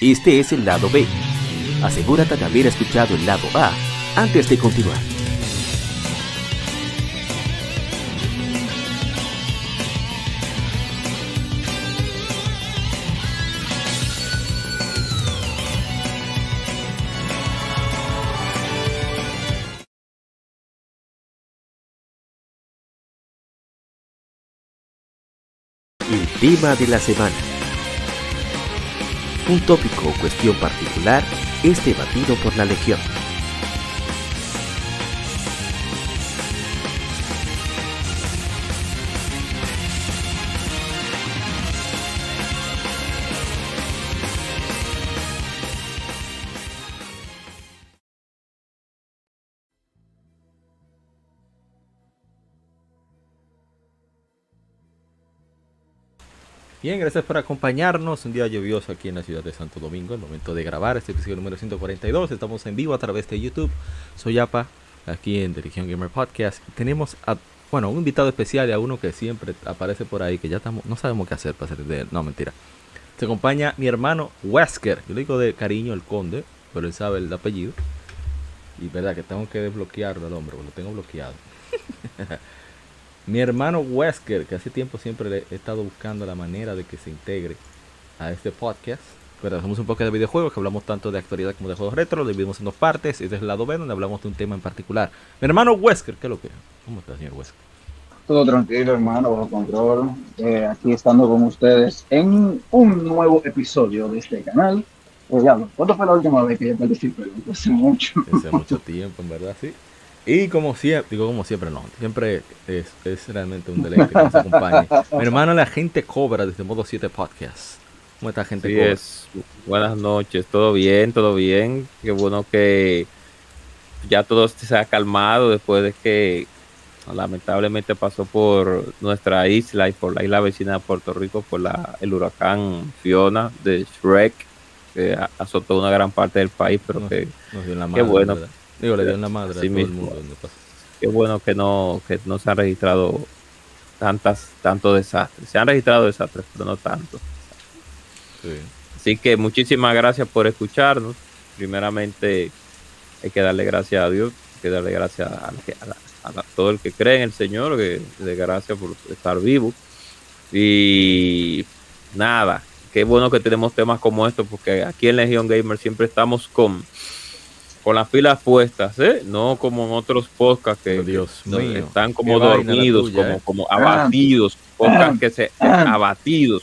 Este es el lado B. Asegúrate de haber escuchado el lado A antes de continuar. El tema de la semana. Un tópico o cuestión particular es debatido por la Legión. Bien, gracias por acompañarnos. Un día lluvioso aquí en la ciudad de Santo Domingo. El momento de grabar este episodio número 142. Estamos en vivo a través de YouTube. Soy Apa, aquí en Dirección Gamer Podcast. Tenemos a, bueno, un invitado especial y a uno que siempre aparece por ahí, que ya estamos, no sabemos qué hacer para hacer de él. No, mentira. Se acompaña mi hermano Wesker. Yo le digo de cariño el conde, pero él sabe el apellido. Y verdad que tengo que desbloquearlo al hombre, lo tengo bloqueado. Mi hermano Wesker, que hace tiempo siempre le he estado buscando la manera de que se integre a este podcast. Pero hacemos un poco de videojuegos, que hablamos tanto de actualidad como de juegos retro, lo dividimos en dos partes. Este es el lado B, donde hablamos de un tema en particular. Mi hermano Wesker, ¿qué es lo que? ¿Cómo está, señor Wesker? Todo tranquilo, hermano, bajo control. Eh, aquí estando con ustedes en un nuevo episodio de este canal. Pues ya, ¿cuándo fue la última vez que yo participé? Hace mucho. Hace mucho tiempo, en verdad, sí. Y como siempre, digo como siempre, no, siempre es, es realmente un deleite que nos acompañe. Mi hermano, la gente cobra desde Modo 7 Podcast. ¿Cómo está gente Sí cobra? es. Buenas noches, todo bien, todo bien. Qué bueno que ya todo se ha calmado después de que lamentablemente pasó por nuestra isla y por la isla vecina de Puerto Rico por la, el huracán Fiona de Shrek, que azotó una gran parte del país, pero No. que Nos dio en la madre, bueno. ¿verdad? Digo, le dio en la madre a todo el mundo. donde pasó. qué bueno que no, que no se han registrado tantas, tantos desastres. Se han registrado desastres, pero no tantos. Sí. Así que muchísimas gracias por escucharnos. Primeramente, hay que darle gracias a Dios, hay que darle gracias a, la a la- a la- todo el que cree en el Señor, que le gracias por estar vivo. Y nada, qué bueno que tenemos temas como estos, porque aquí en Legion Gamer siempre estamos con, con las pilas puestas, ¿eh? no como en otros podcasts que, Pero Dios que mío, están como dormidos, tuya, como, ¿eh? como abatidos, podcasts que se Ah. abatidos.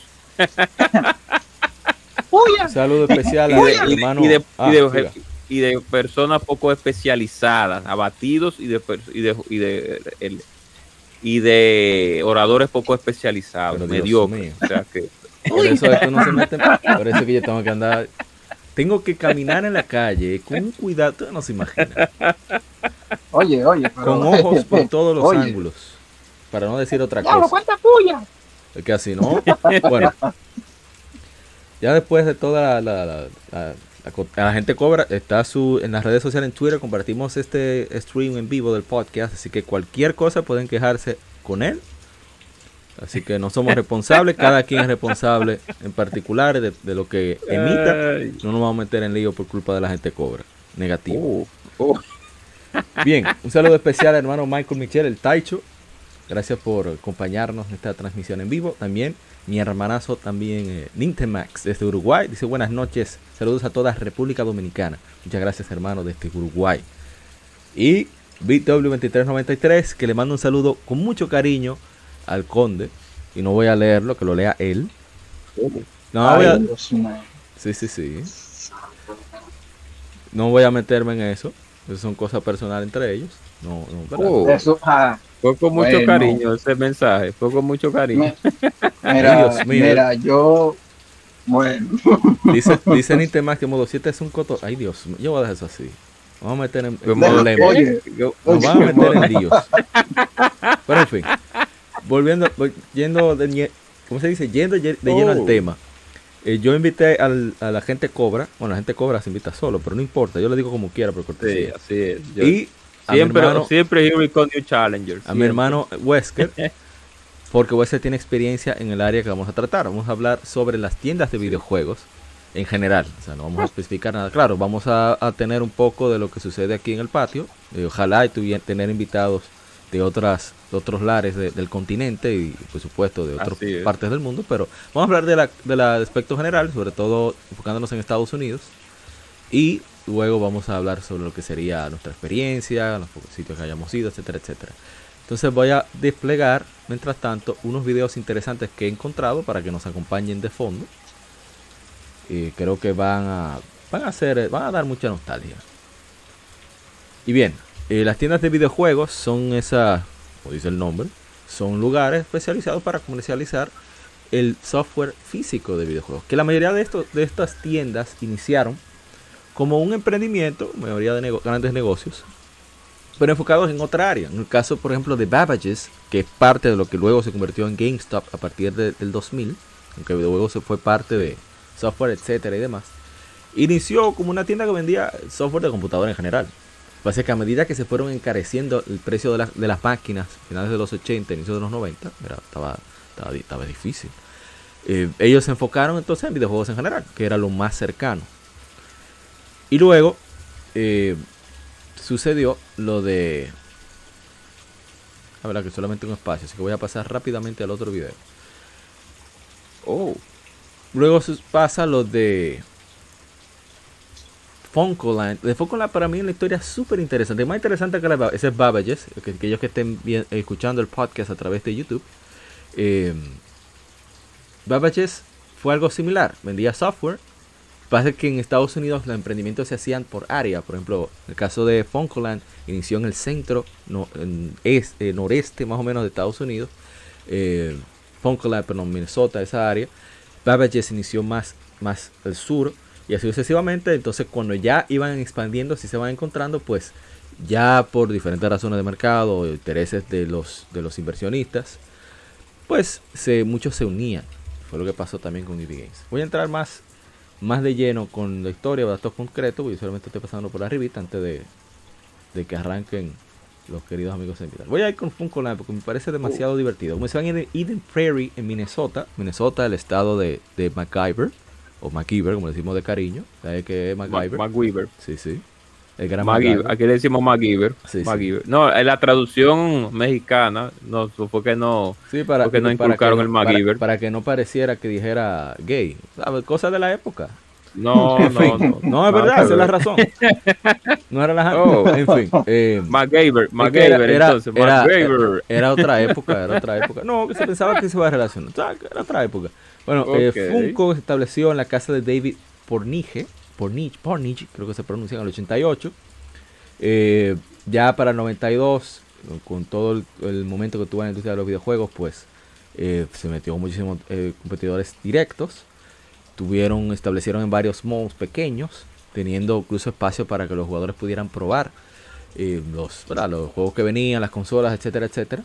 Un saludo especial y a de, mi y de- hermano. y de- Ah, y de- diga. y de personas poco especializadas, abatidos y de y de, y de, el- y de oradores poco especializados, mediocres. mío. O sea que Por eso es que uno se mete. Por eso es que yo tengo que andar. Tengo que caminar en la calle con un cuidado. Tú no se imagina. Oye, oye, pero- Con ojos por todos los Oye. ángulos. Para no decir otra cosa. cuánta puya. Es que así, ¿no? Bueno. Ya después de toda la, la, la- la gente cobra, está su en las redes sociales, en Twitter, compartimos este stream en vivo del podcast, así que cualquier cosa pueden quejarse con él. Así que no somos responsables, cada quien es responsable en particular de, de lo que emita. No nos vamos a meter en lío por culpa de la gente cobra. Negativo. Uh, uh. Bien, un saludo especial al hermano Michael Michel, el Taicho. Gracias por acompañarnos en esta transmisión en vivo. También mi hermanazo, también eh, Nintemax desde Uruguay. Dice buenas noches, saludos a toda República Dominicana. Muchas gracias hermano desde Uruguay. Y BitW2393, que le mando un saludo con mucho cariño al conde. Y no voy a leerlo, que lo lea él. No, Ay, voy a... Sí, sí, sí. No voy a meterme en eso. Eso son cosas personales entre ellos. No, no. Oh, Eso, ah, fue con mucho Bueno. cariño ese mensaje, fue con mucho cariño. mira, Dios mío. mira, yo, bueno, Dice, dice Nintemax que modo 7 es un coto. Ay, Dios mío, yo voy a dejar eso así. Vamos a meter en, en oye, Yo- Nos oye, vamos a meter en líos. Pero en fin. Volviendo, yendo de, ¿cómo se dice? Yendo ye- de lleno al Oh. tema. Eh, yo invité al- a la gente cobra. Bueno, la gente cobra se invita solo, pero no importa. Yo le digo como quiera por sí, así es. Yo- y siempre, hermano, siempre here we come new challengers. a mi hermano Wesker, porque Wesker tiene experiencia en el área que vamos a tratar. Vamos a hablar sobre las tiendas de videojuegos en general. O sea, no vamos a especificar nada. Claro, vamos a, tener un poco de lo que sucede aquí en el patio. Eh, ojalá y tuviera, tener invitados de otras de otros lares del continente y por supuesto de otras partes del mundo, pero vamos a hablar de la, del aspecto general, sobre todo enfocándonos en Estados Unidos y luego vamos a hablar sobre lo que sería nuestra experiencia, los sitios que hayamos ido, etcétera, etcétera. Entonces voy a desplegar, mientras tanto, unos videos interesantes que he encontrado para que nos acompañen de fondo. Y creo que van a, van a, hacer, van a dar mucha nostalgia. Y bien, eh, las tiendas de videojuegos son esas, como dice el nombre, son lugares especializados para comercializar el software físico de videojuegos. Que la mayoría de, estos, de estas tiendas iniciaron como un emprendimiento, mayoría de grandes negocios, pero enfocados en otra área. En el caso, por ejemplo, de Babbage's, que es parte de lo que luego se convirtió en GameStop a partir del 2000, aunque luego se fue parte de software, etcétera y demás, inició como una tienda que vendía software de computadora en general. Pasa que a medida que se fueron encareciendo el precio de, las máquinas, finales de los 80, inicios de los 90, estaba, estaba, difícil. Eh, ellos se enfocaron entonces en videojuegos en general, que era lo más cercano. Y luego, eh, sucedió lo de... La verdad que solamente un espacio, así que voy a pasar rápidamente al otro video. Oh. Luego pasa lo de... Funkoland. De Funkoland para mí es una historia súper interesante. Más interesante que la Ese es Babbage's. Que, aquellos que estén escuchando el podcast a través de YouTube. Eh, Babbage's fue algo similar. Vendía software Pasa que en Estados Unidos los emprendimientos se hacían por área. Por ejemplo, el caso de Funkoland inició en el centro, en este, noreste más o menos de Estados Unidos. Eh, Funkoland, perdón, Minnesota, esa área. Babbage's inició más, más al sur y así sucesivamente. Entonces, cuando ya iban expandiendo, si se van encontrando, pues ya por diferentes razones de mercado o intereses de los, de los inversionistas, pues se, muchos se unían. Fue lo que pasó también con Games. Voy a entrar más más de lleno con la historia, datos concretos, porque solamente estoy pasando por arribita antes de, de que arranquen los queridos amigos de Voy a ir con Funkoland porque me parece demasiado uh. divertido. Como se van en Eden Prairie, en Minnesota. Minnesota, el estado de, de MacGyver, o MacGyver, como decimos de cariño. ¿Sabes qué es MacGyver? MacGyver. Sí, sí. El gran MacGyver. Aquí le decimos MacGyver. Sí, No, en la traducción mexicana, no, fue que no, sí, para, porque no inculcaron el MacGyver. Para, que no pareciera que dijera gay. ¿Sabes? Cosas de la época. No, no, no, no. es verdad, esa es la razón. No era la oh. En fin. Eh, MacGyver, MacGyver, era, entonces, era, era, otra época, era otra época. No, que se pensaba que se iba a relacionar. Era otra época. Bueno, eh, Funko se estableció en la casa de David Pornige Pornich, Pornich, creo que se pronuncia en el 88. Eh, ya para el 92, con todo el, momento que tuvo en la industria de los videojuegos, pues eh, se metió muchísimos eh, competidores directos. Tuvieron, establecieron en varios modos pequeños, teniendo incluso espacio para que los jugadores pudieran probar los, los juegos que venían, las consolas, etcétera, etcétera.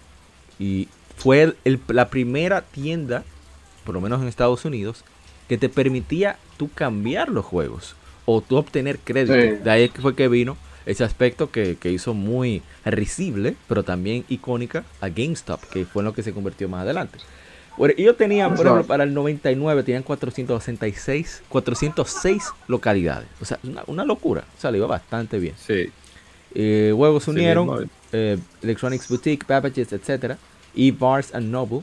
Y fue la primera tienda, por lo menos en Estados Unidos, que te permitía tú cambiar los juegos o tú obtener crédito. De ahí fue que vino ese aspecto que, hizo muy risible, pero también icónica a GameStop, que fue en lo que se convirtió más adelante. Ellos tenían, por ejemplo, para el 99 tenían 466, 406 localidades. O sea, una, locura. O sea, le iba bastante bien. Sí. Eh, luego se unieron eh, Electronics Boutique, Babbage's, etc. Y Bars and Noble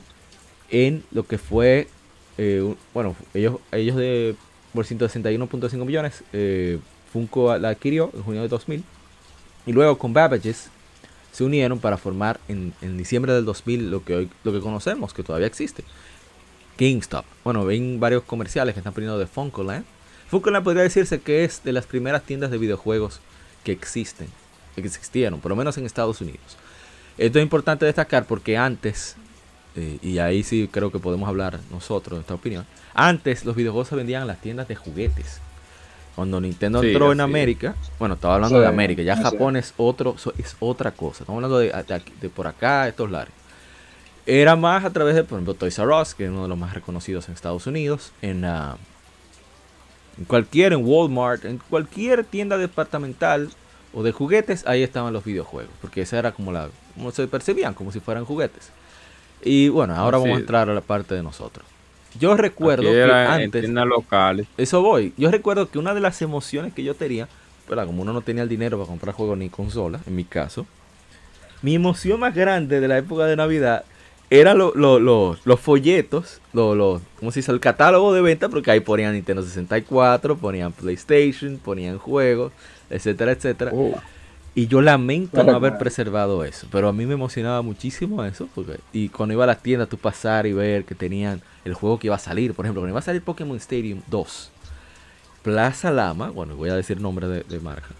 en lo que fue, eh, bueno, ellos, ellos de por 161.5 millones. Eh, Funko la adquirió en junio de 2000. Y luego con Babbage's se unieron para formar en, diciembre del 2000 lo que hoy lo que conocemos, que todavía existe. GameStop. Bueno, ven varios comerciales que están poniendo de Funkoland. Funkoland podría decirse que es de las primeras tiendas de videojuegos que existen, que existieron, por lo menos en Estados Unidos. Esto es importante destacar porque antes, eh, y ahí sí creo que podemos hablar nosotros, de esta opinión, antes los videojuegos se vendían en las tiendas de juguetes. Cuando Nintendo entró en América, bueno, estaba hablando de América, ya Japón es otro, es otra cosa. Estamos hablando de, por acá, estos lares. Era más a través de, por ejemplo, Toys R Us, que es uno de los más reconocidos en Estados Unidos, en, ah, en cualquier, en Walmart, en cualquier tienda departamental o de juguetes, ahí estaban los videojuegos, porque esa era como la, como se percibían, como si fueran juguetes. Y bueno, ahora vamos a entrar a la parte de nosotros. Yo recuerdo que en antes, tiendas locales. eso voy, yo recuerdo que una de las emociones que yo tenía, ¿verdad? como uno no tenía el dinero para comprar juegos ni consolas, en mi caso, mi emoción más grande de la época de Navidad era lo- lo- lo- los folletos, lo- lo- ¿cómo se dice? El catálogo de venta, porque ahí ponían Nintendo 64, ponían PlayStation, ponían juegos, etcétera, etcétera. Oh, Y yo lamento Claro, no haber claro. preservado eso, pero a mí me emocionaba muchísimo eso, porque y cuando iba a las tiendas tú pasar y ver que tenían el juego que iba a salir, por ejemplo, cuando iba a salir Pokémon Stadium 2, Plaza Lama, bueno, voy a decir nombre de, de marca,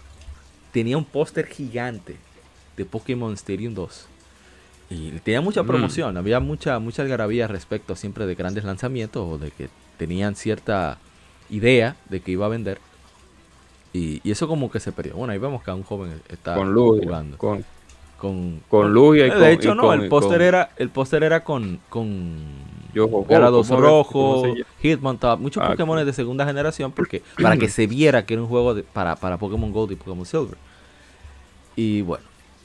tenía un póster gigante de Pokémon Stadium 2. Y tenía mucha Mm. promoción, había mucha, mucha algarabía respecto siempre de grandes lanzamientos o de que tenían cierta idea de que iba a vender. Y, y eso como que se perdió. Bueno, ahí vemos que un joven está con luz, jugando. con, Con, con Lugia y de con- hecho, y no, con- el póster era, el póster era con, con Yoho, Gyarados ¿cómo- rojo, llama? Hitmontop, muchos Ah, Pokémon de segunda generación porque para que se viera que era un juego de- para, para Pokémon Gold y Pokémon Silver. Y bueno,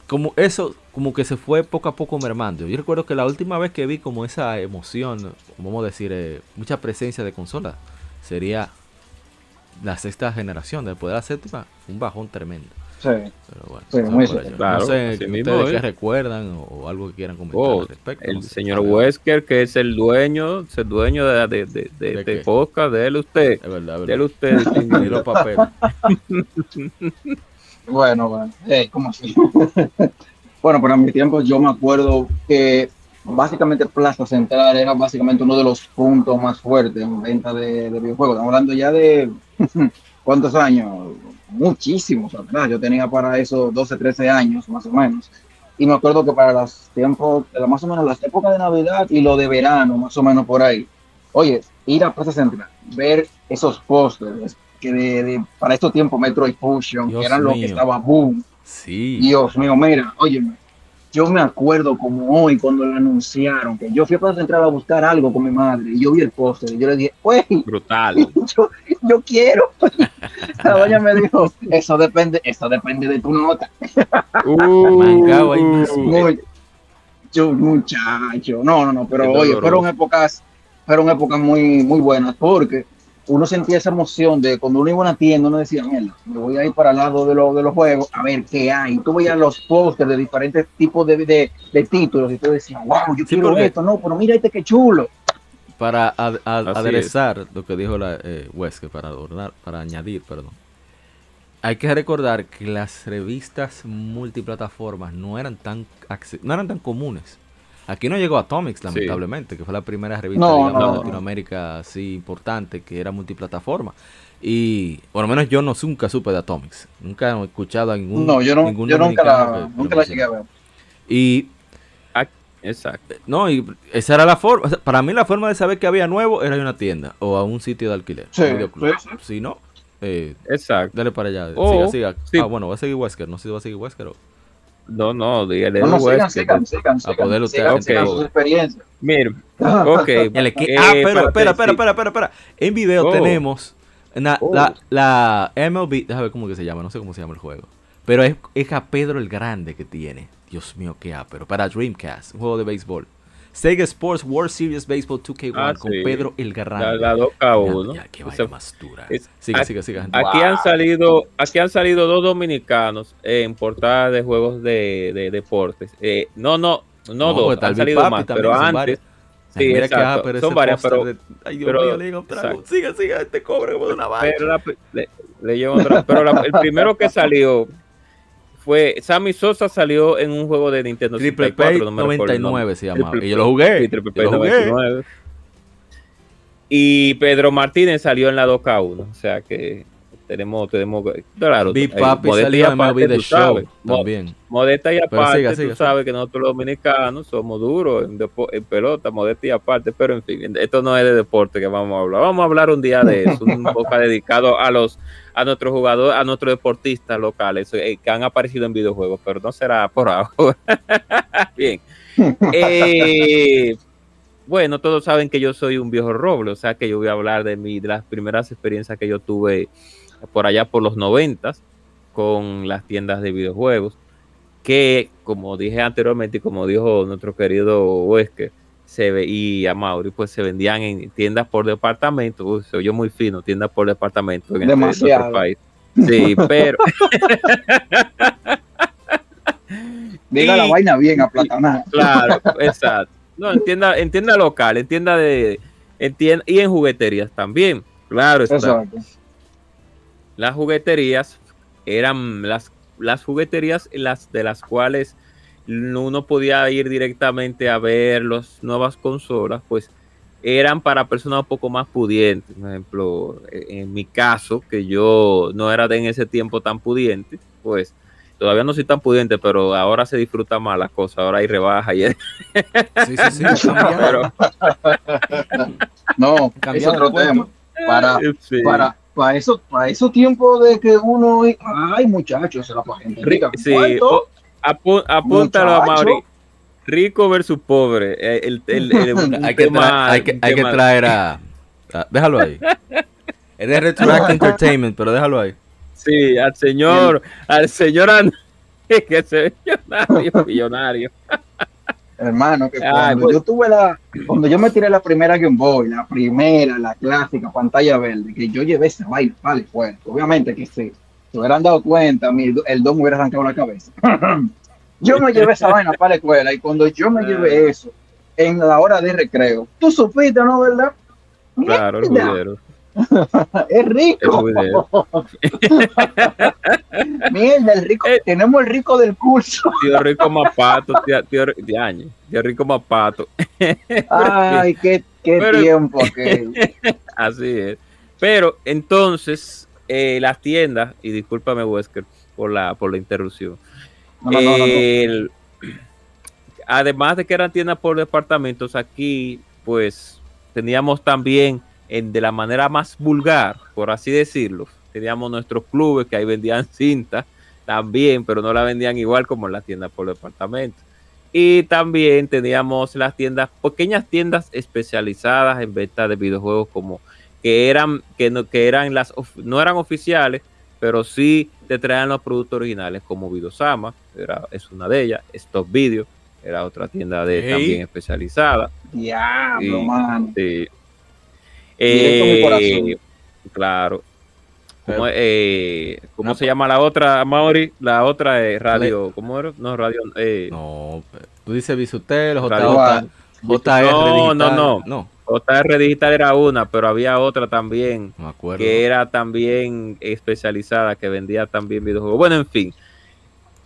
como eso como que se fue poco a poco mermando. Yo recuerdo que la última vez que vi como esa emoción, vamos a decir, eh, mucha presencia de consola, sería la sexta generación. Después de la séptima, un bajón tremendo. Sí. Pero bueno, Sí, muy. Claro, no sé ustedes mismo qué es. recuerdan o, o algo que quieran comentar Oh, al respecto. el no sé si señor. Wesker, que es el dueño, es el dueño de, de, de, de, ¿De podcast, de él usted. Es verdad, es De él usted. Los papeles. Bueno, bueno. Eh, ¿Cómo así? bueno, para mi tiempo yo me acuerdo que básicamente Plaza Central era básicamente uno de los puntos más fuertes en venta de, de videojuegos. Estamos hablando ya de cuántos años, muchísimos atrás. Yo tenía para eso 12, 13 años más o menos. Y me acuerdo que para los tiempos, más o menos las épocas de Navidad y lo de verano, más o menos por ahí. Oye, ir a Plaza Central, ver esos pósteres que de, de- para estos tiempos Metroid Fusion, Dios que eran lo mío. que estaba boom. Sí. Dios mío, mira, óyeme, yo me acuerdo como hoy cuando lo anunciaron, que yo fui a Plaza Central a buscar algo con mi madre y yo vi el póster y yo le dije, güey, Brutal. yo, yo quiero. La doña me dijo, eso depende, eso depende de tu nota. Uh, yo, muchacho, no, no, no, pero oye, fueron épocas, fueron épocas muy, muy buenas, porque uno sentía esa emoción de cuando uno iba a una tienda, uno decía, mierda, me voy a ir para el lado de, lo- de los juegos a ver qué hay. Tú veías los pósters de diferentes tipos de, de, de títulos y tú decías, wow, yo Sí, quiero porque- esto, no, pero mira este que chulo. Para ad- ad- Así aderezar lo que dijo la eh, Wesker, para adornar, para añadir, perdón. Hay que recordar que las revistas multiplataformas no eran tan no eran tan comunes. Aquí no llegó Atomics, lamentablemente, que fue la primera revista No, digamos, no, de no. Latinoamérica así importante que era multiplataforma. Y por lo menos yo no nunca supe de Atomics. Nunca he escuchado a ningún no, yo, no, ningún yo nunca la, que- que nunca lo la llegué a ver. Y Exacto. no, y esa era la forma. o sea, para mí, la forma de saber que había nuevo era ir a una tienda o a un sitio de alquiler. Sí, sí, Si no, eh, Exacto. dale para allá. O- siga, siga. sí. Ah, bueno, va a seguir Wesker. No sé si va a seguir Wesker o. No, no, dígale No, no, sigan, sigan, sigan, sigan, poder usted, sigan, ok. sigan sus experiencias. Mira, ok. El equi- eh, ah, pero espera, espera, espera, espera, espera. En video Oh. tenemos la, Oh. la, la MLB. Déjame ver cómo que se llama. No sé cómo se llama el juego. Pero es, es a Pedro el Grande que tiene. Dios mío, qué pero Para Dreamcast, un juego de béisbol. Sega Sports World Series Baseball 2K1 Ah, con sí. Pedro el Grande. La, la 2K1. Ya, ya, qué más dura. es- Siga, a- siga, siga. Aquí han salido, aquí han salido dos dominicanos en portada de juegos de, de deportes. Eh, no, no, no, dos, el han salido Papi más, pero antes. varios. Sí, Mira que, exacto. ah, pero Son varias, pero- de- Ay, Dios pero- mío, le digo un trago. exacto. Siga, siga, este cobra como de una vaina. Pero la- le, le llevo otra- pero la- el primero que salió fue Sammy Sosa salió en un juego de Nintendo Triple 64, P no me recuerdo el 99 nombre. se llamaba. Triple Y yo lo jugué. Sí, Triple yo lo jugué. 99. Y Pedro Martínez salió en la 2K1, o sea que tenemos, tenemos claro, Big eh, Papi salió en The Show sabes, también. Modesta y aparte, siga, tú siga, sabes que nosotros los dominicanos somos duros en, en pelota, modesta y aparte, pero en fin, esto no es de deporte que vamos a hablar. Vamos a hablar un día de eso, un poco dedicado a los a nuestros jugadores, a nuestros deportistas locales eh, que han aparecido en videojuegos, pero no será por ahora. Bien. Eh, bueno, todos saben que yo soy un viejo roble, o sea que yo voy a hablar de, mi, de las primeras experiencias que yo tuve por allá por los noventas con las tiendas de videojuegos, que como dije anteriormente y como dijo nuestro querido Wesker, se ve, y a Mauri, pues se vendían en tiendas por departamento. Uy, se oyó muy fino, tiendas por departamento en este- Demasiado. nuestro país. Sí, pero Diga la vaina bien aplatanada. Claro, exacto. No, en tienda, en tienda local, en tienda de. En tienda, y en jugueterías también. Claro, está. Exacto. Las jugueterías eran las, las jugueterías las de las cuales uno podía ir directamente a ver las nuevas consolas, pues eran para personas un poco más pudientes. Por ejemplo, en mi caso, que yo no era de en ese tiempo tan pudiente, pues todavía no soy tan pudiente, pero ahora se disfruta más la cosa, ahora hay rebaja y Sí, sí, sí. pero, No, es otro tema. Para, sí. para, para eso, para esos tiempos de que uno, ay muchachos, se la pa' gente rica. Sí, apu- apúntalo a. Mauri. Rico versus pobre. eh, El, el- hay, que tema- traer, hay, que, hay que traer a, a- Déjalo ahí. Es de Retroact Entertainment, pero déjalo ahí. Sí, al señor, al señor Andrés, que se ve millonario, millonario. Hermano, que Ay, cuando pues- yo tuve la, cuando yo me tiré la primera Game Boy, la primera, la clásica, pantalla verde, que yo llevé esa vaina, vale, fuerte. Obviamente que sí, se hubieran dado cuenta, mi, el don me hubiera arrancado la cabeza. yo me llevé esa vaina para la escuela y cuando yo me llevé eso, en la hora de recreo, tú supiste, ¿no, verdad? Claro, el. Es rico. Mierda, el rico. Eh. Tenemos el rico del curso. Tío Rico Mapato, tío, tío, tío, Añe, tío Rico Mapato. Ay, qué, qué Pero- tiempo aquel. Así es. Pero entonces, eh, las tiendas, y discúlpame, Wesker, por la, por la interrupción. No, no, no, no, no. El- además de que eran tiendas por departamentos, aquí pues teníamos también de la manera más vulgar, por así decirlo, teníamos nuestros clubes que ahí vendían cinta también, pero no la vendían igual como en las tiendas por departamento. Y también teníamos las tiendas, pequeñas tiendas especializadas en venta de videojuegos como que eran, que no, que eran las, no eran oficiales, pero sí te traían los productos originales como Videosama, era, es una de ellas, Stop Video, era otra tienda de, también especializada. Diablo. Sí. Directo a mi Eh, corazón. claro. ¿Cómo, Pero- eh, ¿cómo se llama la otra, Mauri? La otra es radio, ¿cómo era? No, radio, eh, No, tú dices Bisutel, Radio- JR No, Digital. no, no. No, JR Digital era una, pero había otra también me acuerdo. que era también especializada, que vendía también videojuegos. Bueno, en fin.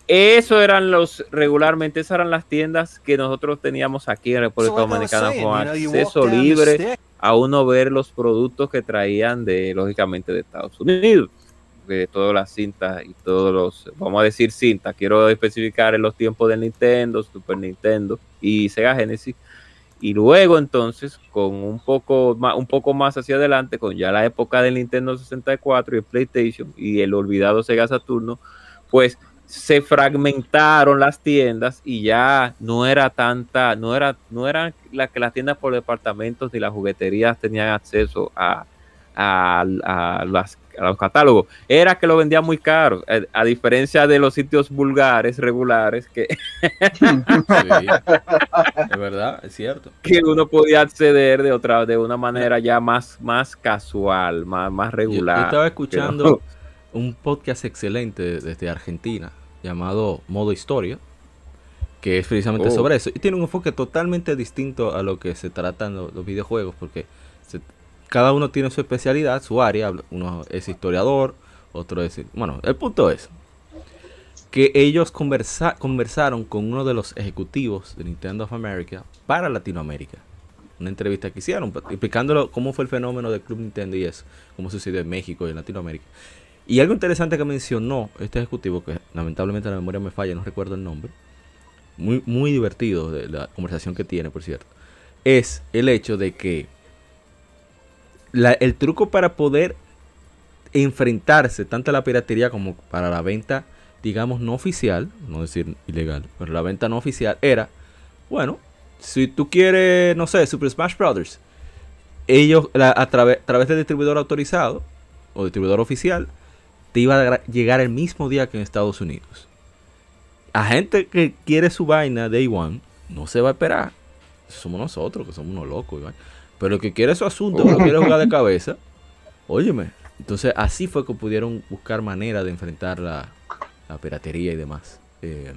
Eso eran los, regularmente, esas eran las tiendas que nosotros teníamos aquí en República Dominicana con acceso libre a uno ver los productos que traían de, lógicamente, de Estados Unidos. De todas las cintas y todos los, vamos a decir cintas, quiero especificar en los tiempos del Nintendo, Super Nintendo y Sega Genesis. Y luego entonces, con un poco más, un poco más hacia adelante, con ya la época del Nintendo 64 y el PlayStation y el olvidado Sega Saturno, pues se fragmentaron las tiendas y ya no era tanta, no era, no eran la que las tiendas por departamentos ni las jugueterías tenían acceso a, a, a las- a los catálogos. Era que lo vendían muy caro, eh, a diferencia de los sitios vulgares, regulares, que, Sí, es verdad, es cierto. que uno podía acceder de otra, de una manera ya más, más casual, más, más Yo, yo regular. estaba escuchando un podcast excelente desde Argentina llamado Modo Historia, que es precisamente Oh. sobre eso. Y tiene un enfoque totalmente distinto a lo que se tratan lo- los, videojuegos, porque se- cada uno tiene su especialidad, su área. Uno es historiador, otro es... Bueno, el punto es que ellos conversa- conversaron con uno de los ejecutivos de Nintendo of America para Latinoamérica. Una entrevista que hicieron, explicándolo cómo fue el fenómeno del Club Nintendo y eso, cómo sucedió en México y en Latinoamérica. Y algo interesante que mencionó este ejecutivo, que lamentablemente la memoria me falla, no recuerdo el nombre, muy, muy divertido de la conversación que tiene, por cierto, es el hecho de que la- el truco para poder enfrentarse tanto a la piratería como para la venta, digamos, no oficial, no decir ilegal, pero la venta no oficial era, bueno, si tú quieres, no sé, Super Smash Brothers, ellos a, a través del distribuidor autorizado o distribuidor oficial, te iba a llegar el mismo día que en Estados Unidos. A gente que quiere su vaina Day One, no se va a esperar. somos nosotros, que somos unos locos. Iván. Pero el que quiere su asunto, que lo quiere jugar de cabeza, óyeme. Entonces así fue que pudieron buscar manera de enfrentar la, la piratería y demás. Eh,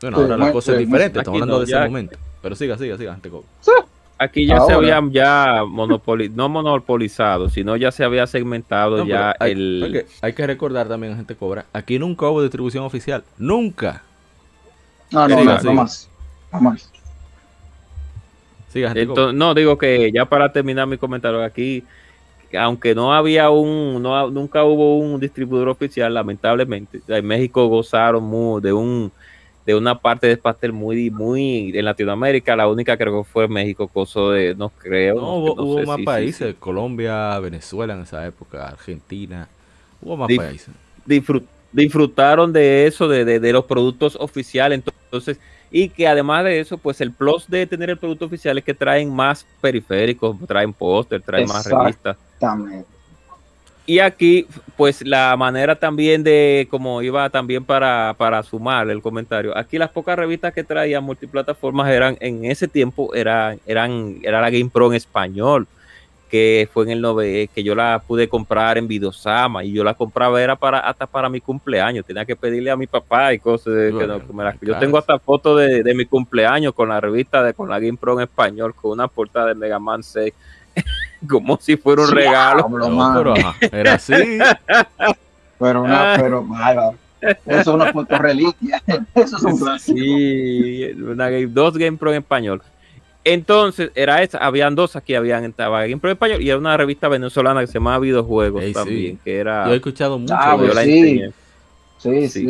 bueno, Sí, ahora la cosa es sí, diferente, estamos hablando de ese momento. Pero siga, siga, siga, antes co- Aquí ya se habían ya monopoli no monopolizado, sino ya se había segmentado No, ya hay, el... hay que recordar también, gente cobra, aquí nunca hubo distribución oficial. Nunca. No, no, no, no más. No más. Siga, gente cobra. Entonces, no, digo que ya para terminar mi comentario aquí, aunque no había un, no, nunca hubo un distribuidor oficial, lamentablemente, en México gozaron mu- de un de una parte del pastel muy, muy en Latinoamérica, la única creo que fue México, coso de, no creo. No, hubo, no hubo sé, más sí, países, sí. Colombia, Venezuela en esa época, Argentina, hubo más Dif- países. disfrut- disfrutaron de eso, de, de- de los productos oficiales. Entonces, y que además de eso, pues el plus de tener el producto oficial es que traen más periféricos, traen póster, traen más revistas. También. Y aquí, pues la manera también de, como iba también para, para sumar el comentario, aquí las pocas revistas que traían multiplataformas eran, en ese tiempo, eran, eran, era la Game Pro en español, que fue en el 9, que yo la pude comprar en Videosama, y yo la compraba era para, hasta para mi cumpleaños, tenía que pedirle a mi papá y cosas, de que Bueno, no- que me la- yo tengo hasta fotos de, de mi cumpleaños con la revista de con la Game Pro en español, con una portada de Mega Man 6, como si fuera un regalo. No, mano. pero ajá, era así. Pero una, Ah. pero, ay. Eso es una foto reliquia. Eso es un clásico. Sí, una dos Game Pro en español. Entonces, era esa, habían dos aquí, habían estaba Game Pro en español y era una revista venezolana que se llamaba Videojuegos Ey, sí. también, que era Yo he escuchado mucho Ah, yo pues la sí. Sí, Sí, sí.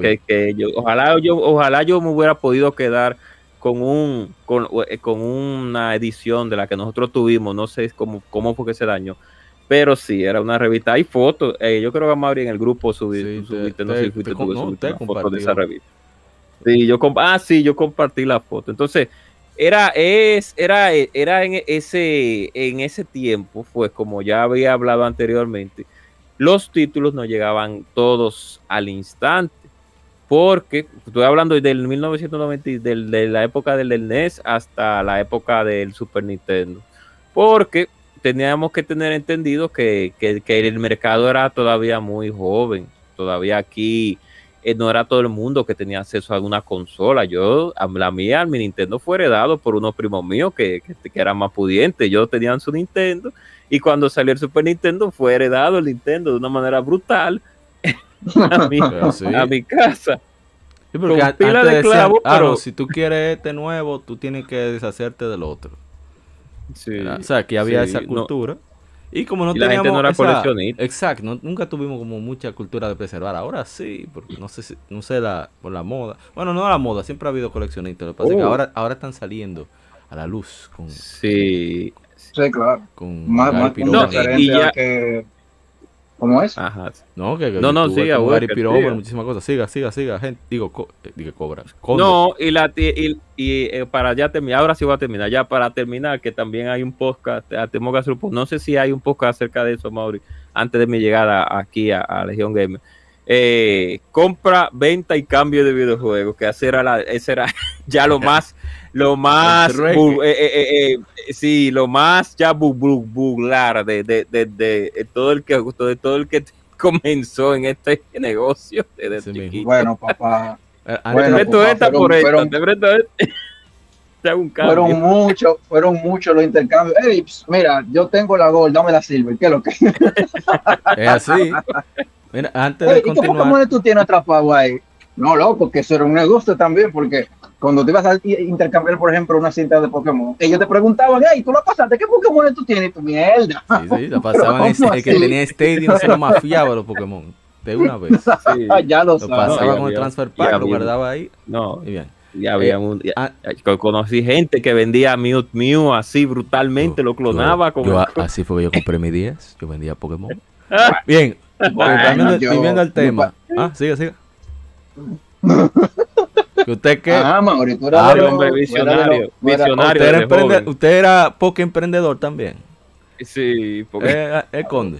que- que yo, ojalá yo, ojalá yo me hubiera podido quedar con un con, eh, con una edición de la que nosotros tuvimos, no sé cómo, cómo fue que se dañó, pero sí, era una revista, hay fotos, eh, yo creo que Mauri en el grupo subí, Sí, tú subiste, te- no sé si fuiste te tú no, subiste una foto de compartí esa una. revista. Sí, yo ah, sí, yo compartí la foto. Entonces, era, es, era, era en ese, en ese tiempo, pues como ya había hablado anteriormente, los títulos no llegaban todos al instante. Porque estoy hablando del 1990, y del- de la época del, NES hasta la época del Super Nintendo. Porque teníamos que tener entendido que, que- que el mercado era todavía muy joven. Todavía aquí eh, no era todo el mundo que tenía acceso a una consola. Yo, a la mía, mi Nintendo fue heredado por unos primos míos que, que, que eran más pudientes. Ellos tenían su Nintendo y cuando salió el Super Nintendo fue heredado el Nintendo de una manera brutal a mi, Pero sí. a mi casa. Sí, porque con an- pila antes de decían, "Ah, no, pero- si tú quieres este nuevo, tú tienes que deshacerte del otro. Sí, ¿verdad? O sea, que había sí, esa no, cultura. Y como no Y la gente teníamos no era esa- coleccionista. Exacto, no- nunca tuvimos como mucha cultura de preservar. Ahora sí, porque no sé si, no sé la, por la moda. Bueno, no la moda, siempre ha habido coleccionistas. Lo que pasa es que Oh. ahora, ahora están saliendo a la luz con, sí, Sí, claro. con Más, más. No, y ya- que. ¿Cómo es? ajá. No, que, que No, no, siga, Gary muchísimas cosas. Siga, siga, siga, gente. Digo, co- eh, digo cobra. No, y, la, y, y, eh, para ya terminar, ahora sí voy a terminar, ya para terminar, que también hay un podcast, tenemos que hacer un podcast, no sé si hay un podcast acerca de eso, Mauri, antes de mi llegada aquí a, a Legión Gamer. Eh, compra, venta y cambio de videojuegos, que ese era, la, ese era ya lo más, lo más, eh, eh, eh, eh, sí, lo más ya bu- bu- buglar de, de, de, de, de todo el que, de todo el que comenzó en este negocio desde chiquito. Bueno, papá. Antes- Bueno, papá, esta fueron- por esta, fueron- un. Fueron muchos, fueron muchos los intercambios. Ey, ps, mira, yo tengo la Gold, dame la Silver. ¿Qué es lo que? es así. Mira, antes Ey, de ¿Y qué continuar. Pokémon tú tienes atrapado ahí? No, loco, que eso era un negocio también, porque cuando te ibas a intercambiar, por ejemplo, una cinta de Pokémon, ellos te preguntaban, hey, tú la pasaste, ¿qué Pokémon tú tienes? Tú, mierda. Sí, sí, la pasaban en- ¿cómo el que tenía Stadium se lo mafiaba los Pokémon. De una vez. Sí. ya lo Lo sabes. pasaba con el transfer pack, lo guardaba ahí. No, Y bien. ya había Eh, un. ya- ah, conocí gente que vendía Mew Mew así brutalmente, lo clonaba yo- como. yo así fue que yo compré mi 10. Yo vendía Pokémon. Ah. Bien. Bueno, Cambiando, yo- volviendo al yo tema. pa- Ah, siga, siga. ¿Que ¿Usted qué? Ajá, Mauri, tú eras Ah, de los- hombre, visionario, visionario. usted, era joven. usted era poco emprendedor también. Sí, porque Eh, eh, el conde.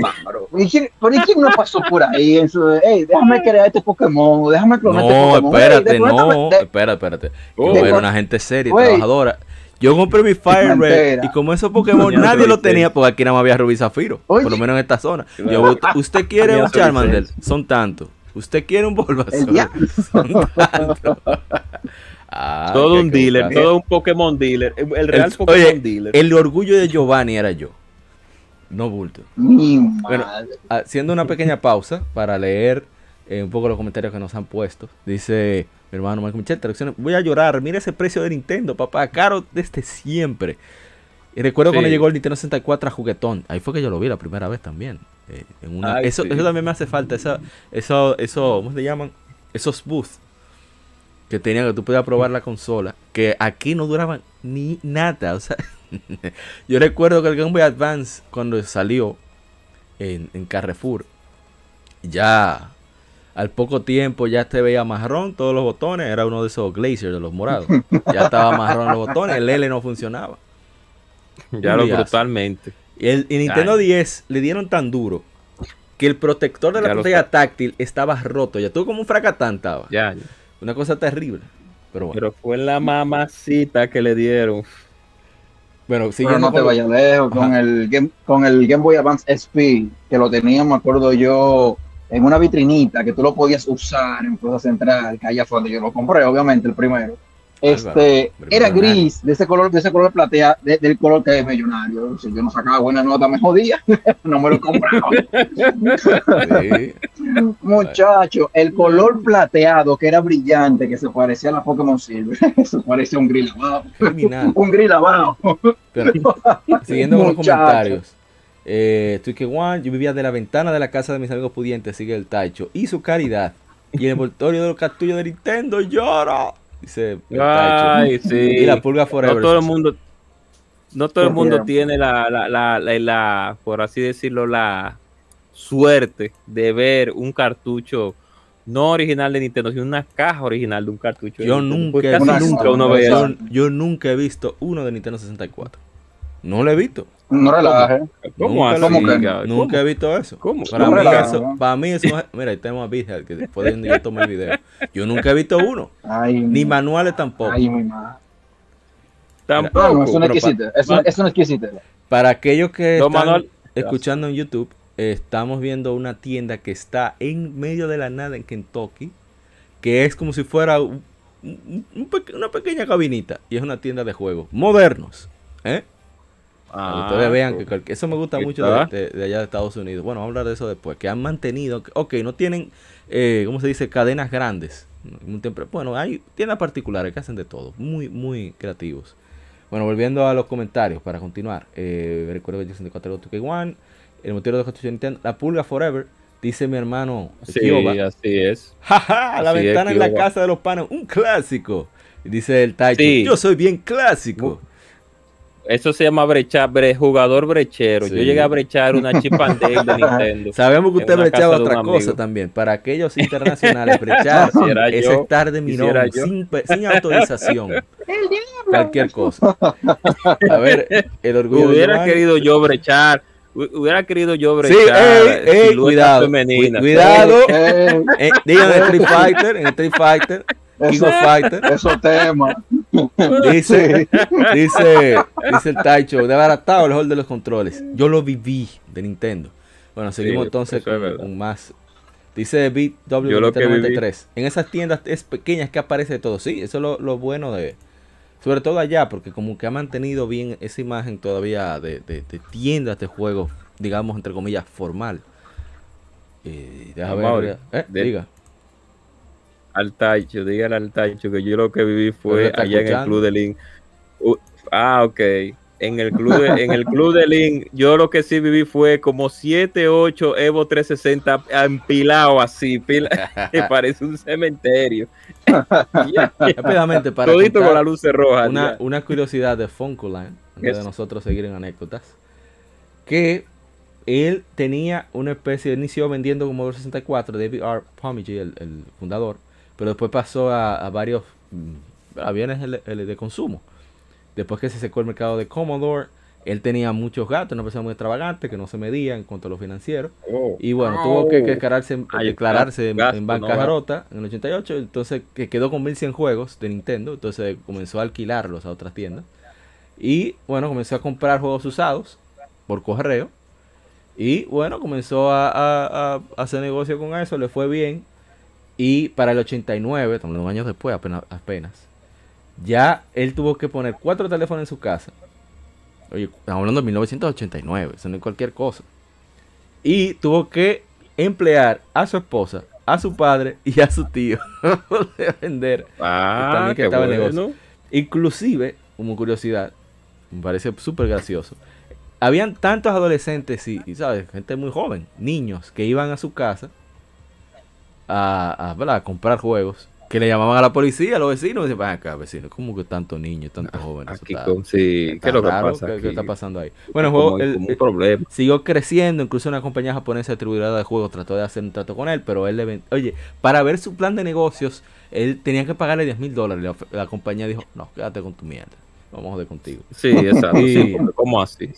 bárbaro. ¿Y quién, pero ¿y quién no pasó por ahí? En su, hey, déjame crear este Pokémon, déjame clonar este No, Pokémon. espérate, Ey, de- no. de- espérate. Yo Oh. era una gente seria, y Güey. trabajadora. Yo compré mi Fire Red y como esos Pokémon Ya nadie lo tenía porque aquí nada más había Rubí Zafiro. Por lo Oye. menos en esta zona. Yo, "Usted- quiere un Charmander, son tantos. Usted quiere un Bulbasaur, son tantos. Ah, todo un dealer, buscar. todo un Pokémon dealer. El, el real El- Pokémon oye, dealer. El orgullo de Giovanni era yo. No bulto. Mi Bueno, madre. haciendo una pequeña pausa para leer eh, un poco los comentarios que nos han puesto. Dice mi hermano Marco Michel, traducciones, voy a llorar, mira ese precio de Nintendo, papá, caro desde siempre. Y recuerdo Sí. cuando llegó el Nintendo 64 a juguetón, ahí fue que yo lo vi la primera vez también. Eh, en una- Ay, eso, sí. eso también me hace falta, esa, eso, eso, ¿cómo se llaman? Esos booths que tenían que tú podías probar la consola, que aquí no duraban ni nada, o sea, yo recuerdo que el Game Boy Advance cuando salió en, en Carrefour, ya al poco tiempo ya te veía marrón todos los botones, era uno de esos Glacier de los morados, ya estaba marrón los botones, el L no funcionaba. ya lo brutalmente. Y el y Nintendo Ay. 10 le dieron tan duro que el protector de la Ya pantalla táctil estaba roto, ya tú como un fracatán estaba. Ya, ya. Una cosa terrible. Pero bueno, Pero fue la mamacita que le dieron. bueno Pero no te con- vayas lejos con Ajá. el, game, con el Game Boy Advance SP, que lo tenía, me acuerdo yo, en una vitrinita que tú lo podías usar en Plaza Central, que allá fue donde yo lo compré, obviamente, el primero. Este, Álvaro, era gris, de ese color, de ese color platea, de- del color que es millonario. Si yo no sacaba buena nota, me jodía, no me lo compraba. Sí. Muchacho, el color plateado que era brillante, que se parecía a la Pokémon Silver, eso parecía un grill lavado. Criminal. Un grill lavado. Pero, siguiendo con los comentarios. Eh, Twike One, yo vivía de la ventana de la casa de mis amigos pudientes, sigue el Taicho. Y su caridad. Y el envoltorio de los cartuchos de Nintendo llora. Dice. Ay, sí. Y la pulga forever. No todo el mundo, no todo el mundo tiene la, la, la, la- la- por así decirlo, la suerte de ver un cartucho no original de Nintendo, sino una caja original de un cartucho. Yo nunca, Pues he casi nunca uno yo, yo nunca he visto uno de Nintendo 64. No lo he visto. No relaje. ¿Cómo ¿Cómo que Gaby? Nunca ¿Cómo? he visto eso. ¿Cómo? Para, No mí eso, para mí eso es- Mira, ahí tenemos a Bighead, que después de donde yo tomé el video. Yo nunca he visto uno. Ay, Ni manuales tampoco. Ay, mi madre. Tampoco. No, no, es una exquisita. Es una, es una exquisita. Para aquellos que están manual- escuchando en YouTube, estamos viendo una tienda que está en medio de la nada en Kentucky, que es como si fuera un- un- un peque- una pequeña cabinita y es una tienda de juegos modernos. ¿eh? Que Ah, ustedes vean que cualquier- eso me gusta mucho de, de- de allá de Estados Unidos. Bueno, vamos a hablar de eso después. Que han mantenido, ok, no tienen, eh, ¿cómo se dice? Cadenas grandes. Bueno, hay tiendas particulares que hacen de todo. Muy, muy creativos. Bueno, volviendo a los comentarios para continuar. Eh, recuerdo que 64 One, el motivo de construcción Nintendo, la pulga Forever, dice mi hermano Sí, Kioba. así es. Jaja, la Así es, ventana en la casa de los panos, un clásico. Dice el Taicho, Sí. yo soy bien clásico. Eso se llama brechar, bre- jugador brechero. Sí. Yo llegué a brechar una chip and de Nintendo. Sabemos que usted brechaba otra cosa amigo. también. Para aquellos internacionales, brechar es yo, estar de mirón, yo. sin, sin autorización. Cualquier cosa. A ver, el orgullo Hubiera querido yo brechar. hu- Hubiera querido yo Sí, brechar. ey, ey, siluetas cuidado. femeninas. cu- Cuidado. Eh, Eh, digan Street Fighter, en Street Fighter, King Eso- of Fighter. esos temas. Dice, dice, dice el Taicho, desbaratado el hall de los controles. Yo lo viví de Nintendo. Bueno, seguimos Sí, entonces es con, más. Dice BW Yo lo que 93. En esas tiendas es pequeñas que aparece todo. Sí, eso es lo, lo bueno de. Sobre todo allá, porque como que ha mantenido bien esa imagen todavía de, de- de tiendas de juegos, digamos, entre comillas, formal. Eh, deja ver, eh, de- diga. Al Taicho, dígale al Taicho que yo lo que viví fue allá en el. Club de Link. Uh, ah, ok. En el club de, en el club de Link, yo lo que sí viví fue como 7, 8 Evo 360 empilado así, pila, que parece un cementerio. Rápidamente, para Todito con las luces rojas. una, curiosidad de Funkoland, antes de nosotros seguir en anécdotas, que él tenía una especie, inició vendiendo como 64, David R. Pomigi, el, el fundador, pero después pasó a, a varios mm, aviones L- L de consumo. Después que se secó el mercado de Commodore, Él tenía muchos gastos, una persona muy extravagante que no se medía en cuanto a lo financiero. Oh. Y bueno, tuvo que Oh. declararse, Ay, declararse en, gasto, en no bancarrota en el 88. Entonces, que quedó con 1100 juegos de Nintendo. Entonces, comenzó a alquilarlos a otras tiendas. Y bueno, comenzó a comprar juegos usados por correo. Y bueno, comenzó a, a- a hacer negocio con eso, le fue bien. Y para el 89, estamos hablando de años después, apenas, apenas, ya él tuvo que poner cuatro teléfonos en su casa. Oye, estamos hablando de 1989, eso no es cualquier cosa. Y tuvo que emplear a su esposa, a su padre y a su tío poder vender. Ah, que estaba en bueno. negocio. Inclusive, como curiosidad, me parece súper gracioso. Habían tantos adolescentes y, y, ¿sabes? Gente muy joven, niños, que iban a su casa a, a, ¿verdad? a comprar juegos, que le llamaban a la policía, a los vecinos, y decían, "Ven acá, vecinos, ¿cómo que tantos niños, tantos jóvenes? Aquí está- con sí, está ¿qué es lo que pasa ¿qué- aquí? qué está pasando ahí? Bueno, el juego, el- problema. siguió creciendo, incluso una compañía japonesa distribuidora de juegos trató de hacer un trato con él, pero él le oye, para ver su plan de negocios, él tenía que pagarle 10 mil dólares. La, la compañía dijo, no, quédate con tu mierda, vamos a joder contigo. Sí, exacto. Sí, ¿Cómo así?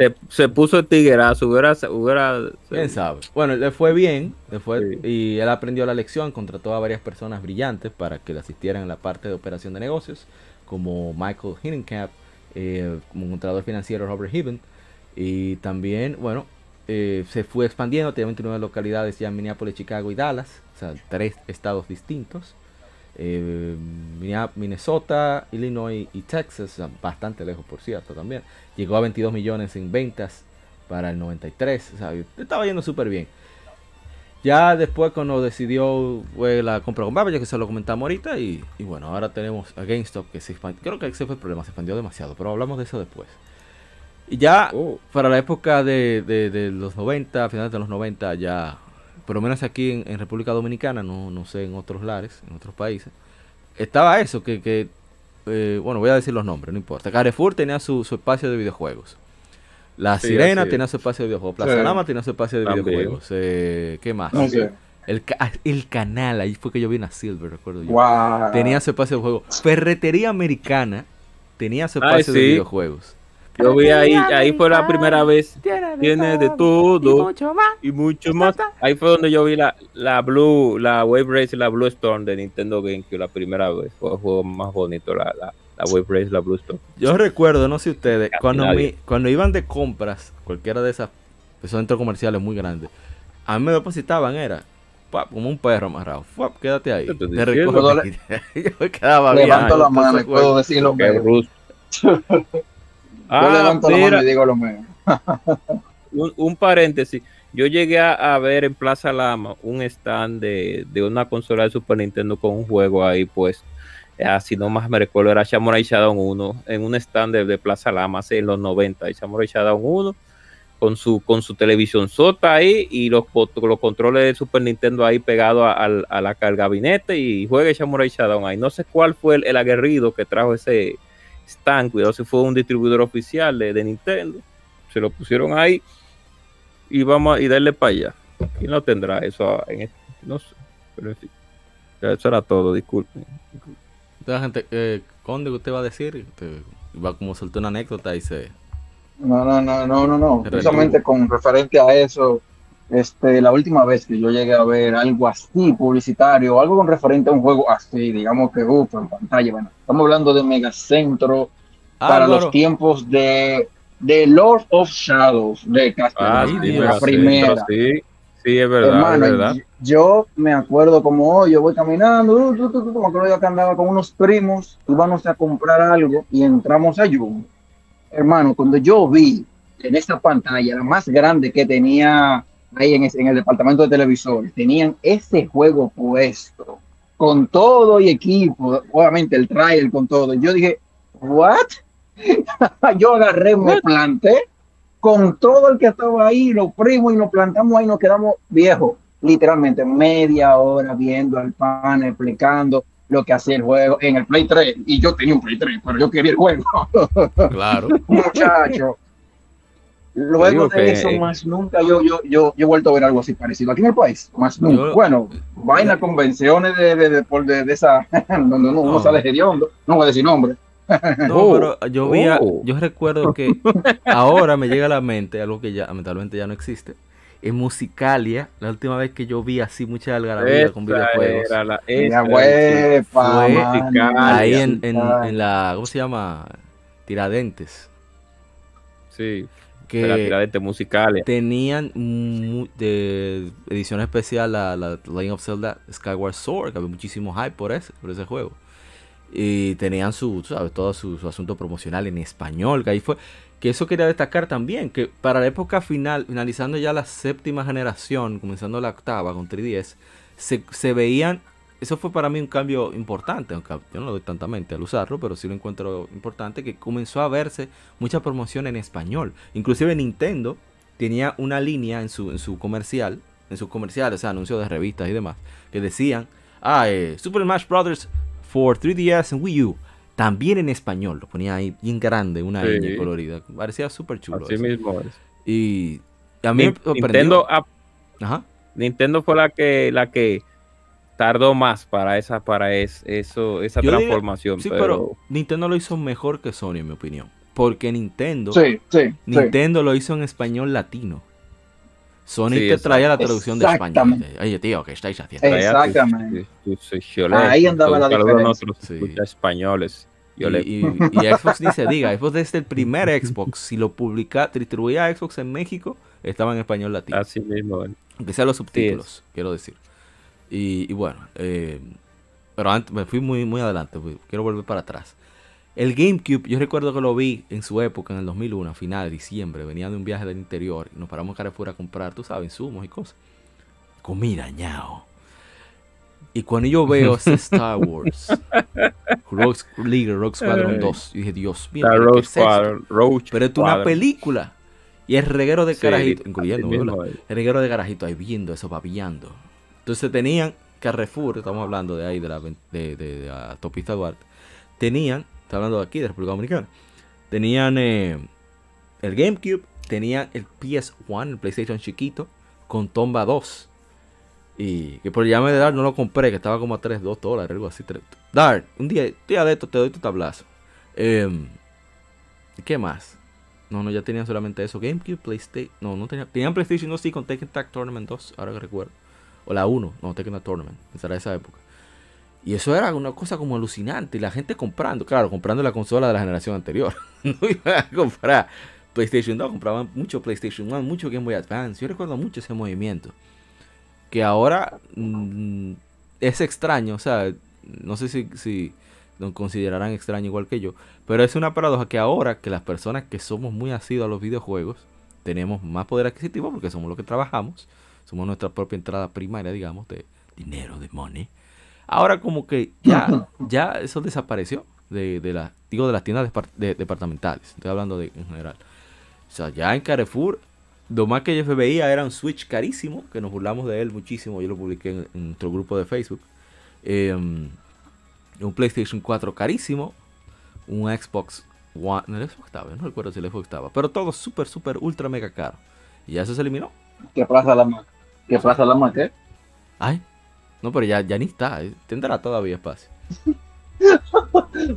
Se, se puso el tiguerazo, hubiera... hubiera ¿Quién sabe? Bueno, le fue bien, le fue, Sí. y él aprendió la lección, contrató a varias personas brillantes para que le asistieran en la parte de operación de negocios, como Michael Hinenkamp, eh, como contador financiero Robert Hibben, y también, bueno, eh, se fue expandiendo, tenía 29 localidades ya en Minneapolis, Chicago y Dallas, o sea, tres estados distintos. Eh, Minne- Minnesota, Illinois y Texas, bastante lejos por cierto también. Llegó a 22 millones en ventas para el 93, o sea, estaba yendo súper bien. Ya después cuando decidió fue la compra con Babbage, que se lo comentamos ahorita, y, y bueno, ahora tenemos a GameStop que se expandió, creo que ese fue el problema, se expandió demasiado, pero hablamos de eso después. Y ya Oh, para la época de, de- de los 90, finales de los 90, ya, por lo menos aquí en, en República Dominicana, no, no sé en otros lares, en otros países, estaba eso, que, que, eh, bueno, voy a decir los nombres, no importa. Carrefour tenía su, su espacio de videojuegos. La Sí, Sirena tenía su espacio de videojuegos. Plaza Sí. Lama tenía su espacio de También. videojuegos. Eh, ¿Qué más? No sé. El, ah, el canal, ahí fue que yo vi una Silver, recuerdo yo. Wow. Tenía su espacio de juegos. Ferretería Americana tenía su Ay, espacio de videojuegos. Yo vi ahí, ahí fue la primera vez. Tiene de todo. mucho más. Y mucho más. Ahí fue donde yo vi la, la Blue, la Wave Race y la Blue Storm de Nintendo GameCube la primera vez. Fue el juego más bonito, la, la, la Wave Race y la Blue Storm. Yo recuerdo, no sé ustedes, Casi cuando, mi- cuando iban de compras, cualquiera de esas, esos centros comerciales muy grandes, a mí me depositaban, era como un perro amarrado. ¡fuap! Quédate ahí. ¿Qué te Te diciendo? recojo. yo me quedaba bien. Levanto la mano y puedo decir Yo Ah, la mano y digo lo un, un paréntesis. Yo llegué a, a ver en Plaza Lama un stand de, de una consola de Super Nintendo con un juego ahí, pues, así no más me recuerdo, era Samurai Shodown 1, en un stand de, de Plaza Lama, hace en los 90, y Samurai Shodown 1, con su, con su televisión sota ahí y los, controles de Super Nintendo ahí pegados a, al- a la, al gabinete y juegue Samurai Shodown ahí. No sé cuál fue el, el aguerrido que trajo ese stand, cuidado si fue un distribuidor oficial de, de Nintendo, se lo pusieron ahí y vamos a y darle para allá. ¿Quién lo tendrá eso? En este? No sé, pero en fin. Ya, eso era todo, disculpen. Entonces, gente, eh, Conde, ¿qué usted va a decir? Usted va como soltó una anécdota y se... No, no, no, no, no, no. Precisamente con referente a eso, este, la última vez que yo llegué a ver algo así publicitario, algo con referente a un juego así, digamos que uf, en pantalla, bueno, estamos hablando de Megacentro Ah, para claro. los tiempos de, de Lord of Shadows de Ah, Castlevania, sí, sí, la primera. Sí, sí, es verdad, Hermano, es verdad. yo me acuerdo como hoy, yo voy caminando, uh, tu, tu, tu, me acuerdo yo que andaba con unos primos, íbamos a comprar algo y entramos a Jumbo. Hermano, cuando yo vi en esta pantalla, la más grande que tenía ahí en, en el departamento de televisores, tenían ese juego puesto, con todo y equipo, obviamente el trailer con todo. Yo dije, ¿what? yo agarré, me planté con todo el que estaba ahí, los primos, y nos plantamos ahí, nos quedamos viejos, literalmente media hora viendo al pan, explicando lo que hacía el juego en el Play 3. Y yo tenía un Play 3, pero yo quería el juego, Claro. muchacho. Luego de que- eso, más nunca yo, yo, yo, yo he vuelto a ver algo así parecido aquí en el país. Más nunca. Yo- bueno, vaina, convenciones de, de, de, por de, de esa, donde uno, uno No. sale hediondo, no voy a decir nombre, No, Oh, pero yo vi, a- oh. yo recuerdo que ahora me llega a la mente algo que ya lamentablemente ya no existe. En Musicalia, la última vez que yo vi así mucha algarabía con Esa videojuegos, era la- huepa, Fue ahí en, en- en la, ¿cómo se llama? Tiradentes, Sí, que de tiradentes musicales. tenían mu- de edición especial la, la Legend of Zelda Skyward Sword, que había muchísimo hype por ese, por ese juego. Y tenían su, sabes, todo su, su asunto promocional en español, que ahí fue, que eso quería destacar también, que para la época final, finalizando ya la séptima generación, comenzando la octava con 3DS, se, se veían, eso fue para mí un cambio importante, aunque yo no lo doy tantamente al usarlo, pero sí lo encuentro importante, que comenzó a verse mucha promoción en español. Inclusive Nintendo tenía una línea en su, en su comercial, en sus comerciales, o sea, anuncios de revistas y demás, que decían, ah, eh, Super Smash Brothers for 3DS and Wii U, también en español, lo ponía ahí bien grande, una Sí. ñ colorida, parecía súper chulo. Así eso. mismo es. Y a mí. Nintendo, ah, Ajá. Nintendo fue la que la que tardó más para esa para es- eso esa Yo diría- transformación, Sí, pero, pero Nintendo lo hizo mejor que Sony, en mi opinión. Porque Nintendo, Sí, sí, sí. Nintendo lo hizo en español latino. Sony Sí, te traía la traducción de español. Exactamente. Oye, tío, ¿qué estáis haciendo? Eh, Exactamente. tus- tus choles, Ahí andaba la diferencia. españoles. Y, le- y- y Xbox ni se diga, Xbox desde el primer Xbox, si lo publica, distribuía Xbox en México, estaba en español latino. así mismo. es. Aunque sean los subtítulos, quiero decir. Y, y bueno, eh, pero antes me fui muy, muy adelante, pues, quiero volver para atrás. El GameCube, yo recuerdo que lo vi en su época, en el 2001, a finales de diciembre, venía de un viaje del interior y nos paramos en Carrefour a comprar, tú sabes, insumos y cosas. Comida, ñao. Y cuando yo veo ese Star Wars, Rogue Leader, Rogue Squadron Ay. 2, yo dije, Dios mío, ¿pero qué Roach es esto? Pero es una película. Y el reguero de Sí, carajito, incluyendo. El reguero de garajito ahí viendo eso, babiando. Entonces tenían Carrefour, estamos hablando de ahí, de la, de, de- de la Duarte. Tenían, está hablando de aquí, de República Dominicana. Tenían eh, el GameCube, tenían el PS1, el PlayStation chiquito, con Tomba 2. Y que por llame de Dart no lo compré, que estaba como a 3, 2 dólares, algo así. 3. Dart, un día, día de esto te doy tu tablazo. ¿y ¿Qué más? No, no, ya tenían solamente eso. GameCube, PlayStation. No, no tenían. Tenían PlayStation 2 sí con Tekken Tag Tournament 2, ahora que recuerdo. O la 1, no, Tekken Tournament. Esa era esa época. Y eso era una cosa como alucinante. Y la gente comprando, claro, comprando la consola de la generación anterior. no iban a comprar PlayStation 2, compraban mucho PlayStation 1, mucho Game Boy Advance. Yo recuerdo mucho ese movimiento. Que ahora mm, es extraño, o sea, no sé si, si lo considerarán extraño igual que yo, pero es una paradoja que ahora que las personas que somos muy asiduos a los videojuegos tenemos más poder adquisitivo porque somos los que trabajamos, somos nuestra propia entrada primaria, digamos, de dinero, de money. Ahora como que ya, ya eso desapareció de, de la, digo, de las tiendas depar- de- departamentales. Estoy hablando de en general. O sea, ya en Carrefour, lo más que yo veía era un Switch carísimo, que nos burlamos de él muchísimo. Yo lo publiqué en, en nuestro grupo de Facebook. Eh, un PlayStation 4 carísimo. Un Xbox One. No, el Xbox estaba, no recuerdo si el Xbox estaba. Pero todo súper, súper, ultra, mega caro. Y ya eso se eliminó. ¿Qué plaza la más? ¿Qué plaza la más qué? Ay, no, pero ya, ya ni está. Tendrá todavía espacio.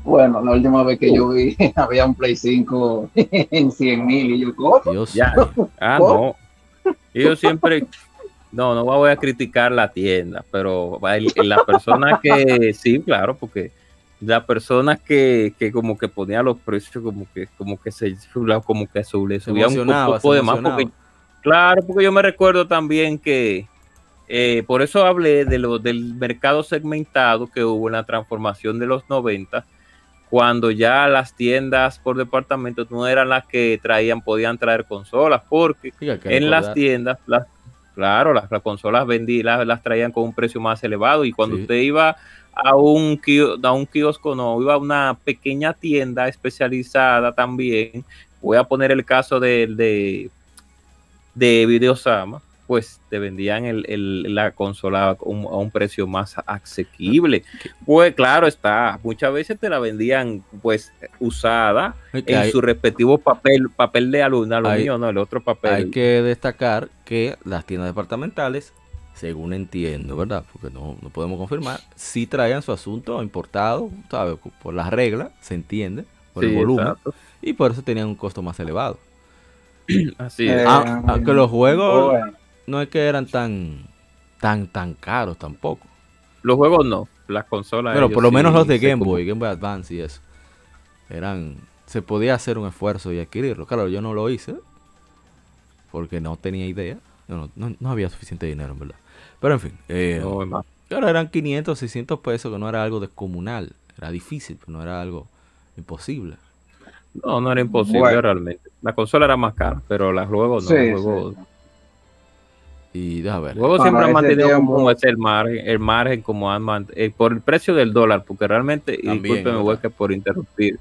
Bueno, la última vez que yo vi había un Play 5 en 100 mil y yo, ¿cómo? Dios Ya. Ah, ¿Cómo? no. Yo siempre, no, no voy a criticar la tienda, pero la persona que, sí, claro, porque la persona que, que como que ponía los precios, como que, como que se, como que le Se subía un poco de más, porque, claro, porque yo me recuerdo también que, eh, por eso hablé de lo, del mercado segmentado que hubo en la transformación de los 90, cuando ya las tiendas por departamento no eran las que traían, podían traer consolas, porque en las tiendas, las, claro, las, las consolas vendí, las, las traían con un precio más elevado y cuando Sí. usted iba a un, a un kiosco, no, iba a una pequeña tienda especializada también, voy a poner el caso de, de, de Videosama, pues te vendían el, el- la consola a un, a un precio más asequible. Pues claro está, muchas veces te la vendían pues usada en hay- su respectivo papel, papel de aluminio, Hay- aluminio, no, el otro papel. Hay que destacar que las tiendas departamentales según entiendo, ¿verdad? Porque no, no podemos confirmar, sí traían su asunto importado, ¿sabes? Por las reglas, se entiende, por el volumen, exacto. y por eso tenían un costo más elevado. Así Eh. Ah, aunque los juegos Bueno, no es que eran tan, tan, tan caros tampoco. Los juegos no, las consolas. Pero por lo sí menos los de Game como- Boy, Game Boy Advance y eso, eran, se podía hacer un esfuerzo y adquirirlo. Claro, yo no lo hice porque no tenía idea, no, no- no había suficiente dinero en verdad. Pero en fin, eh, No, claro, eran 500, 600 pesos, que no era algo descomunal, era difícil, pero no era algo imposible. No, no era imposible Bueno. realmente. La consola era más cara, pero los juegos no. sí, los juegos, sí. Y deja ver. los juegos Para siempre han mantenido tiempo- como ese el margen, el margen como han mant- eh, por el precio del dólar, porque realmente, discúlpeme, ¿verdad? Huesca, por interrumpir,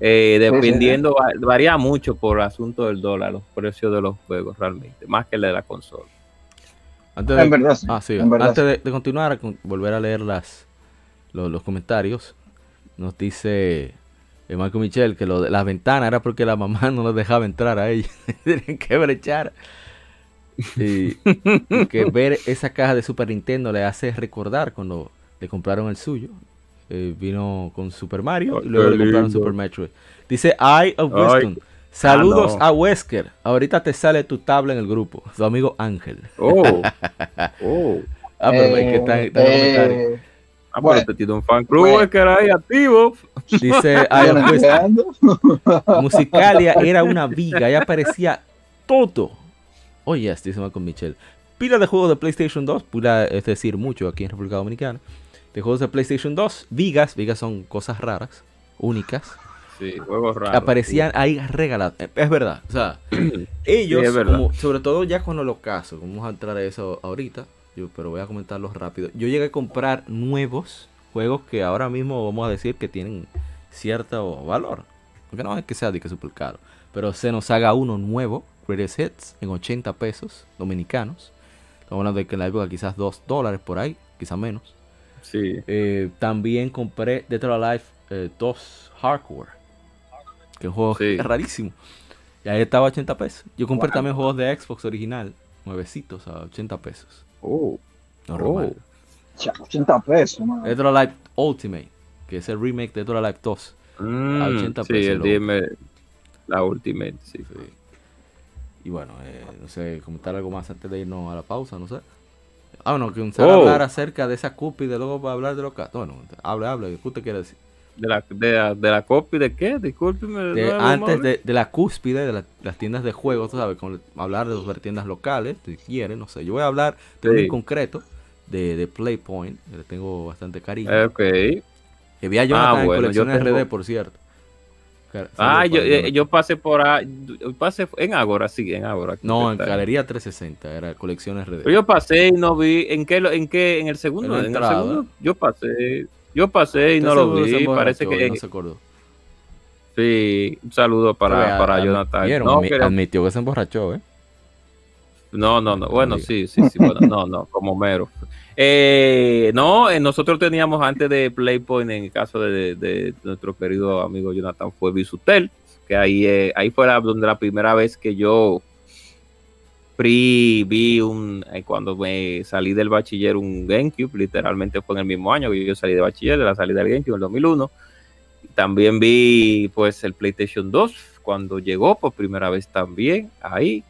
eh, dependiendo, va- varía mucho por asunto del dólar, los precios de los juegos realmente, más que el de la consola. Antes En de, verdad, sí. ah, sí, en verdad, antes de, de continuar, a con- volver a leer las, los, los comentarios, nos dice eh, Marco Michel que lo de las ventanas era porque la mamá no los dejaba entrar a ella. Tienen que brechar. Y, y que ver esa caja de Super Nintendo le hace recordar cuando le compraron el suyo. Eh, vino con Super Mario y luego qué le compraron lindo. Super Metroid. Dice Eye of Ay. Wisdom. Saludos no. a Wesker. Ahorita te sale tu tabla en el grupo. Su amigo Ángel. Oh, oh. Ah, pero es que está, está en los comentarios. eh, Ah, Bueno. pero te tiene un fan club Bueno. que era ahí activo. Dice Wisdom. empezando. Musicalia era una viga, ya aparecía todo. Oh yes, dice Malcolm Michel. Pila de juegos de PlayStation 2, pila, es decir, mucho aquí en República Dominicana. De juegos de PlayStation 2, vigas, vigas son cosas raras, únicas. Sí, juegos raros. aparecían ahí regalados. Eh, Es verdad, o sea, ellos, Sí, es verdad. como- sobre todo ya con los casos, vamos a entrar a eso ahorita, yo, pero voy a comentarlos rápido. Yo llegué a comprar nuevos juegos que ahora mismo vamos a decir que tienen cierto valor. Aunque no es que sea de que súper caro. Pero se nos haga uno nuevo, Greatest Hits, en 80 pesos dominicanos. Estamos hablando de que en la época quizás 2 dólares por ahí, quizás menos. Sí. Eh, también compré Dead or Alive eh, 2 Hardcore. Que es un juego Sí. rarísimo. Y ahí estaba a 80 pesos. Yo compré Wow. también juegos de Xbox original, nuevecitos a 80 pesos. Oh, Normal. Cha, 80 pesos, mano. Dead or Alive Ultimate, que es el remake de Dead or Alive 2. Mm, A 80 sí, pesos el dime la Ultimate, sí. Sí. Y bueno, eh, no sé, comentar algo más antes de irnos a la pausa, no sé. Ah, bueno, que un Oh. hablar acerca de esa cúpida y luego va a hablar de los casos. Bueno, hable, hable, ¿qué usted quiere decir? ¿De la, de la, de la copia de qué? Discúlpeme. de antes de, de la cúspide de la- las tiendas de juegos, tú sabes, con, hablar de las tiendas locales, si quieren, no sé. Yo voy a hablar Sí. en concreto, de, de Playpoint, que le tengo bastante cariño. Ok. que vi a Jonathan en bueno, yo colecciones tengo- RD, por cierto. Ah, yo, eh, Jonathan. yo pasé por ahí. yo Pasé en Agora, sí, en Agora. No, en. Galería 360, era colecciones RD. Pero yo pasé y no vi. ¿En qué? ¿En qué? ¿En el segundo? En En, el segundo. Yo pasé. Yo pasé y no lo vi. Parece que. No se acordó. Sí, un saludo para, para Jonathan. No, admitió que se emborrachó, ¿eh? No, no, no. Bueno, sí, sí, sí. Bueno, no, no, como mero. Eh, no, eh, nosotros teníamos antes de Playpoint, en el caso de, de- de nuestro querido amigo Jonathan, fue Bisutel, que ahí, eh, ahí fue la, donde la primera vez que yo pri- vi un, eh, cuando me salí del bachiller, un GameCube, literalmente fue en el mismo año que yo salí de bachiller, de la salida del GameCube en el 2001. También vi pues el PlayStation 2 cuando llegó por primera vez también ahí.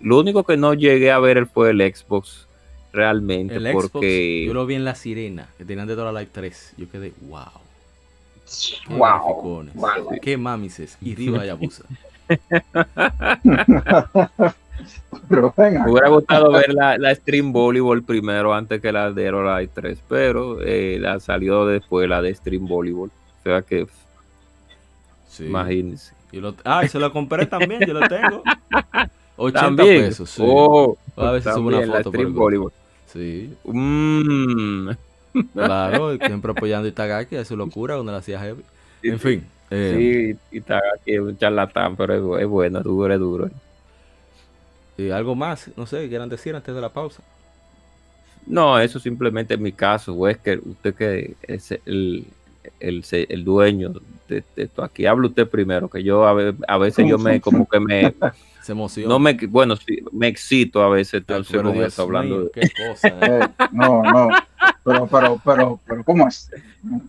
Lo único que no llegué a ver fue el Xbox realmente El Xbox, porque yo lo vi en La Sirena, que tenían de Dora Live 3. Yo quedé, wow. Qué Wow. Qué mamises. Y Riva Hayabusa. Pero venga. me hubiera gustado ver la, la Stream Volleyball primero antes que la de Live 3, pero eh, la salió después la de Stream Volleyball. O sea que Sí. imagínense. Yo lo- ah, y se lo compré también, yo lo tengo. 80 También. pesos, sí. Oh, A ver si subo una la foto por el Stream. Volleyball. Sí, Mm. claro, siempre apoyando a Itagaki, a su locura cuando la hacía heavy. En fin, eh, Sí, y está aquí un charlatán, pero es, es bueno, es duro, es duro. Y algo más, no sé, quieran decir antes de la pausa. No, eso simplemente es mi caso, Wesker. Usted que es el, el, el dueño de, esto aquí. Habla usted primero, que yo a, veces yo me como que me se emociona. No me, bueno, sí, me excito a veces entonces con eso, hablando qué cosa, eh. no, no, pero, pero, pero, pero, ¿cómo es?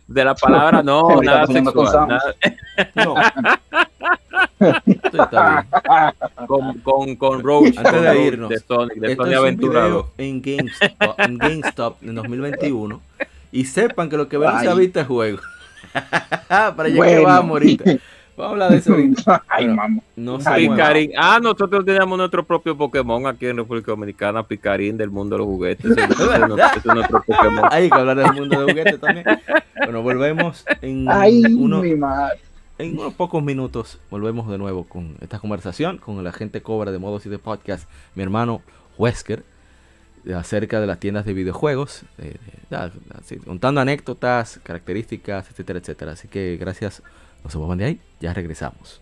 De la palabra no, nada sexual, nada. No. con, con, con Roach, antes de irnos, de Sonic, de Sonic Aventura. En GameStop, en GameStop en 2021 y sepan que lo que ven se ha visto es juego. Para allá que vamos ahorita. Vamos a hablar de eso Ay, mamá. No sé. Picarín. Ah, nosotros tenemos nuestro propio Pokémon aquí en República Dominicana, Picarín del mundo de los juguetes. Es nuestro Pokémon. Hay que hablar del mundo de los juguetes también. Bueno, volvemos en, Ay, uno, en unos pocos minutos. Volvemos de nuevo con esta conversación con la gente Cobra de Modo 7 Podcast, mi hermano Wesker acerca de las tiendas de videojuegos, eh, contando anécdotas, características, etcétera, etcétera. Así que gracias, nos vemos de ahí, ya regresamos.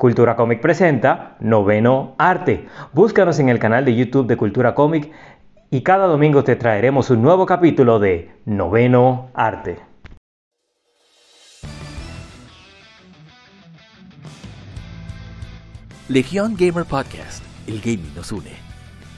Cultura Comic presenta Noveno Arte. Búscanos en el canal de YouTube de Cultura Comic y cada domingo te traeremos un nuevo capítulo de Noveno Arte. Legión Gamer Podcast. El gaming nos une.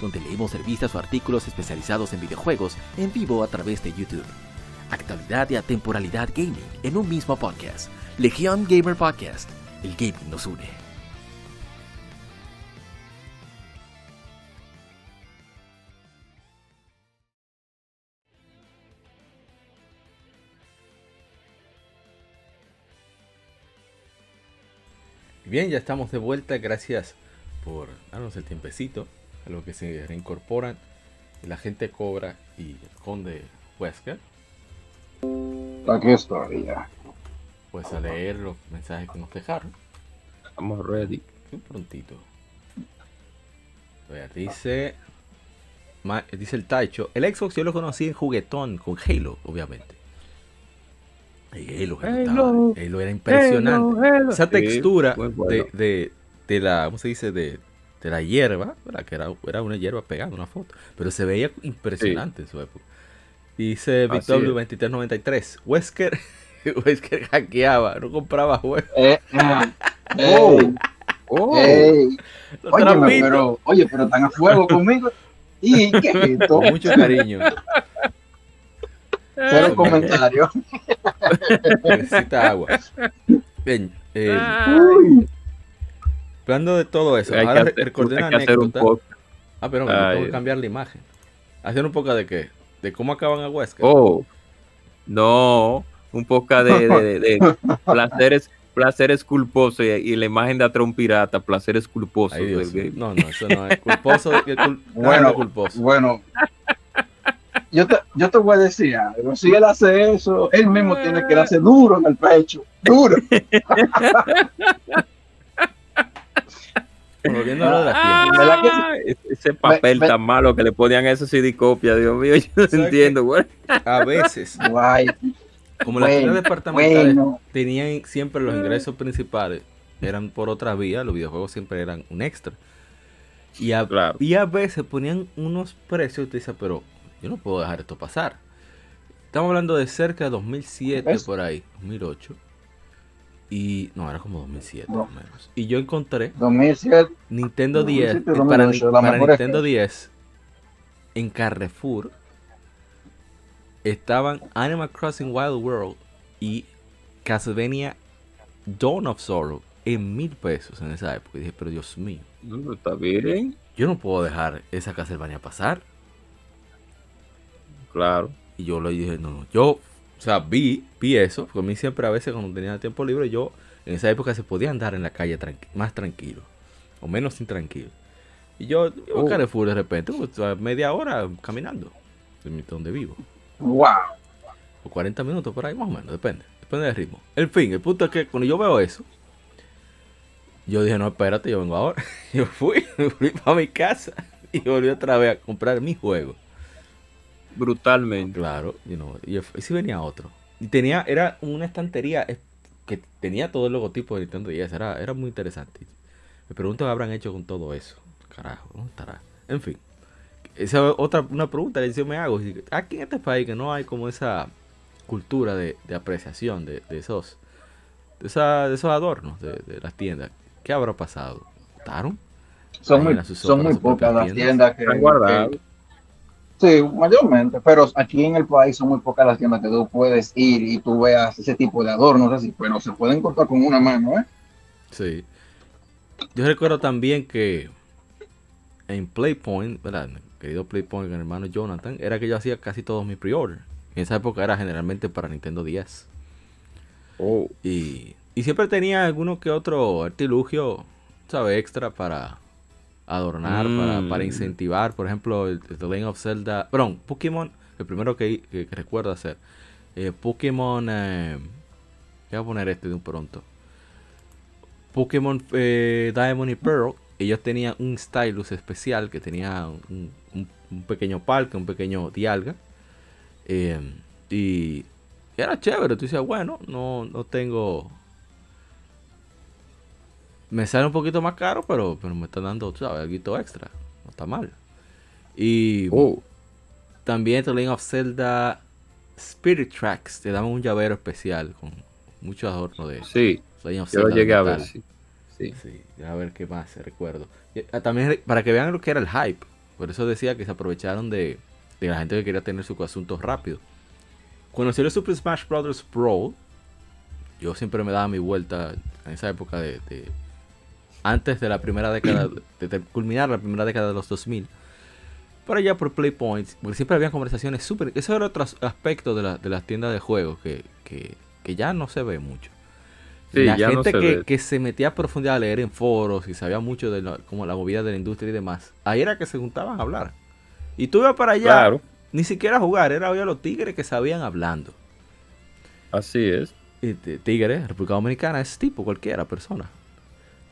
donde leemos revistas o artículos especializados en videojuegos en vivo a través de YouTube. Actualidad y atemporalidad gaming en un mismo podcast. Legión Gamer Podcast. El gaming nos une. Bien, ya estamos de vuelta. Gracias por darnos el tiempecito a lo que se reincorporan la gente Cobra y el Conde Wesker. Aquí estoy ya. Pues a leer los mensajes que nos dejaron. Estamos ready. Un prontito. dice. dice el Taicho. El Xbox yo lo conocí en juguetón con Halo, obviamente. Halo, Halo, Halo era impresionante. Esa textura de, de, de, la. ¿Cómo se dice? De, de la hierba, ¿verdad? que era, era una hierba pegada, una foto, pero se veía impresionante en su época. Dice Victorio 2393, Wesker, Wesker hackeaba, no compraba juegos. Eh, Oh. ey, Oh, trapitos. pero, oye, pero están a fuego conmigo. ¿Y qué es esto? Con mucho cariño. Cero comentarios. Necesita agua. Bien, eh, Uy, hablando de todo eso, hay que ahora hacer, recordé hay una que hacer un. Ah, pero Ay. tengo que cambiar la imagen. Hacer un poco de qué? De cómo acaban a Wesker. Oh, no, un poco de, de- de- de placeres, placeres culposos y, y la imagen de atrás un pirata, placeres culposos Ay. No, no, eso no es culposo. que cul- Bueno, culposo. bueno. Yo te, yo te voy a decir algo. Si él hace eso, él mismo tiene que darse duro en el pecho. Duro. Volviendo a lo de las tiendas. ¿Verdad que sí? Ah, ese- ese papel Me- me- tan malo que le ponían a esos CD copia, Dios mío, yo no ¿Sabes entiendo, güey. A veces, Guay. como las tiendas departamentales Bueno. tenían siempre los ingresos principales, eran por otra vía, los videojuegos siempre eran un extra. Y a, Claro. y a veces ponían unos precios y te dices, pero yo no puedo dejar esto pasar. Estamos hablando de cerca de 2007 ¿Ves? por ahí, 2008. Y no, era como 2007 No. más o menos. Y yo encontré 2007. Nintendo 10 2007, eh, para, 2008, Ni- la para mejor Nintendo 10 en Carrefour estaban Animal Crossing Wild World y Castlevania Dawn of Sorrow en mil pesos en esa época. Y dije, pero Dios mío, No, está bien, yo no puedo dejar esa Castlevania pasar. claro. Y yo le dije, no, no, yo, o sea, vi, vi eso, porque a mí siempre a veces cuando tenía tiempo libre, yo en esa época se podía andar en la calle tranqui- más tranquilo, o menos intranquilo. Y yo iba a Oh. Carrefour de repente, pues, a media hora caminando, de donde vivo, Wow. o 40 minutos por ahí más o menos, depende, depende del ritmo. El fin, el punto es que cuando yo veo eso, yo dije, no, espérate, yo vengo ahora. Yo fui, fui para mi casa y volví otra vez a comprar mi juego. Brutalmente. Claro, you know, y si venía otro. Y tenía, era una estantería es- que tenía todo el logotipo de Nintendo 10, era, era muy interesante. Me pregunto qué habrán hecho con todo eso. Carajo, ¿dónde estará? En fin. Esa es otra, una pregunta que yo me hago. Aquí en este país que no hay como esa cultura de, de apreciación de, de esos de, esa- de esos adornos de, de las tiendas. ¿Qué habrá pasado? ¿Votaron? Son muy, son muy pocas las propias tiendas que, que- Sí, mayormente, pero aquí en el país son muy pocas las tiendas que tú puedes ir y tú veas ese tipo de adornos así, pero se pueden cortar con una mano, ¿eh? Sí. Yo recuerdo también que en Playpoint, ¿verdad? Querido Playpoint, con el hermano Jonathan, era que yo hacía casi todos mis pre-order. En esa época era generalmente para Nintendo 10. Oh, Y, y siempre tenía alguno que otro artilugio, ¿sabes? Extra para adornar, para, Mm. para incentivar. Por ejemplo, el, The Legend of Zelda. Perdón, Pokémon, el primero que, que- que recuerdo hacer. Eh, Pokémon. Eh, voy a poner este de un pronto. Pokémon eh, Diamond y Pearl. Ellos tenían un stylus especial que tenía un, un- un pequeño parque, un pequeño dialga. Eh, y era chévere. Tú dices, bueno, no, no tengo. Me sale un poquito más caro, pero, pero me están dando, tú sabes, algo extra. No está mal. Y oh, también The Legend of Zelda Spirit Tracks. Te daban un llavero especial con mucho adorno de sí, yo lo Zelda llegué a ver, sí. Sí. Sí, a ver qué más recuerdo. Y, ah, También para que vean lo que era el hype. Por eso decía que se aprovecharon de, de la gente que quería tener su asunto rápido. Cuando salió Super Smash Bros. Brawl, yo siempre me daba mi vuelta en esa época de, de- antes de la primera década, de, de culminar la primera década de los 2000. Por allá por Play Points, porque siempre había conversaciones súper... Eso era otro as- aspecto de, la- de las tiendas de juegos que, que- que ya no se ve mucho. Sí, la ya no gente se que, que se metía a profundidad a leer en foros y sabía mucho de la, como la movida de la industria y demás, ahí era que se juntaban a hablar. Y tú ibas para allá, Claro, ni siquiera a jugar, era oír a los tigres que sabían hablando. así es. Y t- tigres, República Dominicana es tipo cualquiera persona.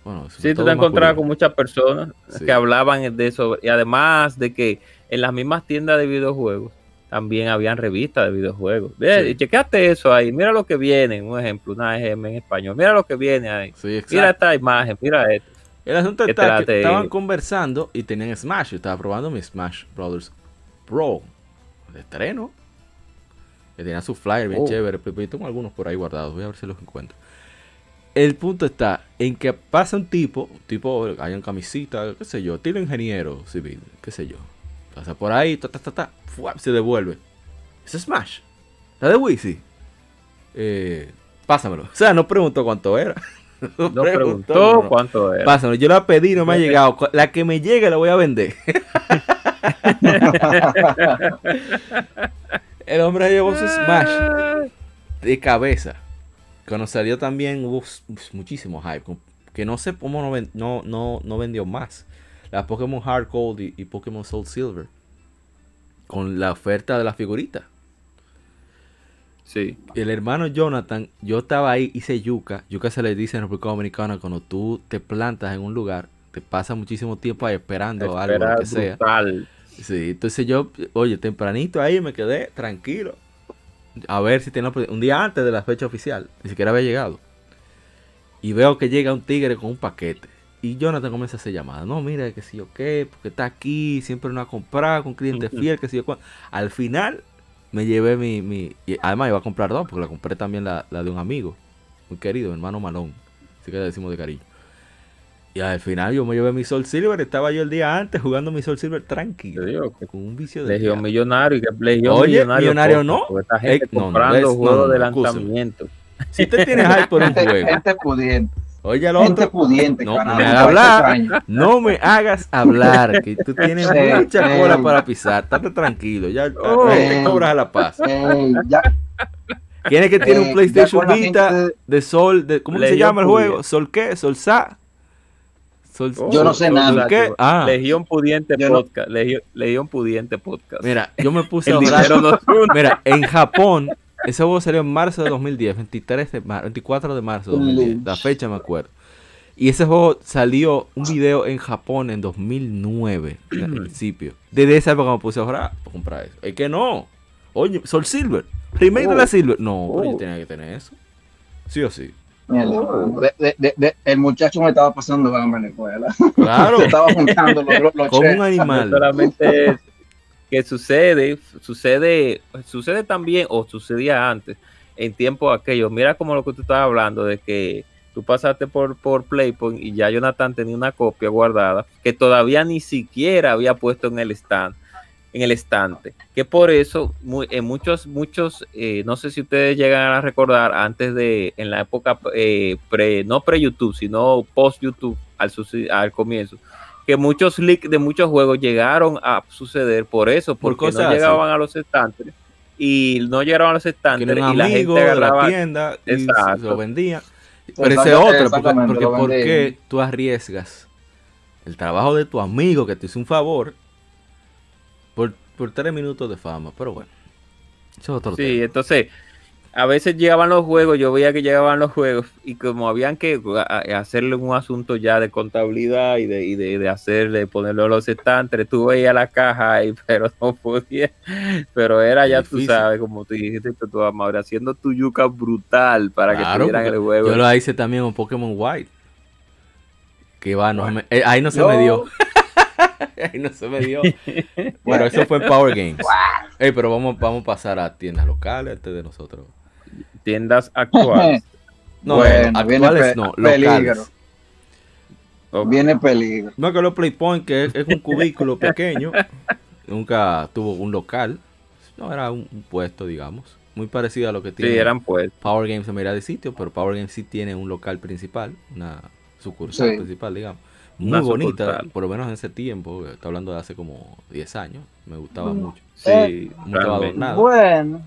Bueno, Sí, tú te encontrabas con muchas personas Sí. que hablaban de eso. Y además de que en las mismas tiendas de videojuegos también habían revistas de videojuegos. Ve, Sí. chequeate eso ahí. Mira lo que viene. Un ejemplo, una EGM en español. Mira lo que viene ahí. Sí, exacto. Mira esta imagen. Mira esto. El asunto que está que estaban conversando y tenían Smash. Yo estaba probando mi Smash Brothers Pro de estreno. Que tenía su flyer bien Oh. chévere. Pero yo tengo algunos por ahí guardados. Voy a ver si los encuentro. El punto está en que pasa un tipo, un tipo, hay en camisita, qué sé yo, estilo ingeniero civil, qué sé yo. Pasa por ahí, ta, ta, ta, ta, ¡fua! se devuelve. Es Smash. La de Wii, Eh, pásamelo. O sea, no preguntó cuánto era. No preguntó no, no. cuánto era. Pásamelo. Yo la pedí, no me ha llegado. La que me llegue la voy a vender. El hombre llevó su Smash de cabeza. Cuando salió también hubo muchísimo hype. Que no sé cómo no, ven- no, no, no vendió más. La Pokémon Hard Gold y, y Pokémon Soul Silver. Con la oferta de la figurita. Sí. El hermano Jonathan, yo estaba ahí, hice yuca. Yuca se le dice en República Dominicana cuando tú te plantas en un lugar, te pasas muchísimo tiempo ahí esperando algo, Espera lo que sea. Sí, entonces yo, oye, tempranito ahí me quedé tranquilo. A ver si tenía un día antes de la fecha oficial, ni siquiera había llegado. Y veo que llega un tigre con un paquete. Y Jonathan comienza a hacer llamadas. No, mira, que si yo qué, porque está aquí, siempre no ha comprado, con cliente fiel, que si yo cuál. Al final me llevé mi, mi. Y además iba a comprar dos, porque la compré también la, la de un amigo, muy querido, mi hermano Malón. Así que le decimos de cariño. Y al final yo me llevé mi Soul Silver, estaba yo el día antes jugando mi Soul Silver tranquilo. Digo Con un vicio de. Legión. Millonario y que Legión Oye, Millonario, millonario no. porque esta gente Eh, no, comprando es- no, juegos de lanzamiento. Si usted tiene hype por un Gente, juego, gente pudiente. oye al Gente otro, pudiente, no, caramba, me haga parece hablar. no me hagas hablar, que tú tienes Sí, mucha sí. cola para pisar, estate tranquilo, ya Oh. te cobras a la paz. Ey, ya, Tiene que tiene eh, un ya PlayStation Vita gente- de Sol, de, ¿cómo que se llama el pudiente. juego? ¿Sol qué? ¿Sol Sa? Sol, Yo no sé Sol- nada. Sol qué? Ah, Legión Pudiente no- Podcast. Legión, Legión Pudiente Podcast. mira, yo me puse a. Mira, en Japón, ese juego salió en marzo de 2010, 23 de mar- 24 de marzo de 2010. La fecha me acuerdo. Y ese juego salió un video en Japón en 2009, al principio. Desde esa época me puse a ahorrar para comprar eso. Es que no. Oye, Soul Silver. Remake de la Silver. No, pero yo Oh. tenía que tener eso. Sí o sí. Mierda, de- de- de- de- el muchacho me estaba pasando hambre en la escuela. Claro, Estaba juntando los, los, los como un No animal. solamente que sucede, sucede, sucede también, o sucedía antes, en tiempos aquellos. Mira como lo que tú estabas hablando, de que tú pasaste por, por Playpoint y ya Jonathan tenía una copia guardada que todavía ni siquiera había puesto en el stand, en el estante. Que por eso, mu- en muchos, muchos, eh, no sé si ustedes llegan a recordar, antes de, en la época eh, pre, no pre-YouTube, sino post-YouTube, al, al comienzo, que muchos leaks de muchos juegos llegaron a suceder por eso, Por porque cosas no así. llegaban a los estantes y no llegaron a los estantes y la gente de la agarraba tienda y lo vendía. Pero ese otro, porque, porque ¿por qué tú arriesgas el trabajo de tu amigo que te hizo un favor por, por tres minutos de fama? Pero bueno, eso es otro Sí, tema. entonces a veces llegaban los juegos, yo veía que llegaban los juegos y como habían que hacerle un asunto ya de contabilidad y de, y de, de hacerle, ponerlo en los estantes, tú veías la caja y pero no podía, pero era ya tú sabes, como tú dijiste tu Amaury, haciendo tu yuca brutal para Claro, que tuvieran el juego. Yo lo hice también en Pokémon White. Que va, no me- eh, ahí no se me dio. ahí no se me dio. Bueno, eso fue en Power Games. Ey, pero vamos, vamos a pasar a tiendas locales antes de nosotros. Tiendas actuales. No, Bueno, no, actuales locales. Viene peligro. No que los Playpoint, que es, es un cubículo pequeño, nunca tuvo un local. No, era un, un puesto, digamos. Muy parecido a lo que tiene Sí, eran pues. Power Games en Mira de sitio, pero Power Games sí tiene un local principal, una sucursal Sí. principal, digamos. Muy bonita, por lo menos en ese tiempo, está hablando de hace como 10 años, me gustaba Mm. mucho. Sí, Eh, Mucho. Bueno,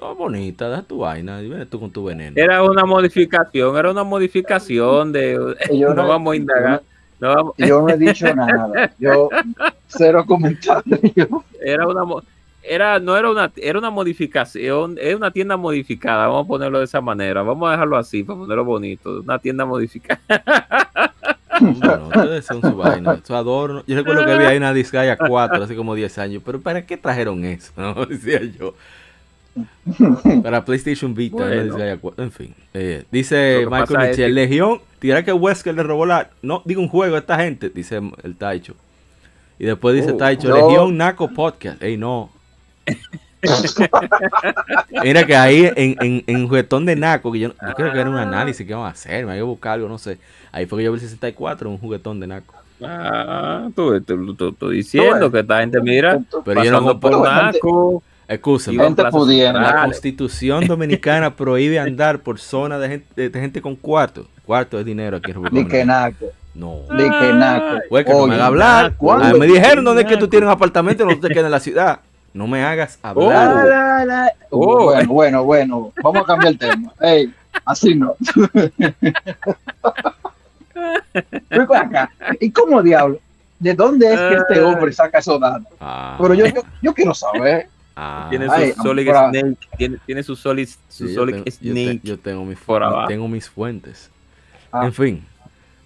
No, bonita, da tu vaina, y vienes tú con tu veneno. Era una modificación, era una modificación de. yo no vamos a indagar. No vamos, Yo no he dicho nada. Yo cero comentarios. era una era no era una era una modificación era una tienda modificada vamos a ponerlo de esa manera vamos a dejarlo así para ponerlo bonito una tienda modificada Bueno, ustedes son su vaina, su adorno. Yo recuerdo que había ahí una Disgaea 4 hace como 10 años, pero ¿para qué trajeron eso? No, decía yo. Para PlayStation Vita, no Bueno. dice Gaia 4. En fin. eh, dice Michael que- Legión, dirá que Wesker le robó la. No, digo un juego a esta gente, dice el Taicho. Y después dice Oh, Taicho, yo- Legión Naco Podcast. Ey, no. Mira que ahí en, en, en juguetón de Naco, que yo, yo creo que era un análisis que vamos a hacer, me había buscar algo, no sé. Ahí fue que yo vi el 64, un juguetón de Naco. Ah, tú, tú diciendo que esta gente mira Pero yo no pasando por Naco. Excúsenme. La constitución dominicana prohíbe andar por zona de gente, de gente con cuarto. Cuarto es dinero aquí en República Dominicana. naco, No. di que naco. Güey, que no me Oye, hagas hablar. Ah, me dijeron dónde es que tú tienes un apartamento y no te quedas en la ciudad. No me hagas La, hablar. la, la. Oh. Bueno, bueno, bueno. Vamos a cambiar el tema. Ey, así no. Acá. ¿Y cómo diablo? ¿De dónde es que este hombre saca esos datos? Ah, Pero yo, yo, yo quiero saber. ah, Tiene Ay, su Solid para- Snake. Tiene, tiene su Solid, su sí, yo Solid tengo- yo te- Snake. Yo tengo mis, tengo fuentes. Ah. En fin.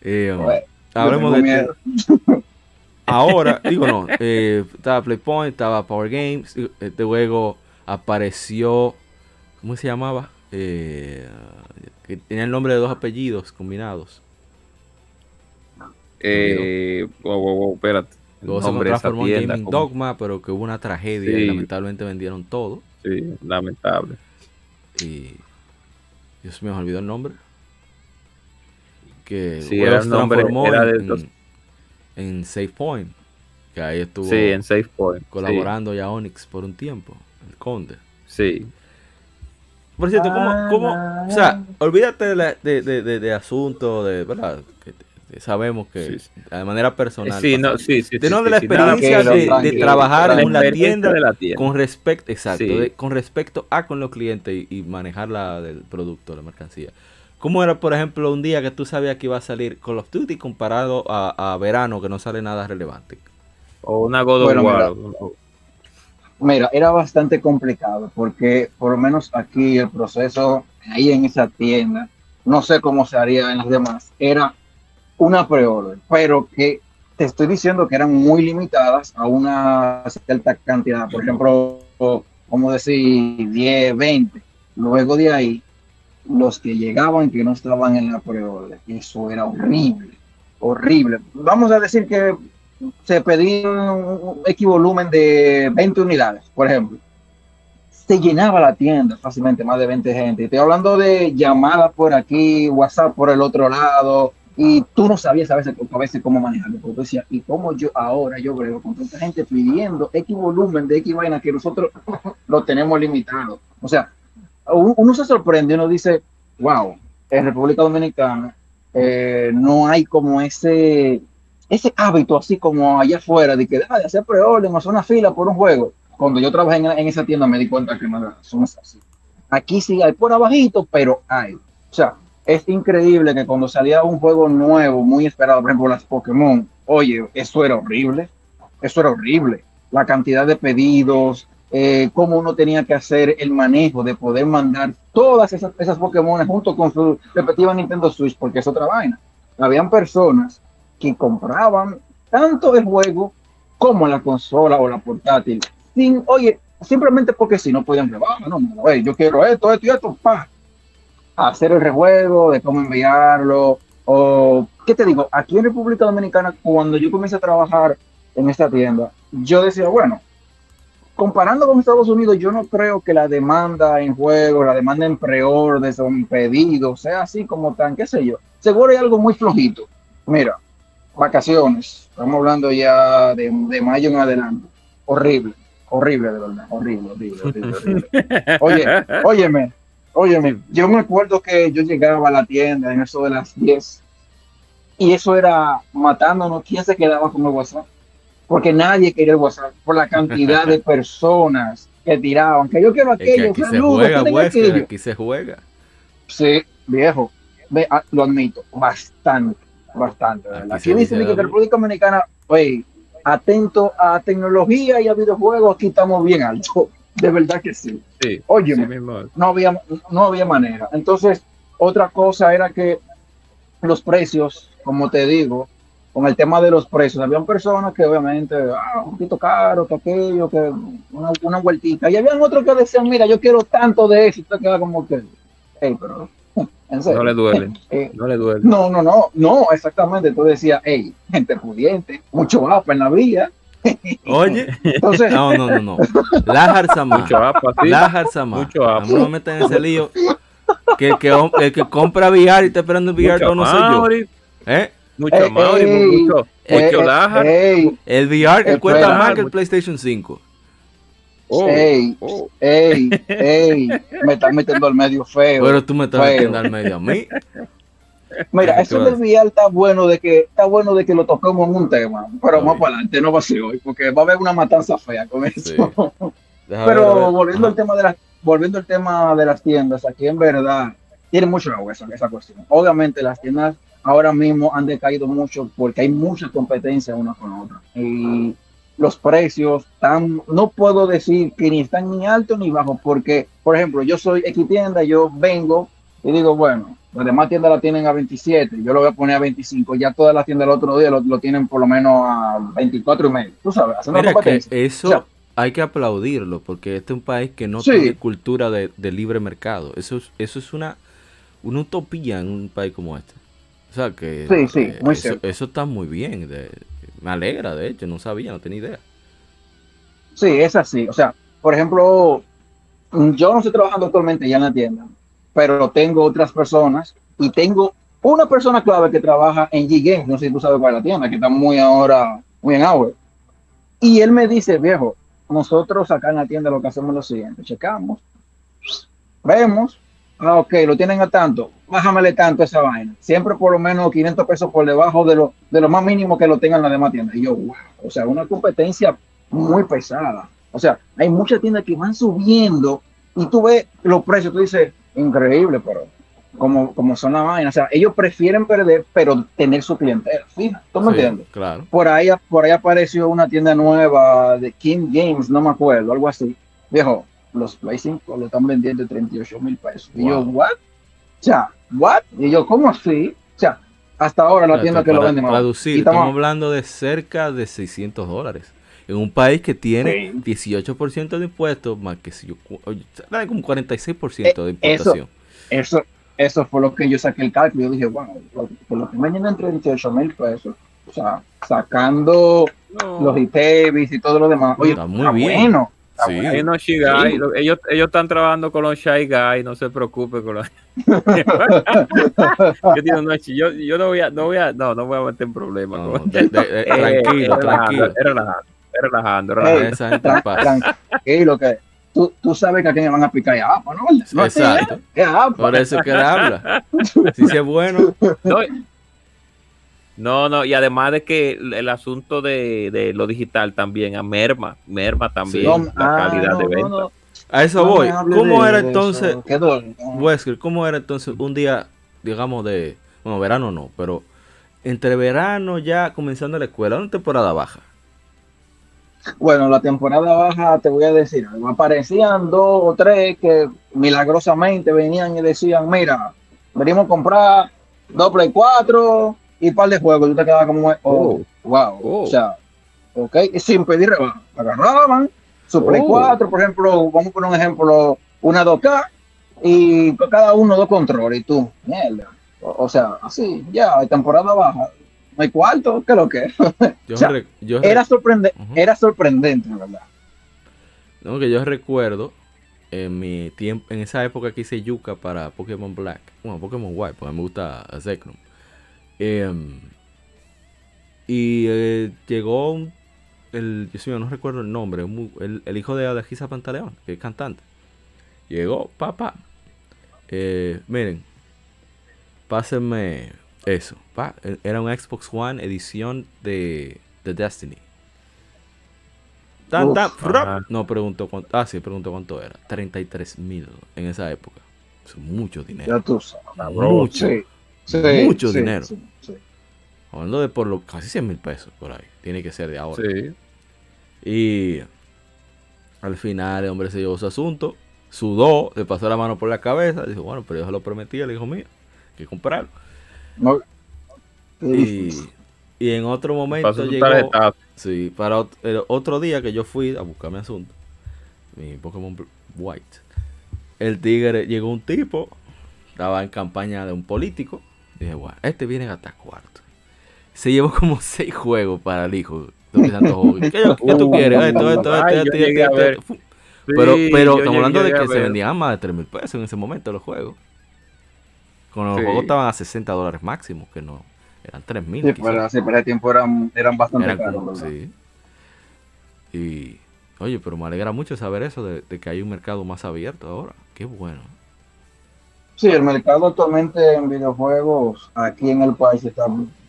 eh, Bueno, hablemos de tengo miedo. Ahora, digo no, eh, estaba Playpoint, estaba Power Games, este juego apareció, ¿cómo se llamaba? Eh, que tenía el nombre de dos apellidos combinados. Eh, wow, wow, wow, espérate. Luego se transformó en Gaming como- Dogma, pero que hubo una tragedia y lamentablemente vendieron todo. Sí, lamentable. Y Dios mío, me olvidó el nombre. Que Sí, era se el nombre, transformó era de en, los- en Save Point, que ahí estuvo Sí, en Safe Point. sí, colaborando ya Onyx por un tiempo, el Conde. Sí. Por cierto, ¿cómo, Ah, cómo, o sea, olvídate de, la- de, de, de, de asunto, de, ¿verdad? Que, que sabemos que Sí, sí. de manera personal. Sí, no, sí, sí. De sí, no, de sí, la experiencia de, trabajar en experiencia tienda de la tienda. con respecto, exacto, Sí. de- con respecto a con los clientes y, y manejar la del producto, la mercancía. ¿Cómo era, por ejemplo, un día que tú sabías que iba a salir Call of Duty comparado a, a verano que no sale nada relevante? O una God of Bueno, War. Mira, era bastante complicado porque por lo menos aquí el proceso ahí en esa tienda, no sé cómo se haría en las demás, era una pre-order, pero que te estoy diciendo que eran muy limitadas a una cierta cantidad, por ejemplo, como decir 10, 20. Luego de ahí, los que llegaban que no estaban en la pre-order, eso era horrible, horrible. Vamos a decir que se pedía un X volumen de 20 unidades, por ejemplo. Se llenaba la tienda fácilmente, más de 20 gente. Estoy hablando de llamadas por aquí, WhatsApp por el otro lado, y tú no sabías a veces, a veces cómo manejarlo. Porque tú decías, ¿y cómo yo ahora yo brego con tanta gente pidiendo X volumen de X vaina que nosotros lo tenemos limitado? O sea, uno se sorprende, uno dice, wow, en República Dominicana eh, no hay como ese ese hábito así como allá afuera de que deja de hacer preorden o hacer una fila por un juego. Cuando yo trabajé en, en esa tienda me di cuenta que no es así. Aquí sí hay por abajito, pero hay. O sea, es increíble que cuando salía un juego nuevo, muy esperado, por ejemplo las Pokémon, oye, eso era horrible. Eso era horrible. La cantidad de pedidos, eh, cómo uno tenía que hacer el manejo de poder mandar todas esas, esas Pokémon junto con su respectiva Nintendo Switch, porque es otra vaina. Habían personas que compraban tanto el juego como la consola o la portátil, sin, oye, simplemente porque si no podían rebajar, no, no, yo quiero esto, esto y esto, pa, hacer el rejuego de cómo enviarlo, o, ¿qué te digo? Aquí en República Dominicana, cuando yo comencé a trabajar en esta tienda, yo decía, bueno, comparando con Estados Unidos, yo no creo que la demanda en juego, la demanda en pre-orders o en pedidos sea así como tan, qué sé yo. Seguro hay algo muy flojito. Mira, vacaciones, estamos hablando ya de, de mayo en adelante. Horrible, horrible de verdad, horrible, horrible, horrible. horrible. Oye, óyeme, óyeme, yo me acuerdo que yo llegaba a la tienda en eso de las 10 y eso era matándonos. ¿Quién se quedaba con el WhatsApp? Porque nadie quería el WhatsApp por la cantidad de personas que tiraban. Que yo quiero Es que aquello, aquí se juega, ¿quién es Wesker, aquello? aquí se juega. Sí, viejo, ah, lo admito, bastante, bastante. Aquí dice que la- República Dominicana, oye, atento a tecnología y a videojuegos, aquí estamos bien alto. De verdad que sí. Sí, mismo. no había, no había manera. Entonces, otra cosa era que los precios, como te digo, con el tema de los precios. Habían personas que obviamente, ah, un poquito caro, que aquello, que una, una vueltita. Y habían otros que decían, mira, yo quiero tanto de eso. Y te queda como que, hey, pero, en serio. No le duele. Eh, No le duele. no, no, no, no, exactamente. Tú decías, hey, gente pudiente, mucho APA en la vía. Oye, Entonces, no, no, no, no. Lajar Samá. Mucho apa, sí. Lajar Samá. Mucho A apa. no me metan en ese lío. Que el que, el que compra VR y está esperando el VR no soy yo. ¿Eh? Mucho Eh, Mauri, ey, mucho, eh, mucho eh, Lajar. ey, El VR que cuesta más que el mucho- PlayStation 5. Oh, ey, oh. ey, ey, me están metiendo al medio feo. Pero tú me estás Feo. metiendo al medio a mí. Mira, ¿Qué eso del? VR está bueno de que está bueno de que lo toquemos en un tema, pero más para adelante no va a ser hoy, porque va a haber una matanza fea con eso. Sí. Pero volviendo al tema de las volviendo al tema de las tiendas, aquí en verdad tiene mucho esa, esa cuestión. Obviamente las tiendas ahora mismo han decaído mucho porque hay mucha competencia una con otra. Y los precios están, no puedo decir que ni están ni altos ni bajos, porque, por ejemplo, yo soy X tienda, yo vengo y digo, bueno, las demás tiendas la tienen a 27, yo lo voy a poner a 25, ya todas las tiendas el otro día lo, lo tienen por lo menos a 24 y medio. Tú sabes, Mira que eso O sea, hay que aplaudirlo porque este es un país que no Sí. tiene cultura de, de libre mercado. Eso es, eso es una, una utopía en un país como este. O sea que Sí, sí, eh, muy eso, cierto. eso está muy bien. de- me alegra, de hecho, no sabía, no tenía idea. Sí, es así. O sea, por ejemplo, yo no estoy trabajando actualmente ya en la tienda, pero tengo otras personas y tengo una persona clave que trabaja en G-Games, no sé si tú sabes cuál es la tienda, que está muy ahora, muy en auge. Y él me dice, viejo, nosotros acá en la tienda lo que hacemos es lo siguiente, checamos, vemos, ah, ok, lo tienen a tanto, bájamele tanto esa vaina. Siempre por lo menos 500 pesos por debajo de lo, de lo más mínimo que lo tengan las demás tiendas. Y yo, wow, o sea, una competencia muy pesada. O sea, hay muchas tiendas que van subiendo y tú ves los precios, tú dices, increíble, pero como, como son la vaina. O sea, ellos prefieren perder, pero tener su clientela. Fija, ¿tú me Sí, entiendes? Claro. Por ahí, por ahí apareció una tienda nueva de King Games, no me acuerdo, algo así. Viejo, los Play 5 lo están vendiendo en 38 mil pesos. Y yo. ¿what? O sea, ¿what? Y yo, ¿cómo así? O sea, hasta ahora la tienda que lo vende más. traducir, estamos hablando de cerca de 600 dólares. En un país que tiene Sí. 18% de impuestos, más que si yo, como 46% de Eh, eso- importación. Eso, eso fue lo que yo saqué el cálculo. Yo dije, bueno, por lo que me llenan 38 mil pesos, o sea, sacando No. los ITEVIS y todo lo demás. Oye, Está muy bien. bueno. está Sí. bueno. Sí. lo- ellos, ellos están trabajando con los Shy Guys, no se preocupe con los. yo, digo, no, yo, yo no voy a, no voy a, no, no voy a meter en problemas. No, de- de- de- Eh, tranquilo, relajando, tranquilo. relajando, es relajando, es Ey, relajando. Esa pasa. Tranquilo, que tú, tú sabes que a quién le van a picar ya, APA, ¿no? No a ti, Exacto. Es APA. Por eso es que él habla. Si sí es bueno, No, no, no, y además de que el, el asunto de, de lo digital también, a merma, merma también Sí. No, la ah, calidad no, de no, venta. no, a eso no voy. ¿Cómo de era entonces. Wesker, cómo era entonces un día, digamos, de, bueno, verano no, pero entre verano ya comenzando la escuela, una temporada baja? Bueno, la temporada baja, te voy a decir, algo. aparecían dos o tres que milagrosamente venían y decían, mira, venimos a comprar dos Play 4 y un par de juegos. Y tú te quedabas como, oh, Oh. wow. Oh. O sea, ok, y sin pedir rebaja. Agarraban su Play Oh. 4, por ejemplo, vamos a poner un ejemplo, una 2K y cada uno dos controles. Y tú, mierda. O, o sea, así, ya, temporada baja. No hay cuarto, ¿qué es lo que? Yo, O sea, re- yo re- Era, sorprende era sorprendente, la verdad. no, que yo recuerdo en mi tiempo, en esa época que hice yuca para Pokémon Black, bueno, Pokémon White, porque me gusta Zekrom. Em, y eh, llegó un- el, yo no recuerdo el nombre, un el, el hijo de Alejisa Pantaleón, que es cantante. Llegó, papá. Eh, miren, pásenme eso. Pa. E- Era un Xbox One edición de, de Destiny. Tan, tan, no preguntó cuánto. Ah, sí, preguntó cuánto era. 33 mil en esa época. Eso es mucho dinero. Ya tú sabes. Mucho. Sí, sí, Mucho sí, dinero. sí, sí. Hablando de por lo casi 100 mil pesos por ahí. Tiene que ser de ahora. Sí. Y al final el hombre se llevó su asunto, sudó, le pasó la mano por la cabeza, dijo, bueno, pero yo se lo prometí al hijo mío, hay que comprarlo. No, Y Y en otro momento llegó. Sí, para ot- el otro día que yo fui a buscar mi asunto, mi Pokémon White, el tigre llegó un tipo, estaba en campaña de un político. Dije, guau, este viene hasta cuarto. Se llevó como seis juegos para el hijo. Estoy pensando, "Joder, ¿Qué, qué tú quieres? Esto, esto, Ay, esto, esto, Pero, Sí, pero estamos hablando de que se vendían más de 3 mil pesos en ese momento los juegos. Cuando los Sí. juegos estaban a 60 dólares máximo, que no, eran 3 mil. Sí, para, sí, para ese tiempo eran, eran bastante Eran caros. sí. Y, oye, pero me alegra mucho saber eso, de, de que hay un mercado más abierto ahora. Qué bueno. Sí, el mercado actualmente en videojuegos aquí en el país está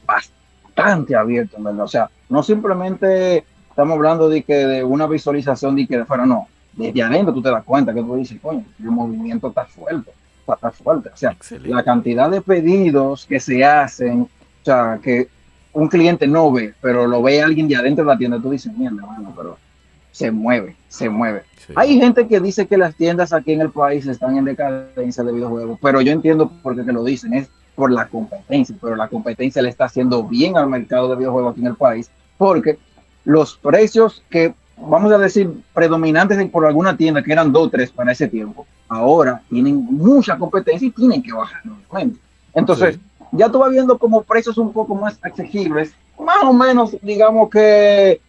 bastante abierto, verdad. O sea, no simplemente estamos hablando de que de una visualización de que de fuera, no. Desde adentro tú te das cuenta que tú dices, coño, el movimiento está fuerte, está, fuerte. O sea, Excelente. la cantidad de pedidos que se hacen, sea, que un cliente no ve, pero lo ve alguien de adentro de la tienda, tú dices, mierda, mano, pero se mueve, se mueve. Sí. Hay gente que dice que las tiendas aquí en el país están en decadencia de videojuegos, pero yo entiendo por qué que lo dicen, es por la competencia, pero la competencia le está haciendo bien al mercado de videojuegos aquí en el país, porque los precios que, vamos a decir, predominantes por alguna tienda, que eran dos o tres para ese tiempo, ahora tienen mucha competencia y tienen que bajar, obviamente. Entonces, Sí. Ya tú vas viendo como precios un poco más accesibles, más o menos, digamos que eh,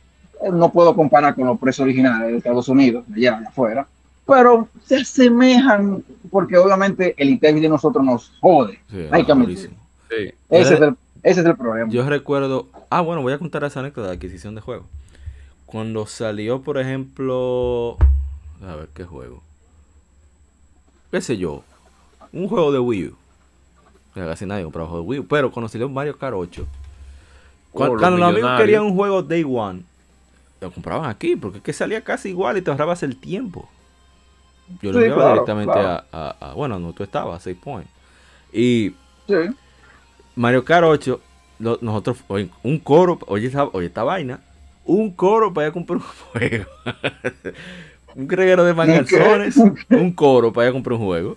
no puedo comparar con los precios originales de Estados Unidos, de allá de afuera, pero se asemejan porque obviamente el internet de nosotros nos jode. Sí, Hay que. Sí. Ese, es el, ese es el problema. Yo recuerdo. Ah, bueno, voy a contar esa anécdota de adquisición de juegos. Cuando salió, por ejemplo. A ver, ¿qué juego? ¿Qué sé yo? Un juego de Wii U. Casi nadie compraba juegos de Wii. Pero cuando salió Mario Kart 8. Cuando, Oh, los cuando los amigos querían un juego Day One, lo compraban aquí. Porque es que salía casi igual y te ahorrabas el tiempo. Yo lo Sí, claro, directamente claro. A, a- a- Bueno, no, tú estabas, a 6 Point. Y. Sí. Mario Kart 8, lo- nosotros, un coro, oye esta, oye esta vaina, un coro para ir a comprar un juego. un reguero de manganzones, un coro para ir a comprar un juego.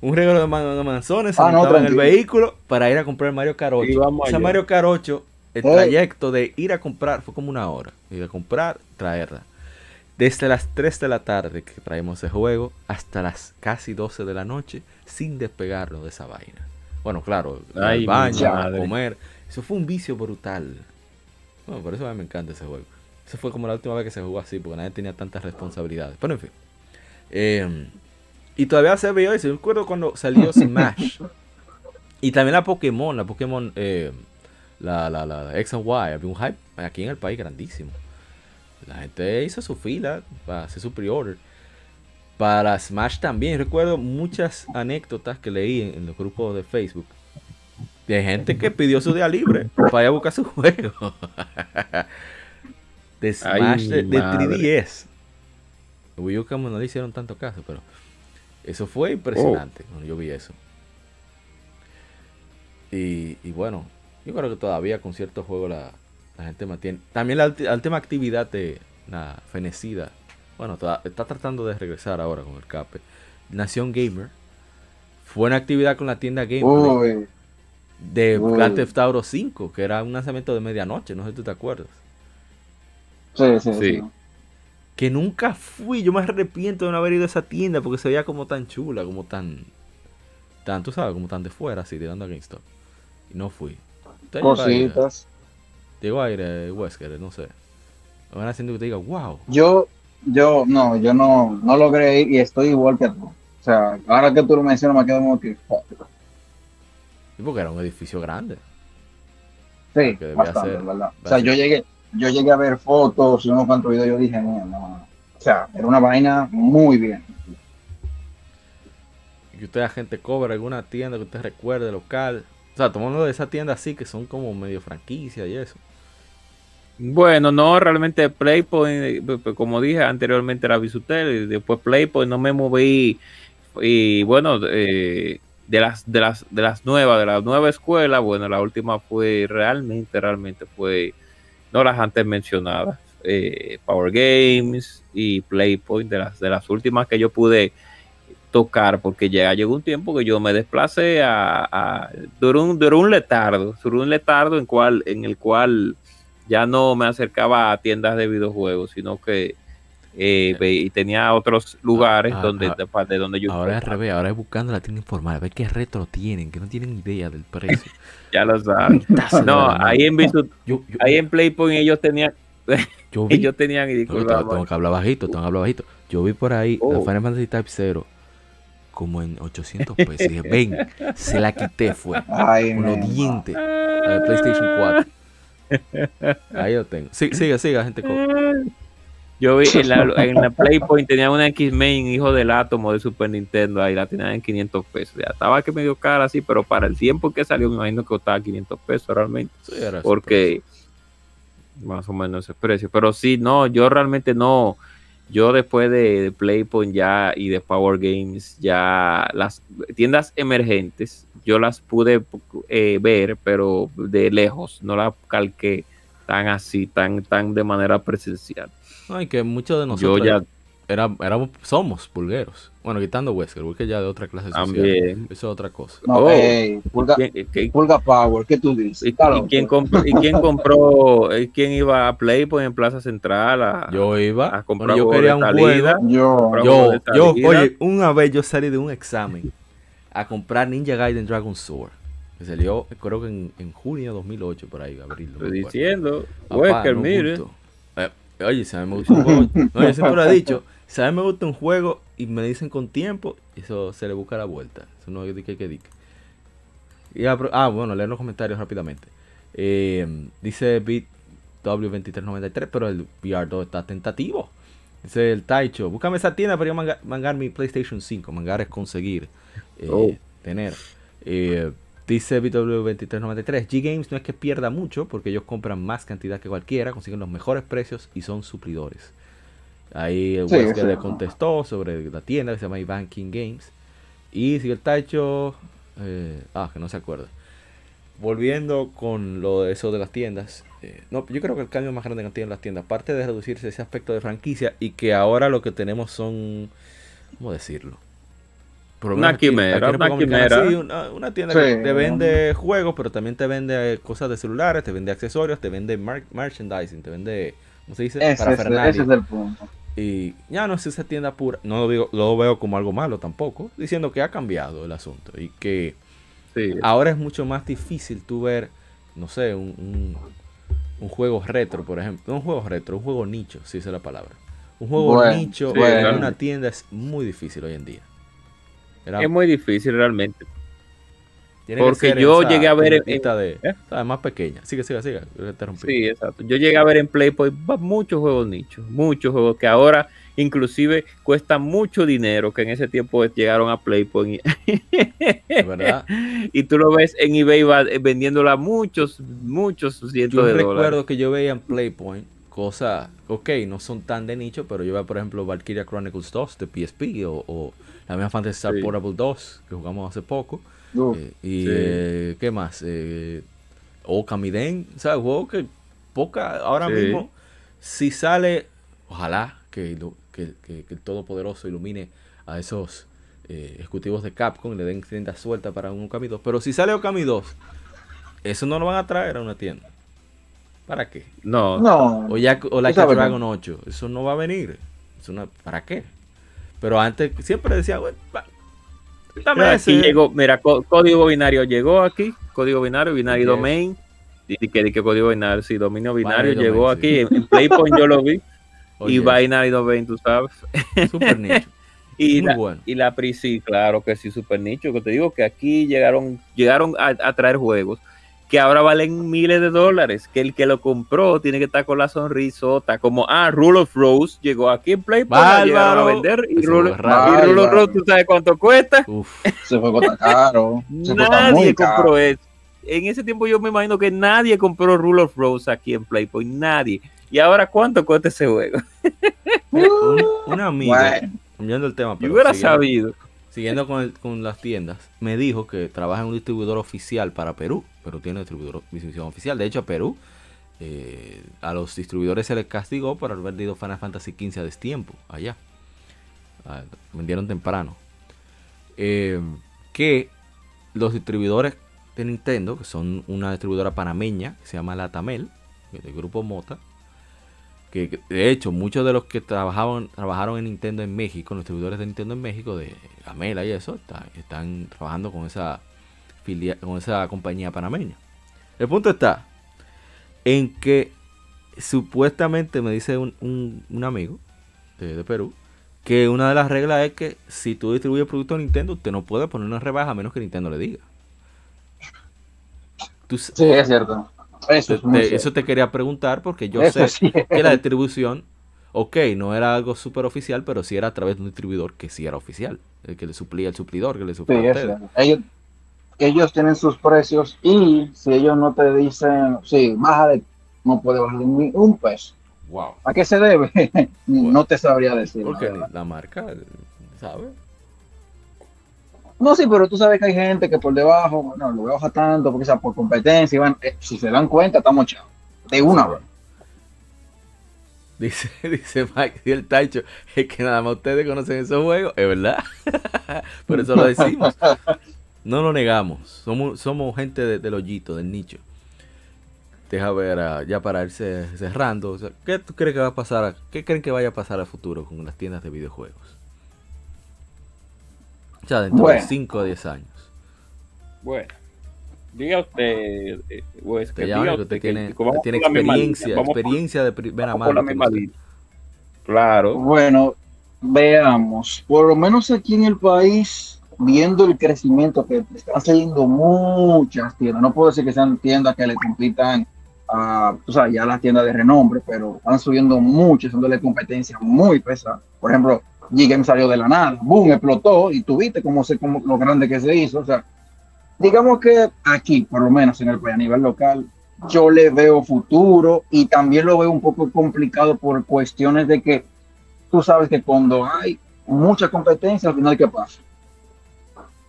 Un reguero de man- de manganzones se Ah, no, en el vehículo para ir a comprar Mario Kart 8. Y vamos Ese allá. Mario 8, el Eh. trayecto de ir a comprar fue como una hora. Ir a comprar, traerla. Desde las 3 de la tarde que traemos ese juego hasta las casi 12 de la noche sin despegarlo de esa vaina. Bueno, claro, Ay, al baño, a comer. Eso fue un vicio brutal. Bueno, por eso a mí me encanta ese juego. Eso fue como la última vez que se jugó así, porque nadie tenía tantas responsabilidades. Pero en fin. Eh, y todavía se vio eso. Yo recuerdo cuando salió Smash. y también la Pokémon, la Pokémon, eh, la, la, la X and Y. Había un hype aquí en el país grandísimo. La gente hizo su fila para hacer su pre-order. Para Smash también. Recuerdo muchas anécdotas que leí en, en los grupos de Facebook. De gente que pidió su día libre para ir a buscar su juego. de Smash Ay, de, de madre. 3DS. Wii U como no le hicieron tanto caso, pero eso fue impresionante cuando yo vi eso. Y, y bueno, yo creo que todavía con ciertos juegos la, la gente mantiene. También la, última actividad de la fenecida. Bueno, toda- está tratando de regresar ahora con el CAPE. Nación Gamer. Fue una actividad con la tienda Gameplay Uy, de uy. Grand Theft Auto 5, que era un lanzamiento de medianoche, no sé si tú te acuerdas. sí, sí, Sí. sí. Que nunca fui, yo me arrepiento de no haber ido a esa tienda porque se veía como tan chula, como tan, tan, tú sabes, como tan de fuera, así, tirando a GameStop. Y no fui. Ir, Cositas. Llegó a ir a Wesker, no sé. Me van haciendo que te diga, wow. Yo, yo, no, yo no, no logré ir y estoy igual que tú. O sea, ahora que tú lo mencionas me quedo fuck. Y porque era un edificio grande. sí, bastante, ser ¿verdad? O sea, yo llegué, yo llegué a ver fotos y unos cuantos videos, yo dije, no, no, no. O sea, era una vaina muy bien. Y que usted agente cobra alguna tienda que usted recuerde local. O sea, tomando de esa tienda así que son como medio franquicia y eso. Bueno, no, realmente Playpoint, eh, como dije anteriormente era Bisutel, y después Playpoint no me moví y bueno, eh, de las de las de las nuevas, de la nueva escuela, bueno, la última fue realmente, realmente fue no las antes mencionadas, eh, Power Games y Playpoint, de las de las últimas que yo pude tocar, porque ya llegó un tiempo que yo me desplacé a, a duró, un, duró un letardo, duró un letardo en, cual, en el cual ya no me acercaba a tiendas de videojuegos, sino que eh, y tenía otros lugares ah, donde, ah, de, de donde yo Ahora es al revés, ahora es buscando la tienda informal, a ver qué retro tienen, que no tienen idea del precio. ya lo sabes. No, la ahí en. Visu- yo, yo, ahí en Playpoint ellos tenían, yo vi, ellos tenían, y no, disculpa, tengo, tengo que hablar bajito, tengo que hablar bajito. Yo vi por ahí la Oh. Final Fantasy Type 0 como en 800 pesos. Y dije, ven, se la quité, fue. Ay, Con los men. dientes. La de PlayStation 4. Ahí lo tengo. Sí, siga, siga, gente. Yo vi en la, en la Playpoint tenía una X-Men hijo del átomo de Super Nintendo, ahí la tenían en 500 pesos. Ya estaba que medio cara así, pero para el tiempo que salió me imagino que costaba 500 pesos realmente, Sí, era porque más o menos ese precio. Pero sí, no, yo realmente no. Yo después de, de Playpoint ya y de Power Games, ya las tiendas emergentes, yo las pude eh, ver, pero de lejos, no las calqué tan así, tan, tan de manera presencial. No, y que muchos de Yo nosotros ya era- éramos, somos pulgueros. Bueno, quitando Wesker, Wesker ya de otra clase social. también. Eso es otra cosa. No, Oh. ey, pulga, ¿Quién- qué- pulga Power, ¿qué tú dices? ¿Y, Está y quién compró, ¿Y quién compró? eh, ¿Quién iba a Playpoint en Plaza Central? A, Yo iba, a comprar bueno, yo quería un salida. juego. Yo, Yo, oye, una vez yo salí de un examen a comprar Ninja Gaiden Dragon Sword. Que salió, creo que en, en junio de 2008, por ahí, abril. Estoy diciendo, Papá, Wesker, no mire. gusto. Oye, si a mí me gusta un juego. No, yo siempre lo he dicho. Si a mí me gusta un juego y me dicen con tiempo, eso se le busca la vuelta. Eso no es que que dique. Y ah, bueno, leer los comentarios rápidamente. Eh, dice BitW2393, pero el VR2 está tentativo. Dice el Taicho, búscame esa tienda para yo manga- mangar mi PlayStation 5. Mangar es conseguir, eh, Oh. tener. Eh, dice BW2393, G-Games no es que pierda mucho porque ellos compran más cantidad que cualquiera, consiguen los mejores precios y son suplidores. Ahí el Sí, Wesker sí. le contestó sobre la tienda que se llama Banking Games. Y sigue el Taicho, eh, ah, que no se acuerda. Volviendo con lo de eso de las tiendas. eh, no, yo creo que el cambio más grande que han tenido las tiendas, aparte de reducirse ese aspecto de franquicia y que ahora lo que tenemos son, ¿cómo decirlo? Una quimera, una República Dominicana, quimera. sí, una, una tienda Sí. que te vende juegos, pero también te vende eh, cosas de celulares, te vende accesorios, te vende mar- merchandising, te vende, ¿cómo se dice? ese, es, ese es el punto. Y ya no es esa tienda pura. No lo, digo, lo veo como algo malo tampoco. Diciendo que ha cambiado el asunto. Y que Sí. ahora es mucho más difícil tú ver, no sé, un, un, un juego retro, por ejemplo. No un juego retro, un juego nicho, si esa es la palabra. Un juego Bueno, nicho sí, en claro. una tienda es muy difícil hoy en día. Era- Es muy difícil realmente. tiene porque yo esa llegué a ver en- de, ¿Eh? más pequeña. Sigue, sigue, sigue. Yo. Sí, exacto. Yo llegué a ver en Playpoint va- muchos juegos nichos, muchos juegos que ahora inclusive cuestan mucho dinero, que en ese tiempo llegaron a Playpoint y, De verdad. y tú lo ves en eBay va, eh, vendiéndola muchos, muchos cientos Yo de recuerdo dólares. que yo veía en Playpoint cosas, ok, no son tan de nicho, pero yo veía, por ejemplo, Valkyria Chronicles 2 de PSP o, o la misma Fantasy Star Sí. Portable 2 que jugamos hace poco. Eh, y Sí. eh, ¿qué más? Eh, Okamiden, ¿sabes? Juego que poca, ahora Sí. mismo, si sale, ojalá que, lo- que, que- que el Todopoderoso ilumine a esos eh, ejecutivos de Capcom y le den tienda suelta para un Okami 2. Pero si sale Okami 2, eso no lo van a traer a una tienda. ¿Para qué? No, no, O, ya, o Like Tú a sabes, Dragon 8. Eso no va a venir. Eso no- ¿Para qué? Pero antes siempre decía, bueno, dame Mira, ese. aquí llegó, mira, có- código binario llegó aquí, código binario, binario Yes. domain, y que, que código binario, sí, dominio binario Binary llegó domain, aquí, sí. en, en Playpoint yo lo vi, y binary domain, tú sabes. super nicho. Y Muy la, bueno. y la pri- sí, claro que sí, super nicho, que te digo que aquí llegaron, llegaron a, a traer juegos que ahora valen miles de dólares, que el que lo compró tiene que estar con la sonrisota, como, ah, Rule of Rose llegó aquí en Playpoint, la llegaron a vender, y Rule, y Rule of. Rose, ¿tú sabes cuánto cuesta? Uf. ese juego está caro. Nadie compró eso. En ese tiempo yo me imagino que nadie compró Rule of Rose aquí en Playpoint, nadie. ¿Y ahora cuánto cuesta ese juego? Un, un amigo, Bueno, cambiando el tema, Yo hubiera siguiendo, sabido. siguiendo con, el- con las tiendas, me dijo que trabaja en un distribuidor oficial para Perú, pero tiene distribuidor, distribución oficial. De hecho, a Perú, eh, a los distribuidores se les castigó por haber vendido Final Fantasy XV a destiempo allá. Ah, vendieron temprano. eh, que los distribuidores de Nintendo, que son una distribuidora panameña que se llama Latamel, del grupo Mota, que de hecho muchos de los que trabajaban, trabajaron en Nintendo en México, los distribuidores de Nintendo en México, de Gamela y eso, está- están trabajando con esa, filia- con esa compañía panameña. El punto está en que supuestamente me dice un, un- un amigo de, de Perú que una de las reglas es que si tú distribuyes productos de Nintendo, usted no puede poner una rebaja a menos que Nintendo le diga. Tú Sí, es cierto. Eso te- es muy te- cierto. eso te quería preguntar porque yo Eso sé sí que la distribución, ok, no era algo súper oficial, pero sí era a través de un distribuidor que sí era oficial, el que le suplía el suplidor, que le Sí, suplía a es ustedes. Ellos, ellos tienen sus precios y si ellos no te dicen, sí, bájale, no puede bajar ni un peso. Wow. ¿A qué se debe? no te sabría decir. Porque la marca, ¿sabes? No, sí, pero tú sabes que hay gente que por debajo, no, lo baja tanto, porque sea por competencia, y van, eh, si se dan cuenta, estamos chavos. De una vez. Dice, dice Mike y el Taicho, es que nada más ustedes conocen esos juegos, es verdad. Por eso lo decimos. No lo negamos. Somos, somos gente de- del hoyito, del nicho. Deja ver, ya para irse cerrando. o sea, ¿Qué tú crees que va a pasar? a- ¿Qué creen que vaya a pasar al futuro con las tiendas de videojuegos? O sea, dentro de Bueno. 5 o 10 años. Bueno, diga usted, pues, Usted que ya diga que usted usted tiene, que- que vamos tiene línea, experiencia, vamos por- experiencia de primera mano. usted. Claro, Bueno, veamos. Por lo menos aquí en el país, viendo el crecimiento que están saliendo muchas tiendas. No puedo decir que sean tiendas que le compitan a, o sea, ya las tiendas de renombre, pero están subiendo muchas, dándole competencia muy pesada. Por ejemplo, G-Game salió de la nada, boom, explotó y tuviste cómo se, cómo, lo grande que se hizo. O sea, digamos que aquí, por lo menos en el país, a nivel local, yo le veo futuro y también lo veo un poco complicado por cuestiones de que tú sabes que cuando hay mucha competencia, al final, ¿qué pasa?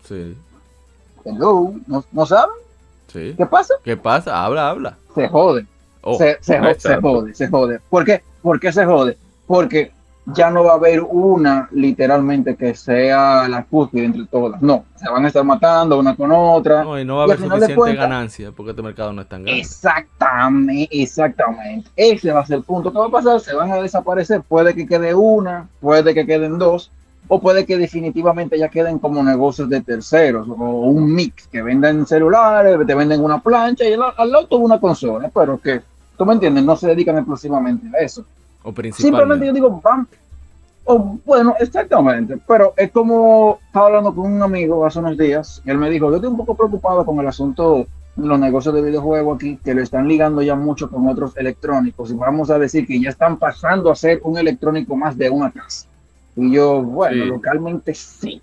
Sí, Hello, ¿no, no saben? sí. ¿Qué pasa? ¿Qué pasa? Habla, habla. Se jode, Oh, se, se, ahí jo- está. se jode, se jode. ¿Por qué? ¿Por qué se jode? Porque ya no va a haber una literalmente que sea la cúspide entre todas. No, se van a estar matando una con otra. no, y no va a haber suficiente ganancia porque este mercado no es tan grande. Exactamente, exactamente. Ese va a ser el punto. ¿Qué va a pasar? Se van a desaparecer. Puede que quede una, puede que queden dos, o puede que definitivamente ya queden como negocios de terceros, o un mix, que vendan celulares, te venden una plancha y al, lado una consola, pero que, tú me entiendes, no se dedican exclusivamente a eso. O Simplemente yo digo, van. O, bueno, exactamente, pero es como estaba hablando con un amigo hace unos días, y él me dijo, yo estoy un poco preocupado con el asunto de los negocios de videojuegos aquí, que lo están ligando ya mucho con otros electrónicos, y vamos a decir que ya están pasando a ser un electrónico más de una casa. Y yo, bueno, Sí. localmente sí.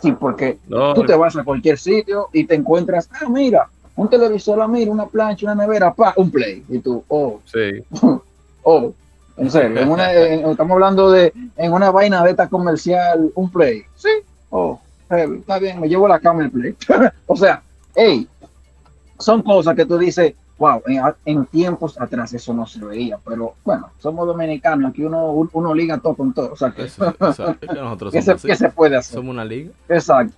Sí, porque no, tú te vas a cualquier sitio y te encuentras, ah, mira, un televisor, ah, mira, una plancha, una nevera, pa, un play. Y tú, oh, sí, Oh, en serio, en una- en- estamos hablando de en una vaina de esta comercial, un play. Sí, oh, heavy, está bien, me llevo la cama el play. o sea, hey, son cosas que tú dices, wow, en, en tiempos atrás eso no se veía, pero bueno, somos dominicanos, aquí uno, uno liga todo con todo. O sea, que, Eso, que nosotros ¿qué, somos, se, qué se puede hacer? somos una liga. Exacto.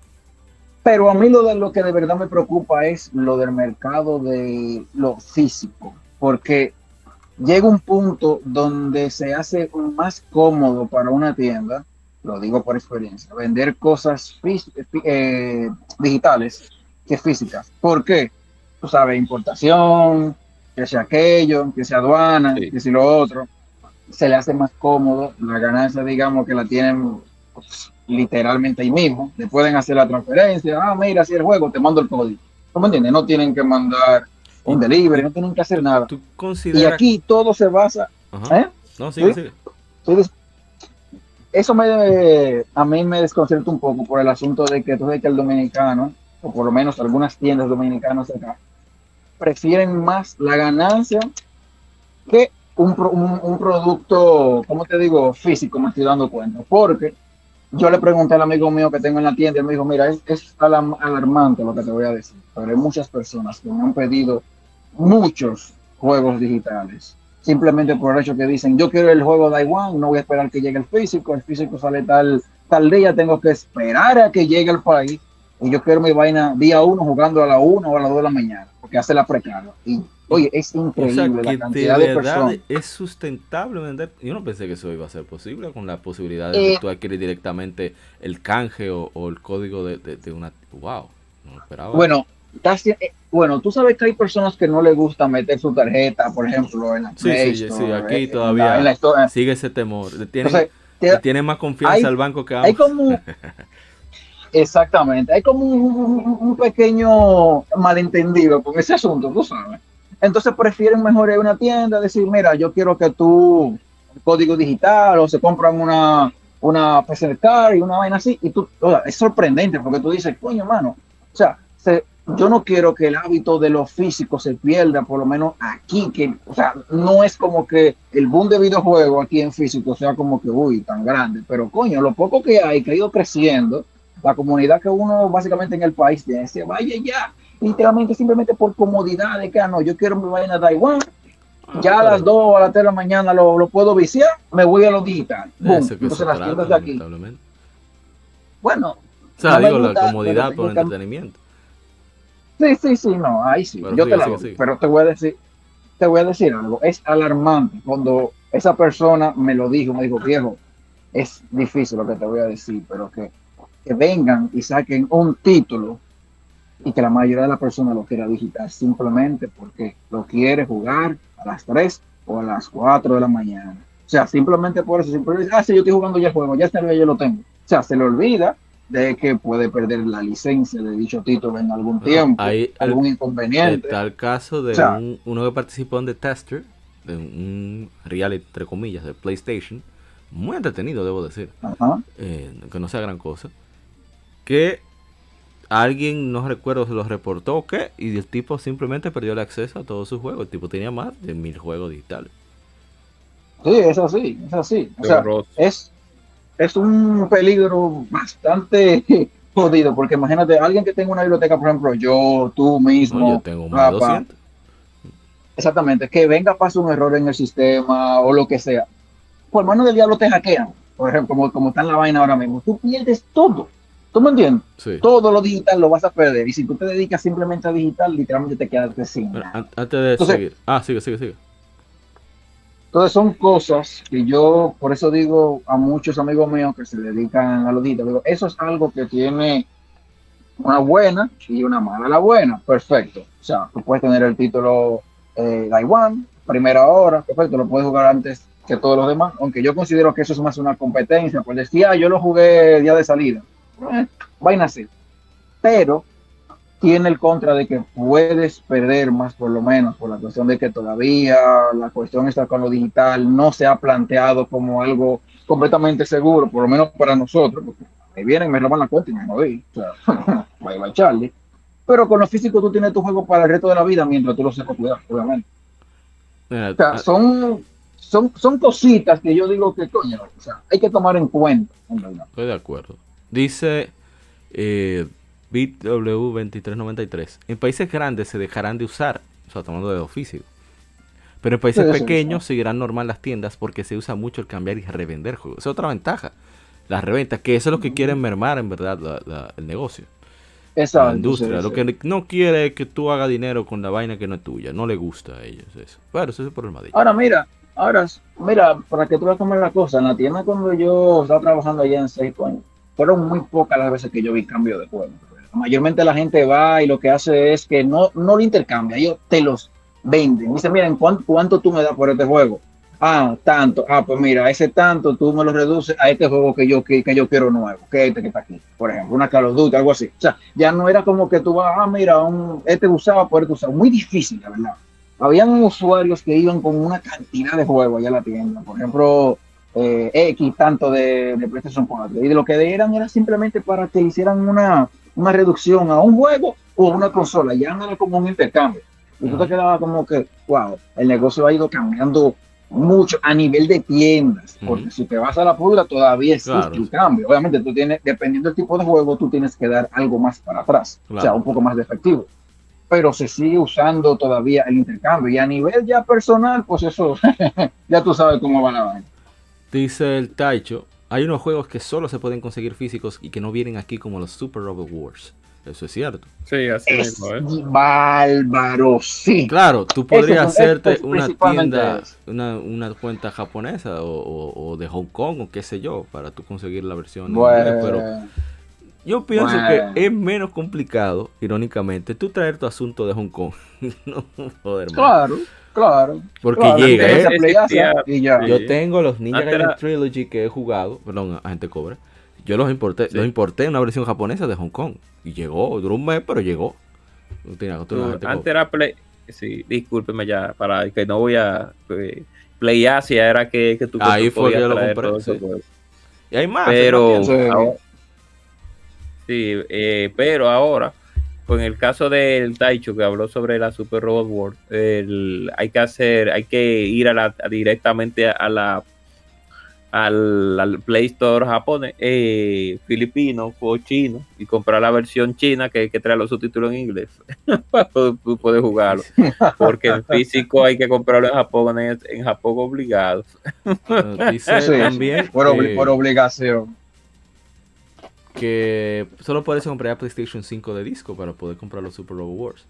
Pero a mí lo de lo que de verdad me preocupa es lo del mercado de lo físico, porque llega un punto donde se hace más cómodo para una tienda, lo digo por experiencia, vender cosas eh, digitales que físicas. ¿Por qué? Tú sabes, importación, que sea aquello, que sea aduana, Sí. que si lo otro, se le hace más cómodo, la ganancia digamos que la tienen pues, literalmente ahí mismo, le pueden hacer la transferencia, ah, mira, si el juego, te mando el código. ¿No me entiendes? No tienen que mandar un delivery, no tienen que hacer nada. ¿Tú Y aquí todo se basa. ¿eh? No, sigue, ¿Sí? sigue. Des- Eso me, a mí me desconcierta un poco por el asunto de que tú sabes que el dominicano, o por lo menos algunas tiendas dominicanas acá, prefieren más la ganancia que un, un, producto, ¿cómo te digo? Físico, me estoy dando cuenta. Porque yo le pregunté al amigo mío que tengo en la tienda y me dijo, mira, es, alarmante lo que te voy a decir, pero hay muchas personas que me han pedido muchos juegos digitales simplemente por el hecho que dicen yo quiero el juego Day One, no voy a esperar que llegue el físico, el físico sale tal, tal día tengo que esperar a que llegue al país y yo quiero mi vaina día uno jugando a la 1 o a las 2 de la mañana, porque hace la precarga. Y oye, es increíble la cantidad de, personas. Es sustentable vender. Yo no pensé que eso iba a ser posible con la posibilidad de eh, tú adquirir directamente el canje o, el código de, de, una. ¡Wow! No esperaba. Bueno, eh, bueno, tú sabes que hay personas que no les gusta meter su tarjeta, por ejemplo, en la Sí, sí, sí, aquí eh, todavía sigue ese temor. Tiene, tiene más confianza al banco que a Hay como, Exactamente, hay como un, pequeño malentendido con ese asunto, tú sabes. Entonces prefieren mejor ir a una tienda, decir, mira, yo quiero que tú, código digital, o se compran una, una PC Car y una vaina así, y tú, o sea, es sorprendente porque tú dices, coño, mano, o sea, yo no quiero que el hábito de lo físico se pierda, por lo menos aquí, que, o sea, no es como que el boom de videojuegos aquí en físico sea como que, uy, tan grande, pero coño, lo poco que hay, que ha ido creciendo, la comunidad que uno básicamente en el país tiene, se vaya ya, literalmente simplemente por comodidad de que, ah, no, yo quiero mi vaina de Taiwán, ah, ya a las 2 o a las 3 de la mañana lo, lo puedo viciar, me voy a lo digital. Entonces las tiendas de aquí. Bueno. O sea, digo, la comodidad por entretenimiento. Sí, sí, sí, no, ahí sí, yo te la doy, pero te voy a decir, te voy a decir algo, es alarmante cuando esa persona me lo dijo, me dijo, viejo, es difícil lo que te voy a decir, pero que que vengan y saquen un título y que la mayoría de las personas lo quiera digital simplemente porque lo quiere jugar a las 3 o a las 4 de la mañana. O sea, simplemente por eso, simplemente, ah, sí, yo estoy jugando ya el juego, ya está yo lo tengo. O sea, se le olvida de que puede perder la licencia de dicho título en algún tiempo, hay algún inconveniente. Está caso de uno que participó en The Tester, de un reality, entre comillas, de PlayStation, muy entretenido, debo decir, eh, que no sea gran cosa que alguien, no recuerdo, se lo reportó o qué, y el tipo simplemente perdió el acceso a todos sus juegos. El tipo tenía más de mil juegos digitales. Sí, es así, es así. O sea, es, es un peligro bastante jodido, porque imagínate, alguien que tenga una biblioteca, por ejemplo, yo, tú mismo. yo tengo más de 200. Exactamente, que venga, pase un error en el sistema o lo que sea. Por mano del diablo te hackean, por ejemplo, como, como está en la vaina ahora mismo. Tú pierdes todo. ¿Tú me entiendes? Todo lo digital lo vas a perder. Y si tú te dedicas simplemente a digital, literalmente te quedas sin. Antes de seguir. Ah, sigue, sigue, sigue. Entonces son cosas que yo, por eso digo a muchos amigos míos que se dedican a lo digital, digo, eso es algo que tiene una buena y una mala. La buena, perfecto. O sea, tú puedes tener el título eh, One, primera hora, perfecto, lo puedes jugar antes que todos los demás, aunque yo considero que eso es más una competencia, pues decía, yo lo jugué día de salida eh, vaina así. Pero tiene el contra de que puedes perder más por lo menos por la cuestión de que todavía la cuestión está con lo digital no se ha planteado como algo completamente seguro, por lo menos para nosotros, porque me vienen, me roban la cuenta y me jodí. O sea, bye bye Charlie. Pero con lo físico tú tienes tu juego para el resto de la vida mientras tú lo sepas cuidar, obviamente. o sea, son, son, son cositas que yo digo que, coño, o sea, hay que tomar en cuenta. Estoy de acuerdo. Dice eh, BitW2393. En países grandes se dejarán de usar, o sea, tomando de oficio. Pero en países pequeños seguirán normal las tiendas porque se usa mucho el cambiar y revender juegos. Esa es otra ventaja. La reventa, que eso es lo que quieren mermar en verdad el negocio. Esa la industria. lo que no quiere es que tú hagas dinero con la vaina que no es tuya. No le gusta a ellos eso. Bueno, eso es el problema de ellos. Ahora mira, ahora, mira, para que tú veas cómo la cosa, en la tienda cuando yo estaba trabajando allá en Seiko, fueron muy pocas las veces que yo vi cambio de juego. Mayormente la gente va y lo que hace es que no, no lo intercambia, ellos te los venden. Dicen, miren, ¿cuánto, ¿cuánto tú me das por este juego? Ah, tanto. Ah, pues mira, ese tanto tú me lo reduces a este juego que yo, que, yo quiero nuevo, que este que está aquí. Por ejemplo, una Call of Duty, algo así. O sea, ya no era como que tú vas, ah, mira, un, este usaba por este usaba. Muy difícil, la verdad. Habían usuarios que iban con una cantidad de juegos allá a la tienda. Por ejemplo, eh, X tanto de, de, PlayStation 4. Y de lo que eran era simplemente para que hicieran una, una reducción a un juego o a una consola. Ya no era como un intercambio. Y tú te quedabas como que, wow, el negocio ha ido cambiando mucho a nivel de tiendas. Porque si te vas a la pura, todavía existe un cambio. Obviamente, tú tienes, dependiendo del tipo de juego, tú tienes que dar algo más para atrás. O sea, un poco más de efectivo pero se sigue usando todavía el intercambio. Y a nivel ya personal, pues eso, ya tú sabes cómo va la vaina. Dice el Taicho, Hay unos juegos que solo se pueden conseguir físicos y que no vienen aquí como los Super Robot Wars. Eso es cierto. Sí, así Es mismo, ¿eh? bárbaro, sí. Claro, tú podrías Eso- hacerte es una tienda, una, una cuenta japonesa o, o- o de Hong Kong o qué sé yo, para tú conseguir la versión en Bueno, inglés, pero yo pienso bueno. que es menos complicado, irónicamente, tú traer tu asunto de Hong Kong. no, joder, man. Claro. Porque claro, llega, ¿eh? y ya. Yo tengo los Ninja Gaiden era- Trilogy que he jugado, perdón, a gente cobra. Yo los importé, Sí. los importé en una versión japonesa de Hong Kong. Y llegó, duró un mes, pero llegó. No tenía la Antes cobra. era Play. Sí, discúlpeme ya, para que no voy a. eh, Play Asia era que, que tú Ahí fue que yo lo compré, eso, sí. pues. Y hay más. pero ahora, sí, eh, pero ahora con el caso del Taicho que habló sobre la Super Robot World el- hay que hacer hay que ir a la a- directamente a la al, al Play Store japonés eh, filipino o chino y comprar la versión china que, que trae los subtítulos en inglés para poder, jugarlo. Porque en físico hay que comprarlo en japonés en Japón obligado. Dice Sí, también por, obli- que, por obligación. Que solo puedes comprar PlayStation 5 de disco para poder comprar los Super Robot Wars.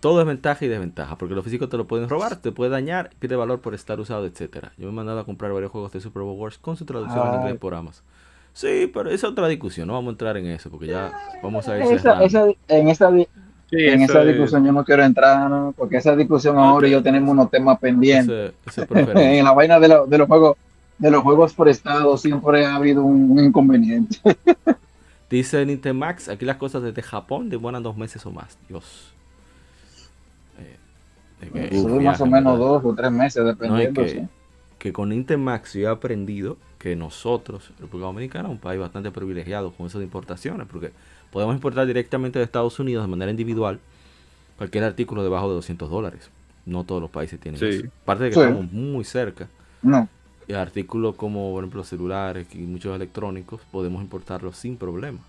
Todo es ventaja y desventaja, porque los físicos te lo pueden robar, te puede dañar, pierde valor por estar usado, etcétera. Yo me he mandado a comprar varios juegos de Super Robot Wars con su traducción en inglés por Amazon. Sí, pero esa es otra discusión, no vamos a entrar en eso, porque ya vamos a ir Esa, esa, en esa, di- Sí, en eso esa es- discusión yo no quiero entrar, ¿no? porque esa discusión ahora y yo tenemos unos temas pendientes. Ese- ese preferencia. en la vaina de, lo- de los juegos de los juegos prestados siempre ha habido un, un inconveniente. Dice Nintendo Max, aquí las cosas desde Japón demoran dos meses o más. Dios. Eh, es que- Eso uf, es más o menos ¿verdad? dos o tres meses, No, dependiendo. que, sí. que con Nintendo Max yo he aprendido que nosotros, República Dominicana, es un país bastante privilegiado con eso de importaciones, porque podemos importar directamente de Estados Unidos de manera individual cualquier artículo debajo de 200 dólares. No todos los países tienen Sí. eso. Aparte de que Sí. estamos muy cerca. No, artículos como, por ejemplo, celulares y muchos electrónicos, podemos importarlos sin problema.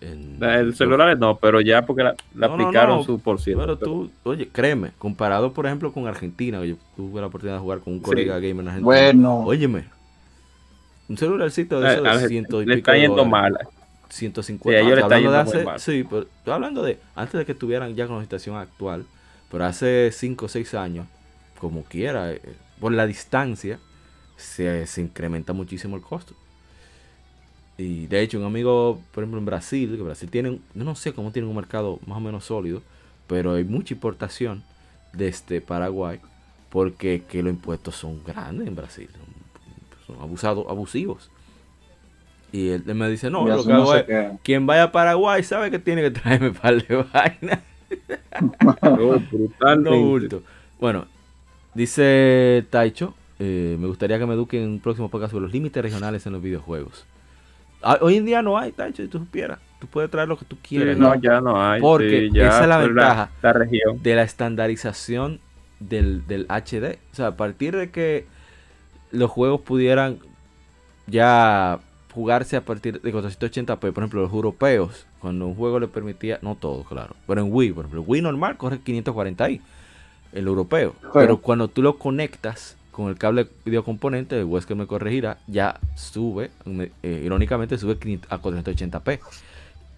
En- El celular no, pero ya porque la, la No, no, aplicaron no, su por ciento. Pero tú, oye, créeme, comparado por ejemplo con Argentina, que yo tuve la oportunidad de jugar con un Sí. colega gamer en Argentina. bueno, Óyeme, un celularcito de Eh, esos de ciento y le pico está yendo mal. 150. Sí, ellos le está yendo de muy hace, mal. sí, pero estoy hablando de antes de que estuvieran ya con la situación actual, pero hace 5 o 6 años, como quiera, eh, por la distancia, se, se incrementa muchísimo el costo. Y de hecho, un amigo, por ejemplo, en Brasil, que Brasil tiene, un- yo no sé cómo tienen un mercado más o menos sólido, pero hay mucha importación desde Paraguay, porque que los impuestos son grandes en Brasil, son, son abusados, abusivos. Y él, él me dice, no, lo que hago es, quien vaya a Paraguay sabe que tiene que traerme un par de vainas. No. Bueno, dice Taicho, eh, me gustaría que me eduquen en un próximo podcast sobre los límites regionales en los videojuegos. Ah, hoy en día no hay, Taicho, si tú supieras. Tú puedes traer lo que tú quieras. no, ¿no? ya no hay. Porque sí, ya esa es la ventaja. La, región. de la estandarización del, del HD. O sea, a partir de que los juegos pudieran ya jugarse a partir de 480p, por ejemplo, los europeos, cuando un juego le permitía, no todo, claro, pero en Wii, por ejemplo, Wii normal corre 540i, el europeo, pero cuando tú lo conectas con el cable video componente, el Wesker me corregirá, ya sube, eh, irónicamente sube 500 a 480p.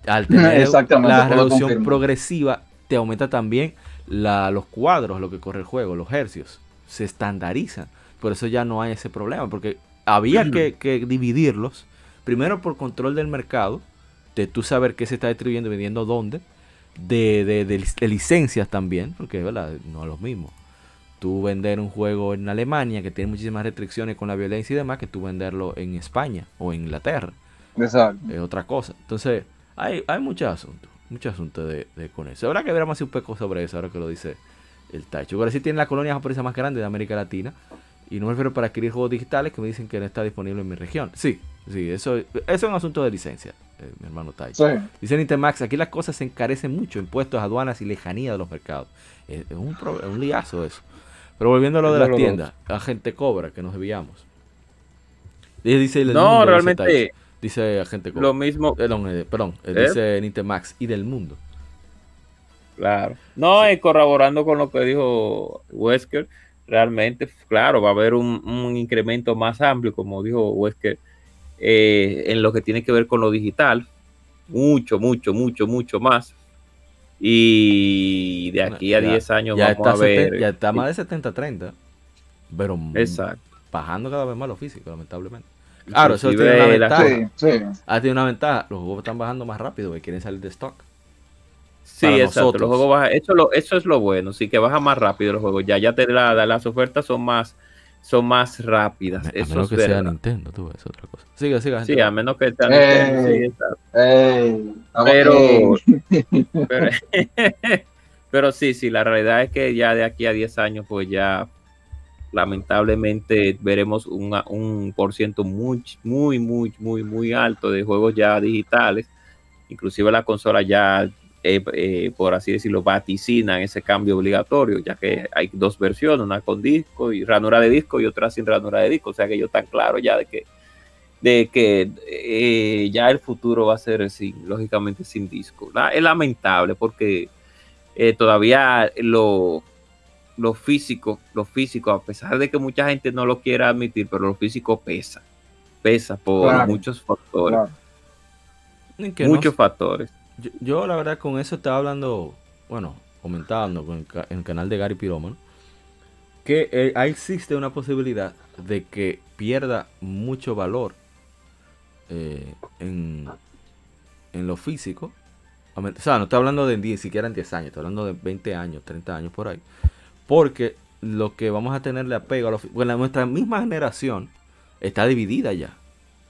Al tener la reducción progresiva, te aumenta también la- los cuadros, lo que corre el juego, los hercios. Se estandarizan. Por eso ya no hay ese problema, porque había que, que dividirlos. Primero por control del mercado, de tú saber qué se está distribuyendo, y vendiendo dónde. De, de- de lic- de licencias también, porque ¿verdad? no es lo mismo. Tú vender un juego en Alemania que tiene muchísimas restricciones con la violencia y demás, que tú venderlo en España o en Inglaterra Exacto. es otra cosa. Entonces, hay, hay muchos asuntos, muchos asuntos de, de con eso. Habrá que ver más un poco sobre eso, ahora que lo dice el Tacho. Brasil tiene la colonia japonesa más grande de América Latina. Y no me refiero para adquirir juegos digitales que me dicen que no está disponible en mi región. Sí, sí, eso, eso es un asunto de licencia, eh, mi hermano Tacho. Sí. Dice Nintemax, aquí las cosas se encarecen mucho, impuestos, aduanas y lejanía de los mercados. Es, es un, pro- es un liazo eso. Pero volviendo a lo de las tiendas, a gente cobra que nos debíamos. Dice, No, realmente. Dice agente cobra. lo mismo. Perdón, eh, perdón, eh, ¿Eh? dice Nintemax y del mundo. Claro. No, eh, corroborando con lo que dijo Wesker, realmente, claro, va a haber un, un incremento más amplio, como dijo Wesker, eh, en lo que tiene que ver con lo digital. Mucho, mucho, mucho, mucho más. Y de aquí a Ya- 10 años ya vamos está, a ver. ya está más de 70-30. Pero mm, Exacto. bajando cada vez más lo físico, lamentablemente. Claro, eso tiene una ventaja. Sí, sí. Ha tenido una ventaja. Los juegos están bajando más rápido porque quieren salir de stock. Sí, para exacto. nosotros. Los juegos bajan- eso, lo, eso es lo bueno, sí, que baja más rápido los juegos. Ya, ya te la, las ofertas son más, son más rápidas. A Eso menos es que sea. Nintendo, tú ves, es otra cosa. Sigue, sigue. Sí, a menos que sea Eh. Nintendo, sí. Ey, Pero, pero, pero sí, sí, la realidad es que ya de aquí a 10 años, pues ya lamentablemente veremos un, un por ciento muy, muy, muy, muy, muy alto de juegos ya digitales. Inclusive la consola ya, eh, eh, por así decirlo, vaticinan ese cambio obligatorio, ya que hay dos versiones, una con disco y ranura de disco y otra sin ranura de disco. O sea que yo tan claro ya de que de que eh, ya el futuro va a ser sin, lógicamente sin disco. La- es lamentable porque eh, todavía lo, lo físico, lo físico, a pesar de que mucha gente no lo quiera admitir, pero lo físico pesa, pesa por Claro. muchos factores, Claro. No muchos factores. Yo, yo, la verdad con eso estaba hablando, bueno, comentando con el, ca- en el canal de Gary Piroman, que eh, ahí existe una posibilidad de que pierda mucho valor eh, en, en lo físico. O sea, no estoy hablando de ni siquiera en 10 años, estoy hablando de 20 años, 30 años por ahí. Porque lo que vamos a tenerle apego a lo fí- bueno, nuestra misma generación está dividida ya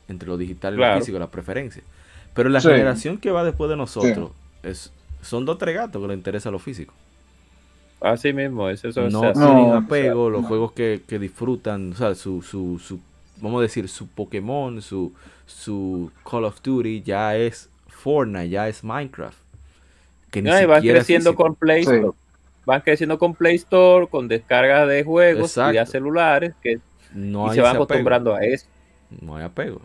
entre lo digital y Claro. lo físico, las preferencias. Pero la Sí. generación que va después de nosotros es, son dos tres gatos que les interesa lo físico. Así mismo, es eso. No o sea, tienen No, apego, o sea, los no. juegos que, que disfrutan, o sea, su, su, su, vamos a decir, su Pokémon, su, su Call of Duty ya es Fortnite, ya es Minecraft. Que ni no, y van creciendo físico. con Play Store. Van creciendo con Play Store, con descargas de juegos y de Exacto. celulares, que no y hay se van apego. acostumbrando a eso. No hay apego.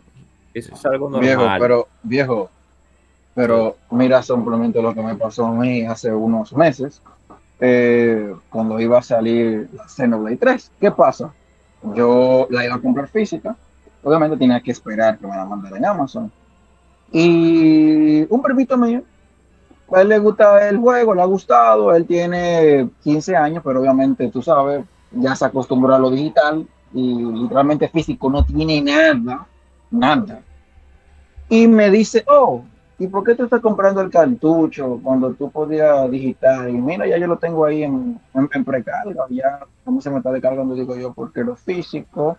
Eso es algo normal. Viejo, pero, viejo, pero mira simplemente lo que me pasó a mí hace unos meses, eh, cuando iba a salir la Xenoblade 3. ¿Qué pasa? Yo la iba a comprar física, obviamente tenía que esperar que me la mandaran en Amazon. Y un primito mío, a él le gusta el juego, le ha gustado, él tiene 15 años, pero obviamente tú sabes, ya se acostumbró a lo digital y literalmente físico no tiene nada, nada. Y me dice, oh, ¿y por qué tú estás comprando el cartucho cuando tú podías digital? Y mira, ya yo lo tengo ahí en, en, en precarga, ya cómo se me está descargando, digo yo, porque lo físico,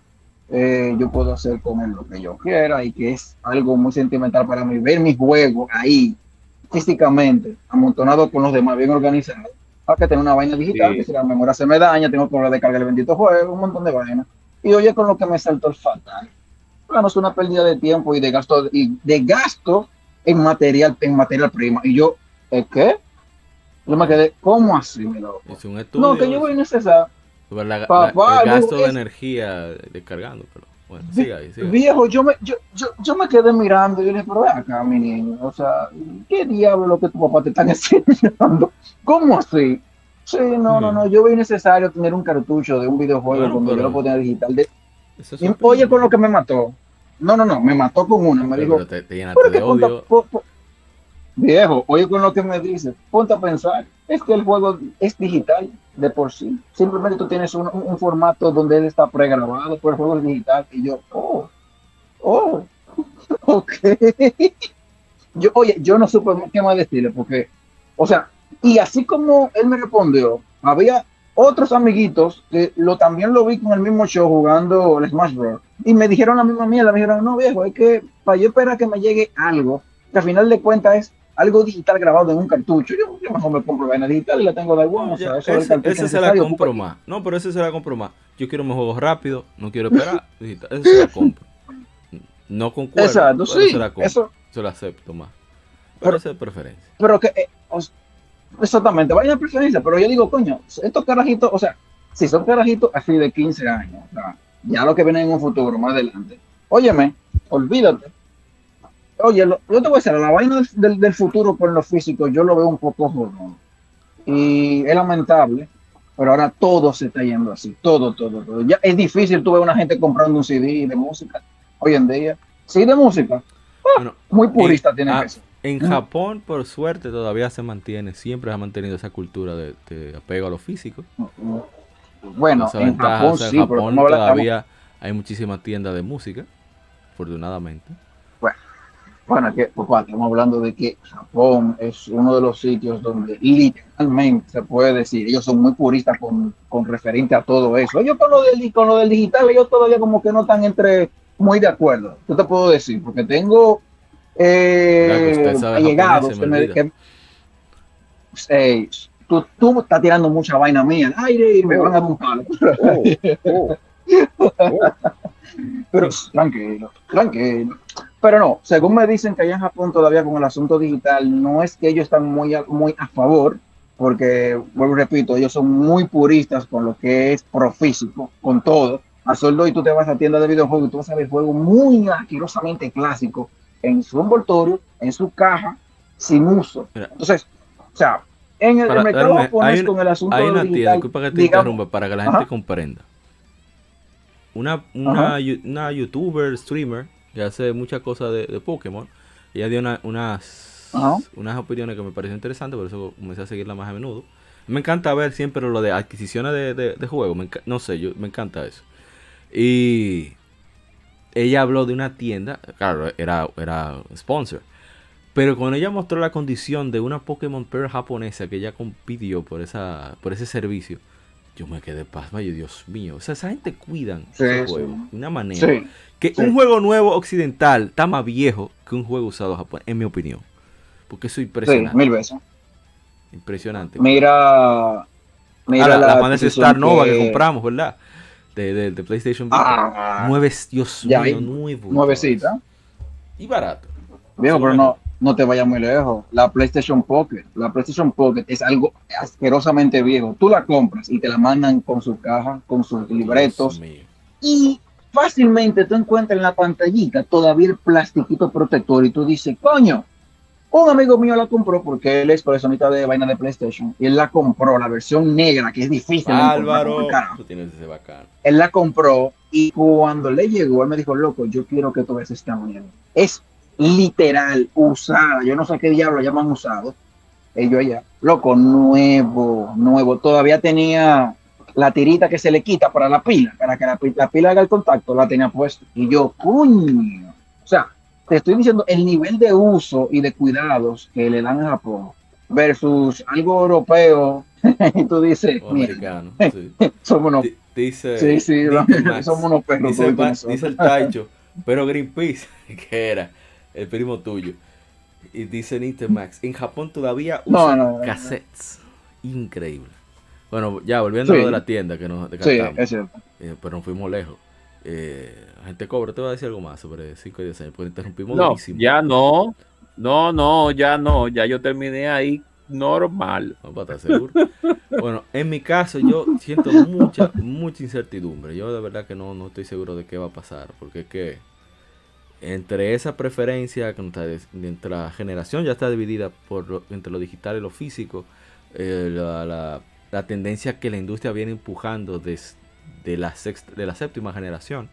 eh, yo puedo hacer con él lo que yo quiera y que es algo muy sentimental para mí, ver mi juego ahí físicamente, amontonado con los demás, bien organizado, para que tener una vaina digital, Sí. que si la memoria se me daña, tengo que volver a descargar el bendito juego, un montón de vainas. Y oye, con lo que me saltó el fatal. Claro, es una pérdida de tiempo y de gasto, y de gasto en material, en material prima. Y yo, ¿eh, ¿qué? Yo me quedé, ¿cómo así, mi loco? Es un estudio. No, que yo voy a necesitar. sobre la- la- Papá, el gasto de es- energía descargando, pero bueno, siga ahí, siga ahí. Viejo, yo me, yo, yo, yo me quedé mirando y yo le dije, pero ven acá, mi niño, o sea, ¿qué diablo lo que tu papá te está enseñando? ¿Cómo así? Sí, no, no, no, yo veo necesario tener un cartucho de un videojuego Bueno, cuando pero- yo lo puedo tener digital. De- es oye, con lo que me mató. No, no, no, me mató con una, me pero, dijo, pero te, te llenaste ¿Por qué de odio. po- po- Viejo, oye con lo que me dice, ponte a pensar, es que el juego es digital de por sí. Simplemente tú tienes un formato donde él está pregrabado, pero el juego es digital. Y yo, oh, oh, ok. Yo, oye, yo no supe qué más decirle, porque, o sea, y así como él me respondió, había otros amiguitos que lo también lo vi con el mismo show jugando el Smash Bros. Y me dijeron la misma mierda, me dijeron, no viejo, es que para yo esperar que me llegue algo, que al final de cuentas es algo digital grabado en un cartucho, yo, yo mejor me compro vaina digital y la tengo de igual, o sea, ese, cartucho ese se la compro más. No, pero ese se la compro más. Yo quiero mis juegos rápidos, no quiero esperar. digital. Ese se la compro. No con cuerda, Exacto, sí, se la compro. eso, Se la acepto más. Pero, Pero- esa es preferencia. pero que, eh, o sea, exactamente, vaina de preferencia, pero yo digo, coño, estos carajitos, o sea, si son carajitos así de 15 años, o sea, ya lo que viene en un futuro, más adelante, óyeme, olvídate. Oye, lo- yo te voy a decir, la vaina del, futuro con lo físico, yo lo veo un poco jodón. Y es lamentable, pero ahora todo se está yendo así, todo, todo, todo. Ya es difícil tú ver una gente comprando un CD de música hoy en día. Sí, de música. Ah, Bueno, muy purista en- tiene ah, eso. En Mm. Japón, por suerte, todavía se mantiene, siempre se ha mantenido esa cultura de, de apego a lo físico. Bueno, Esa en ventaja, Japón o sea, en pero Japón estamos todavía hay muchísimas tiendas de música, afortunadamente. Bueno, es que, papá, estamos hablando de que Japón es uno de los sitios donde literalmente se puede decir, ellos son muy puristas con, con referente a todo eso. Ellos con lo, del, con lo del digital, ellos todavía como que no están entre muy de acuerdo. Yo te puedo decir, porque tengo eh, Claro japonés, que que- eh, tú, tú estás tirando mucha vaina mía al aire y me van a dar un palo. Pero tranquilo, tranquilo. Pero no, según me dicen que allá en Japón todavía con el asunto digital, no es que ellos están muy a, muy a favor, porque, vuelvo y repito, ellos son muy puristas con lo que es profísico, con todo. A sueldo y tú te vas a tienda de videojuegos y tú vas a ver juegos muy asquerosamente clásicos en su envoltorio, en su caja, sin uso. Mira. Entonces, o sea, en el, Para- el mercado espérame, japonés hay con el asunto Hay una digital, tienda, disculpa que te digamos- interrumpa, para que la gente comprenda. Una, una, youtuber, streamer, que hace muchas cosas de, de Pokémon, ella dio una- unas, Ajá. unas opiniones que me parecieron interesantes, por eso comencé a seguirla más a menudo. Me encanta ver siempre lo de adquisiciones de, de, de juegos, no sé, yo, me encanta eso. Y ella habló de una tienda, claro, era, era sponsor. Pero cuando ella mostró la condición de una Pokémon Pearl japonesa que ella pidió por, esa, por ese servicio, yo me quedé pasma. Yo, Dios mío, o sea, esa gente cuidan Sí, ese sí. juego de una manera. Sí, que un juego nuevo occidental está más viejo que un juego usado japonés, en mi opinión. Porque eso es impresionante. mil veces. impresionante. Mira, mira Ahora, la, de adquisición Star Nova que... compramos, ¿verdad? De, de, de PlayStation Vita. Ah, Nueve, Dios mío, nuevo. nuevecita. Y barato. Viejo, pero no, no te vayas muy lejos. La PlayStation Pocket, la PlayStation Pocket es algo asquerosamente viejo. Tú la compras y te la mandan con su caja, con sus libretos y fácilmente tú encuentras en la pantallita todavía el plastiquito protector y tú dices, coño, un amigo mío la compró porque él es coleccionista de vaina de PlayStation y él la compró, la versión negra que es difícil. Álvaro, tú tienes ese bacán. él la compró y cuando le llegó, él me dijo, loco, yo quiero que tú veas esta manera. Es literal, usada. Yo no sé qué diablo llaman usado. Ellos allá, loco, nuevo, nuevo. Todavía tenía la tirita que se le quita para la pila, para que la, la pila haga el contacto, la tenía puesta. Y yo, coño. O sea, te estoy diciendo el nivel de uso y de cuidados que le dan a Japón versus algo europeo. y tú dices, O mira, americano. Sí. somos unos Di- Dice, Sí, sí, dice Max, somos unos perros. dice, toditos Ma- nosotros. dice el Taicho, pero Greenpeace, que era el primo tuyo. Y dice Nintemax, en Japón todavía No, usan no, no, no. cassettes. Increíble. Bueno, ya volviendo a lo de la tienda que nos Sí, descartamos, es cierto. eh, pero nos fuimos lejos. Eh, gente cobra, te voy a decir algo más sobre 5 y 10 años, porque interrumpimos No, ya no. No, no, ya no. Ya yo terminé ahí normal. No, para estar seguro. bueno, en mi caso yo siento mucha, mucha incertidumbre. Yo de verdad que no, no estoy seguro de qué va a pasar. Porque es que entre esa preferencia, entre entre la generación ya está dividida por lo- entre lo digital y lo físico, eh, la, la- la tendencia que la industria viene empujando desde la, sexta, de la séptima generación,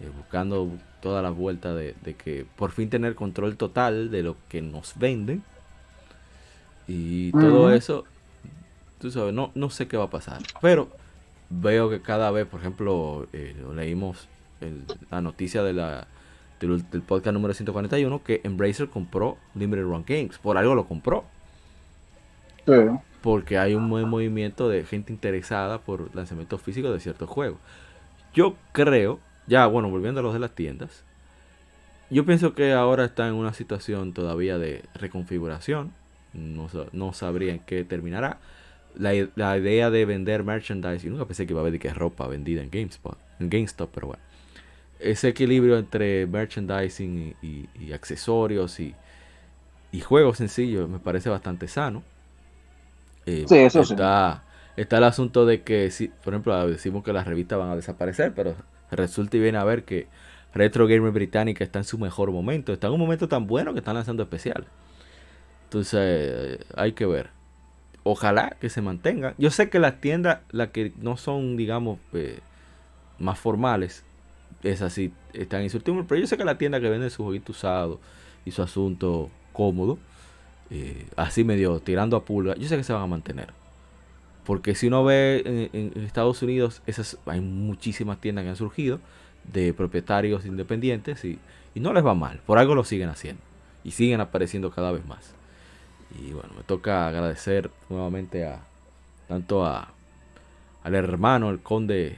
eh, buscando todas las vueltas de, de que por fin tener control total de lo que nos venden. Y todo eso, tú sabes, no, no sé qué va a pasar. Pero veo que cada vez, por ejemplo, eh, leímos el- la noticia de la, del, del podcast número 141 que Embracer compró Limited Run Games. Por algo lo compró. Sí. Porque hay un buen movimiento de gente interesada por lanzamientos físicos de ciertos juegos. Yo creo, ya bueno, volviendo a los de las tiendas, yo pienso que ahora está en una situación todavía de reconfiguración. No, no sabría en qué terminará. La, la idea de vender merchandise, y nunca pensé que iba a haber de que ropa vendida en GameSpot, en GameStop, pero bueno. Ese equilibrio entre merchandising y, y- y accesorios y, y juegos sencillos me parece bastante sano. Eh, Sí, eso sí. está, el asunto de que, si, por ejemplo, decimos que las revistas van a desaparecer, pero resulta y viene a ver que Retro Gamer Británica está en su mejor momento. Está en un momento tan bueno que están lanzando especial. Entonces, hay que ver. Ojalá que se mantengan. Yo sé que las tiendas, las que no son, digamos, eh, más formales, es así, están insurtibles. Pero yo sé que la tienda que vende su jueguito usado y su asunto cómodo, eh, así medio tirando a pulga, yo sé que se van a mantener. Porque si uno ve en, en Estados Unidos, esas, hay muchísimas tiendas que han surgido de propietarios independientes y, y no les va mal. Por algo lo siguen haciendo. Y siguen apareciendo cada vez más. Y bueno, me toca agradecer nuevamente a tanto a al hermano, el conde,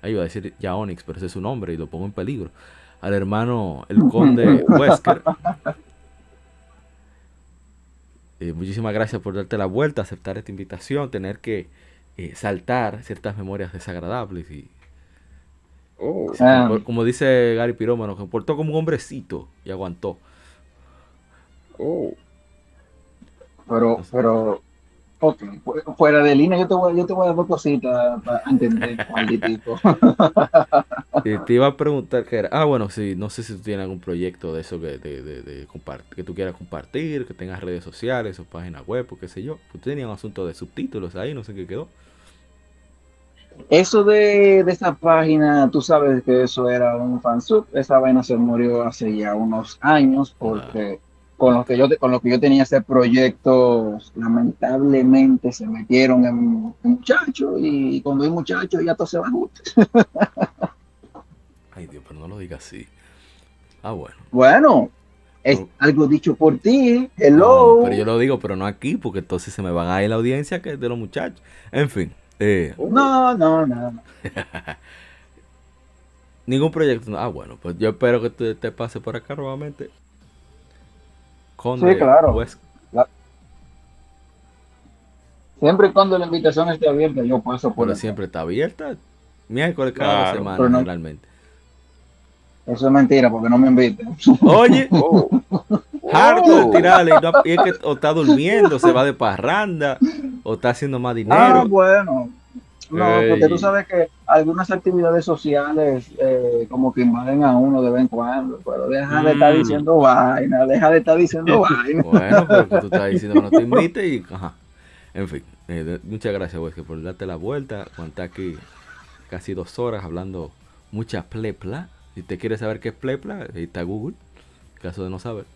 ahí iba a decir ya Onyx, pero ese es su nombre y lo pongo en peligro. Al hermano, el conde Wesker. Eh, muchísimas gracias por darte la vuelta, aceptar esta invitación, tener que eh, saltar ciertas memorias desagradables y Oh, Ah, como dice Gary Pirómano, que portó como un hombrecito y aguantó. oh. pero, pero, ok, fu- fuera de línea, yo te voy, yo te voy a dar dos cositas para entender, maldito. Y te iba a preguntar qué era. Ah, bueno, sí, no sé si tú tienes algún proyecto de eso que, de, de- de que tú quieras compartir, que tengas redes sociales o páginas web o qué sé yo. Tú tenías un asunto de subtítulos ahí, no sé qué quedó. Eso de, de esa página, tú sabes que eso era un fansub, esa vaina se murió hace ya unos años porque con lo que yo con lo que yo tenía ese proyecto, lamentablemente se metieron en muchachos y cuando hay muchachos ya todo se va junto. Ay, Dios, pero no lo digas así. Ah, bueno. Bueno, es algo dicho por ti, No, hello. pero yo lo digo, pero no aquí, porque entonces se me van a ir la audiencia que es de los muchachos. En fin, eh, No, no, no. no. ningún proyecto. Ah, bueno, pues yo espero que te, te pase por acá nuevamente. Conde Sí, claro. West- Siempre y cuando la invitación esté abierta, yo paso por Pero siempre está abierta. Miércoles cada Claro, pero no- generalmente. Eso es mentira porque no me invitan. Oye, Oh. harto Oh. de tirarle. No- es que o está durmiendo, se va de parranda, o está haciendo más Ah, dinero. bueno. No, porque tú sabes que algunas actividades sociales eh, como que invaden a uno de vez en cuando, pero deja de estar Mm. diciendo vaina, deja de estar diciendo vaina. Bueno, pero que tú estás diciendo que no te invite y ajá. En fin, eh, muchas gracias, Wesker, por darte la vuelta. Aguantar aquí casi dos horas hablando mucha plepla. Si te quieres saber qué es plepla, ahí está Google, en caso de no saber.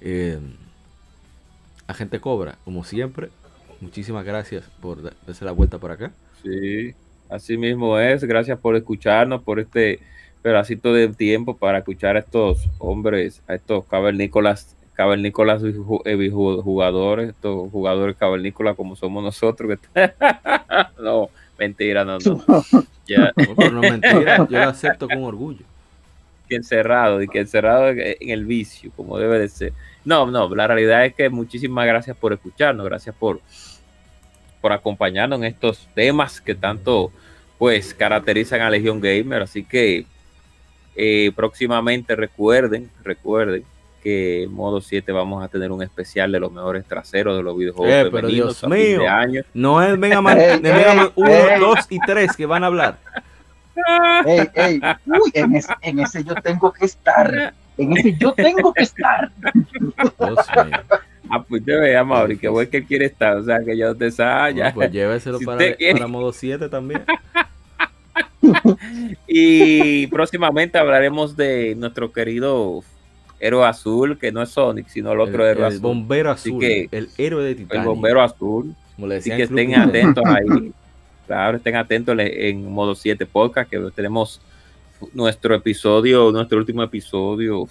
Eh, Agente Cobra, como siempre, muchísimas gracias por da- darse la vuelta por acá. Sí, así mismo es. Gracias por escucharnos, por este pedacito de tiempo para escuchar a estos hombres, a estos cavernícolas, cavernícolas eh, ju- jugadores, estos jugadores cavernícolas como somos nosotros. no, mentira, no, no. Ya, No, no mentira, yo lo acepto con orgullo. que encerrado y que encerrado en en el vicio, como debe de ser. No, no, la realidad es que muchísimas gracias por escucharnos, gracias por, por acompañarnos en estos temas que tanto pues caracterizan a Legion Gamer, así que eh, próximamente recuerden, recuerden que en modo 7 vamos a tener un especial de los mejores traseros de los videojuegos Eh, pero Dios de mío. año. No es Mega Man, Ey, de Mega Man ey, 1, ey. 2 y 3 que van a hablar. Ey, ey, uy, en ese, en ese yo tengo que estar. En ese yo tengo que estar. Ah, pues te vea, Mauri, que bueno que él quiere estar, o sea que ya usted sabe, ya. Bueno, pues lléveselo Si para, para modo 7 también. Y próximamente hablaremos de nuestro querido héroe azul, que no es Sonic, sino el otro el, héroe el azul. bombero Así azul, que- el héroe de El Titania. bombero azul. como le Así que estén atentos ahí. Claro, estén atentos en- en modo 7 podcast, que tenemos nuestro episodio, nuestro último episodio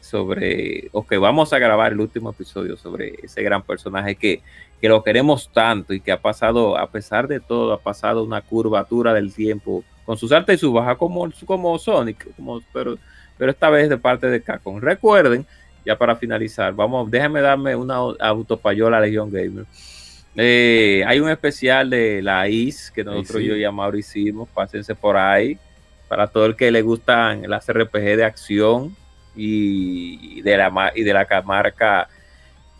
sobre, o que vamos a grabar el último episodio sobre ese gran personaje que, que lo queremos tanto y que ha pasado, a pesar de todo, ha pasado una curvatura del tiempo con sus altas y sus bajas como, como Sonic, como, pero, pero esta vez de parte de Capcom. Recuerden, ya para finalizar, vamos, déjenme darme una autopayola a Legion Gamer. Eh, hay un especial de la IS que nosotros sí. yo y Amaro hicimos, pásense por ahí. Para todo el que le gustan las RPG de acción y de la, y de la ca- marca,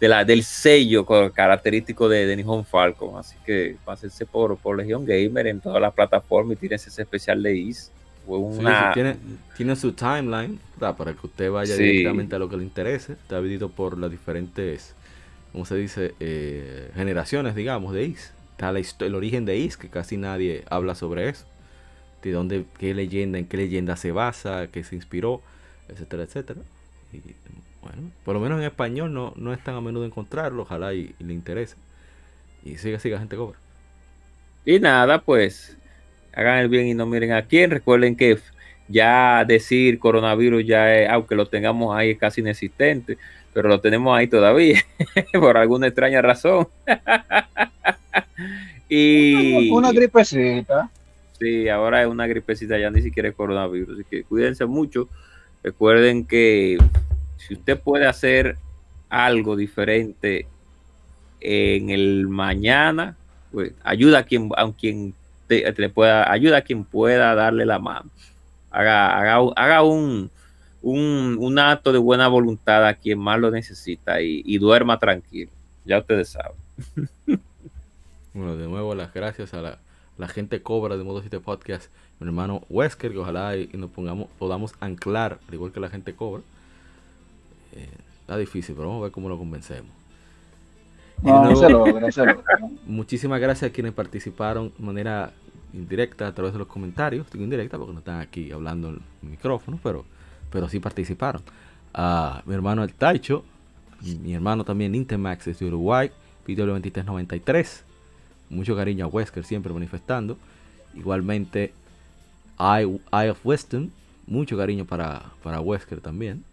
de la, del sello co- característico de, de Nihon Falcon. Así que pásense por, por Legion Gamer en todas las plataformas y tírense ese especial de IS. Sí, sí, tiene, tiene su timeline ¿verdad? para que usted vaya Sí. directamente a lo que le interese. Está dividido por las diferentes, ¿cómo se dice? Eh, generaciones, digamos, de Is. Está la el origen de Is, que casi nadie habla sobre eso. De dónde, qué leyenda, en qué leyenda se basa, qué se inspiró, etcétera, etcétera. Y bueno, por lo menos en español no, no es tan a menudo encontrarlo, ojalá y, y le interese. Y siga, siga, gente cobra. Y nada, pues hagan el bien y no miren a quién. Recuerden que ya decir coronavirus ya es, aunque lo tengamos ahí, es casi inexistente, pero lo tenemos ahí todavía, por alguna extraña razón. y Una gripecita. Sí, ahora es una gripecita, ya ni siquiera es coronavirus. Así que cuídense mucho. Recuerden que si usted puede hacer algo diferente en el mañana, pues ayuda a quien, a quien te, te pueda, ayuda a quien pueda darle la mano. Haga, haga, haga un, un, acto de buena voluntad a quien más lo necesita y duerma tranquilo. Ya ustedes saben. Bueno, de nuevo las gracias a la, la gente cobra de Modo 7 Podcast, mi hermano Wesker, que ojalá y, nos pongamos, podamos anclar, al igual que la gente cobra. Eh, está difícil, pero vamos a ver cómo lo convencemos. No, nuevo, se logra, se logra. Muchísimas gracias a quienes participaron de manera indirecta a través de los comentarios. Digo indirecta porque no están aquí hablando en el micrófono, pero, pero sí participaron. A mi hermano El Taicho, mi, hermano también Intemax desde Uruguay, Video 2393. Mucho cariño a Wesker siempre manifestando. Igualmente, Eye, Eye of Weston, mucho cariño para, para Wesker también.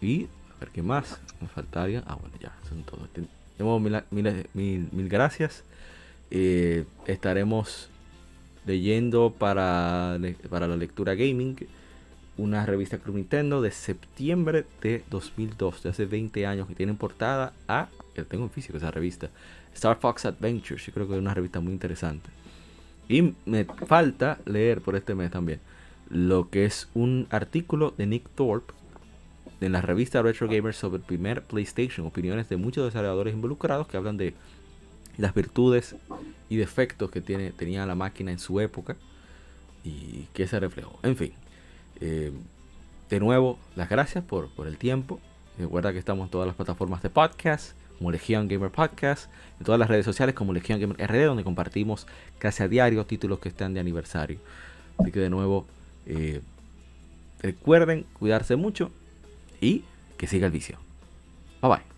Y, a ver qué más, me faltaría. Ah, bueno, ya, son todos. Tenemos mil, mil, mil, mil gracias. Eh, estaremos leyendo para, para la lectura gaming una revista Club Nintendo de septiembre de 2002, de hace 20 años, que tiene en portada a, que tengo en físico esa revista, Star Fox Adventures. Yo creo que es una revista muy interesante. Y me falta leer por este mes también lo que es un artículo de Nick Thorpe en la revista Retro Gamer sobre el primer PlayStation, opiniones de muchos desarrolladores involucrados que hablan de las virtudes y defectos que tiene, tenía la máquina en su época y que se reflejó. En fin, eh, de nuevo, las gracias por, por el tiempo. Recuerda que estamos en todas las plataformas de podcast, como Legion Gamer Podcast, en todas las redes sociales como Legion Gamer RD, donde compartimos casi a diario títulos que están de aniversario. Así que de nuevo, eh, recuerden cuidarse mucho y que siga el vicio. Bye bye.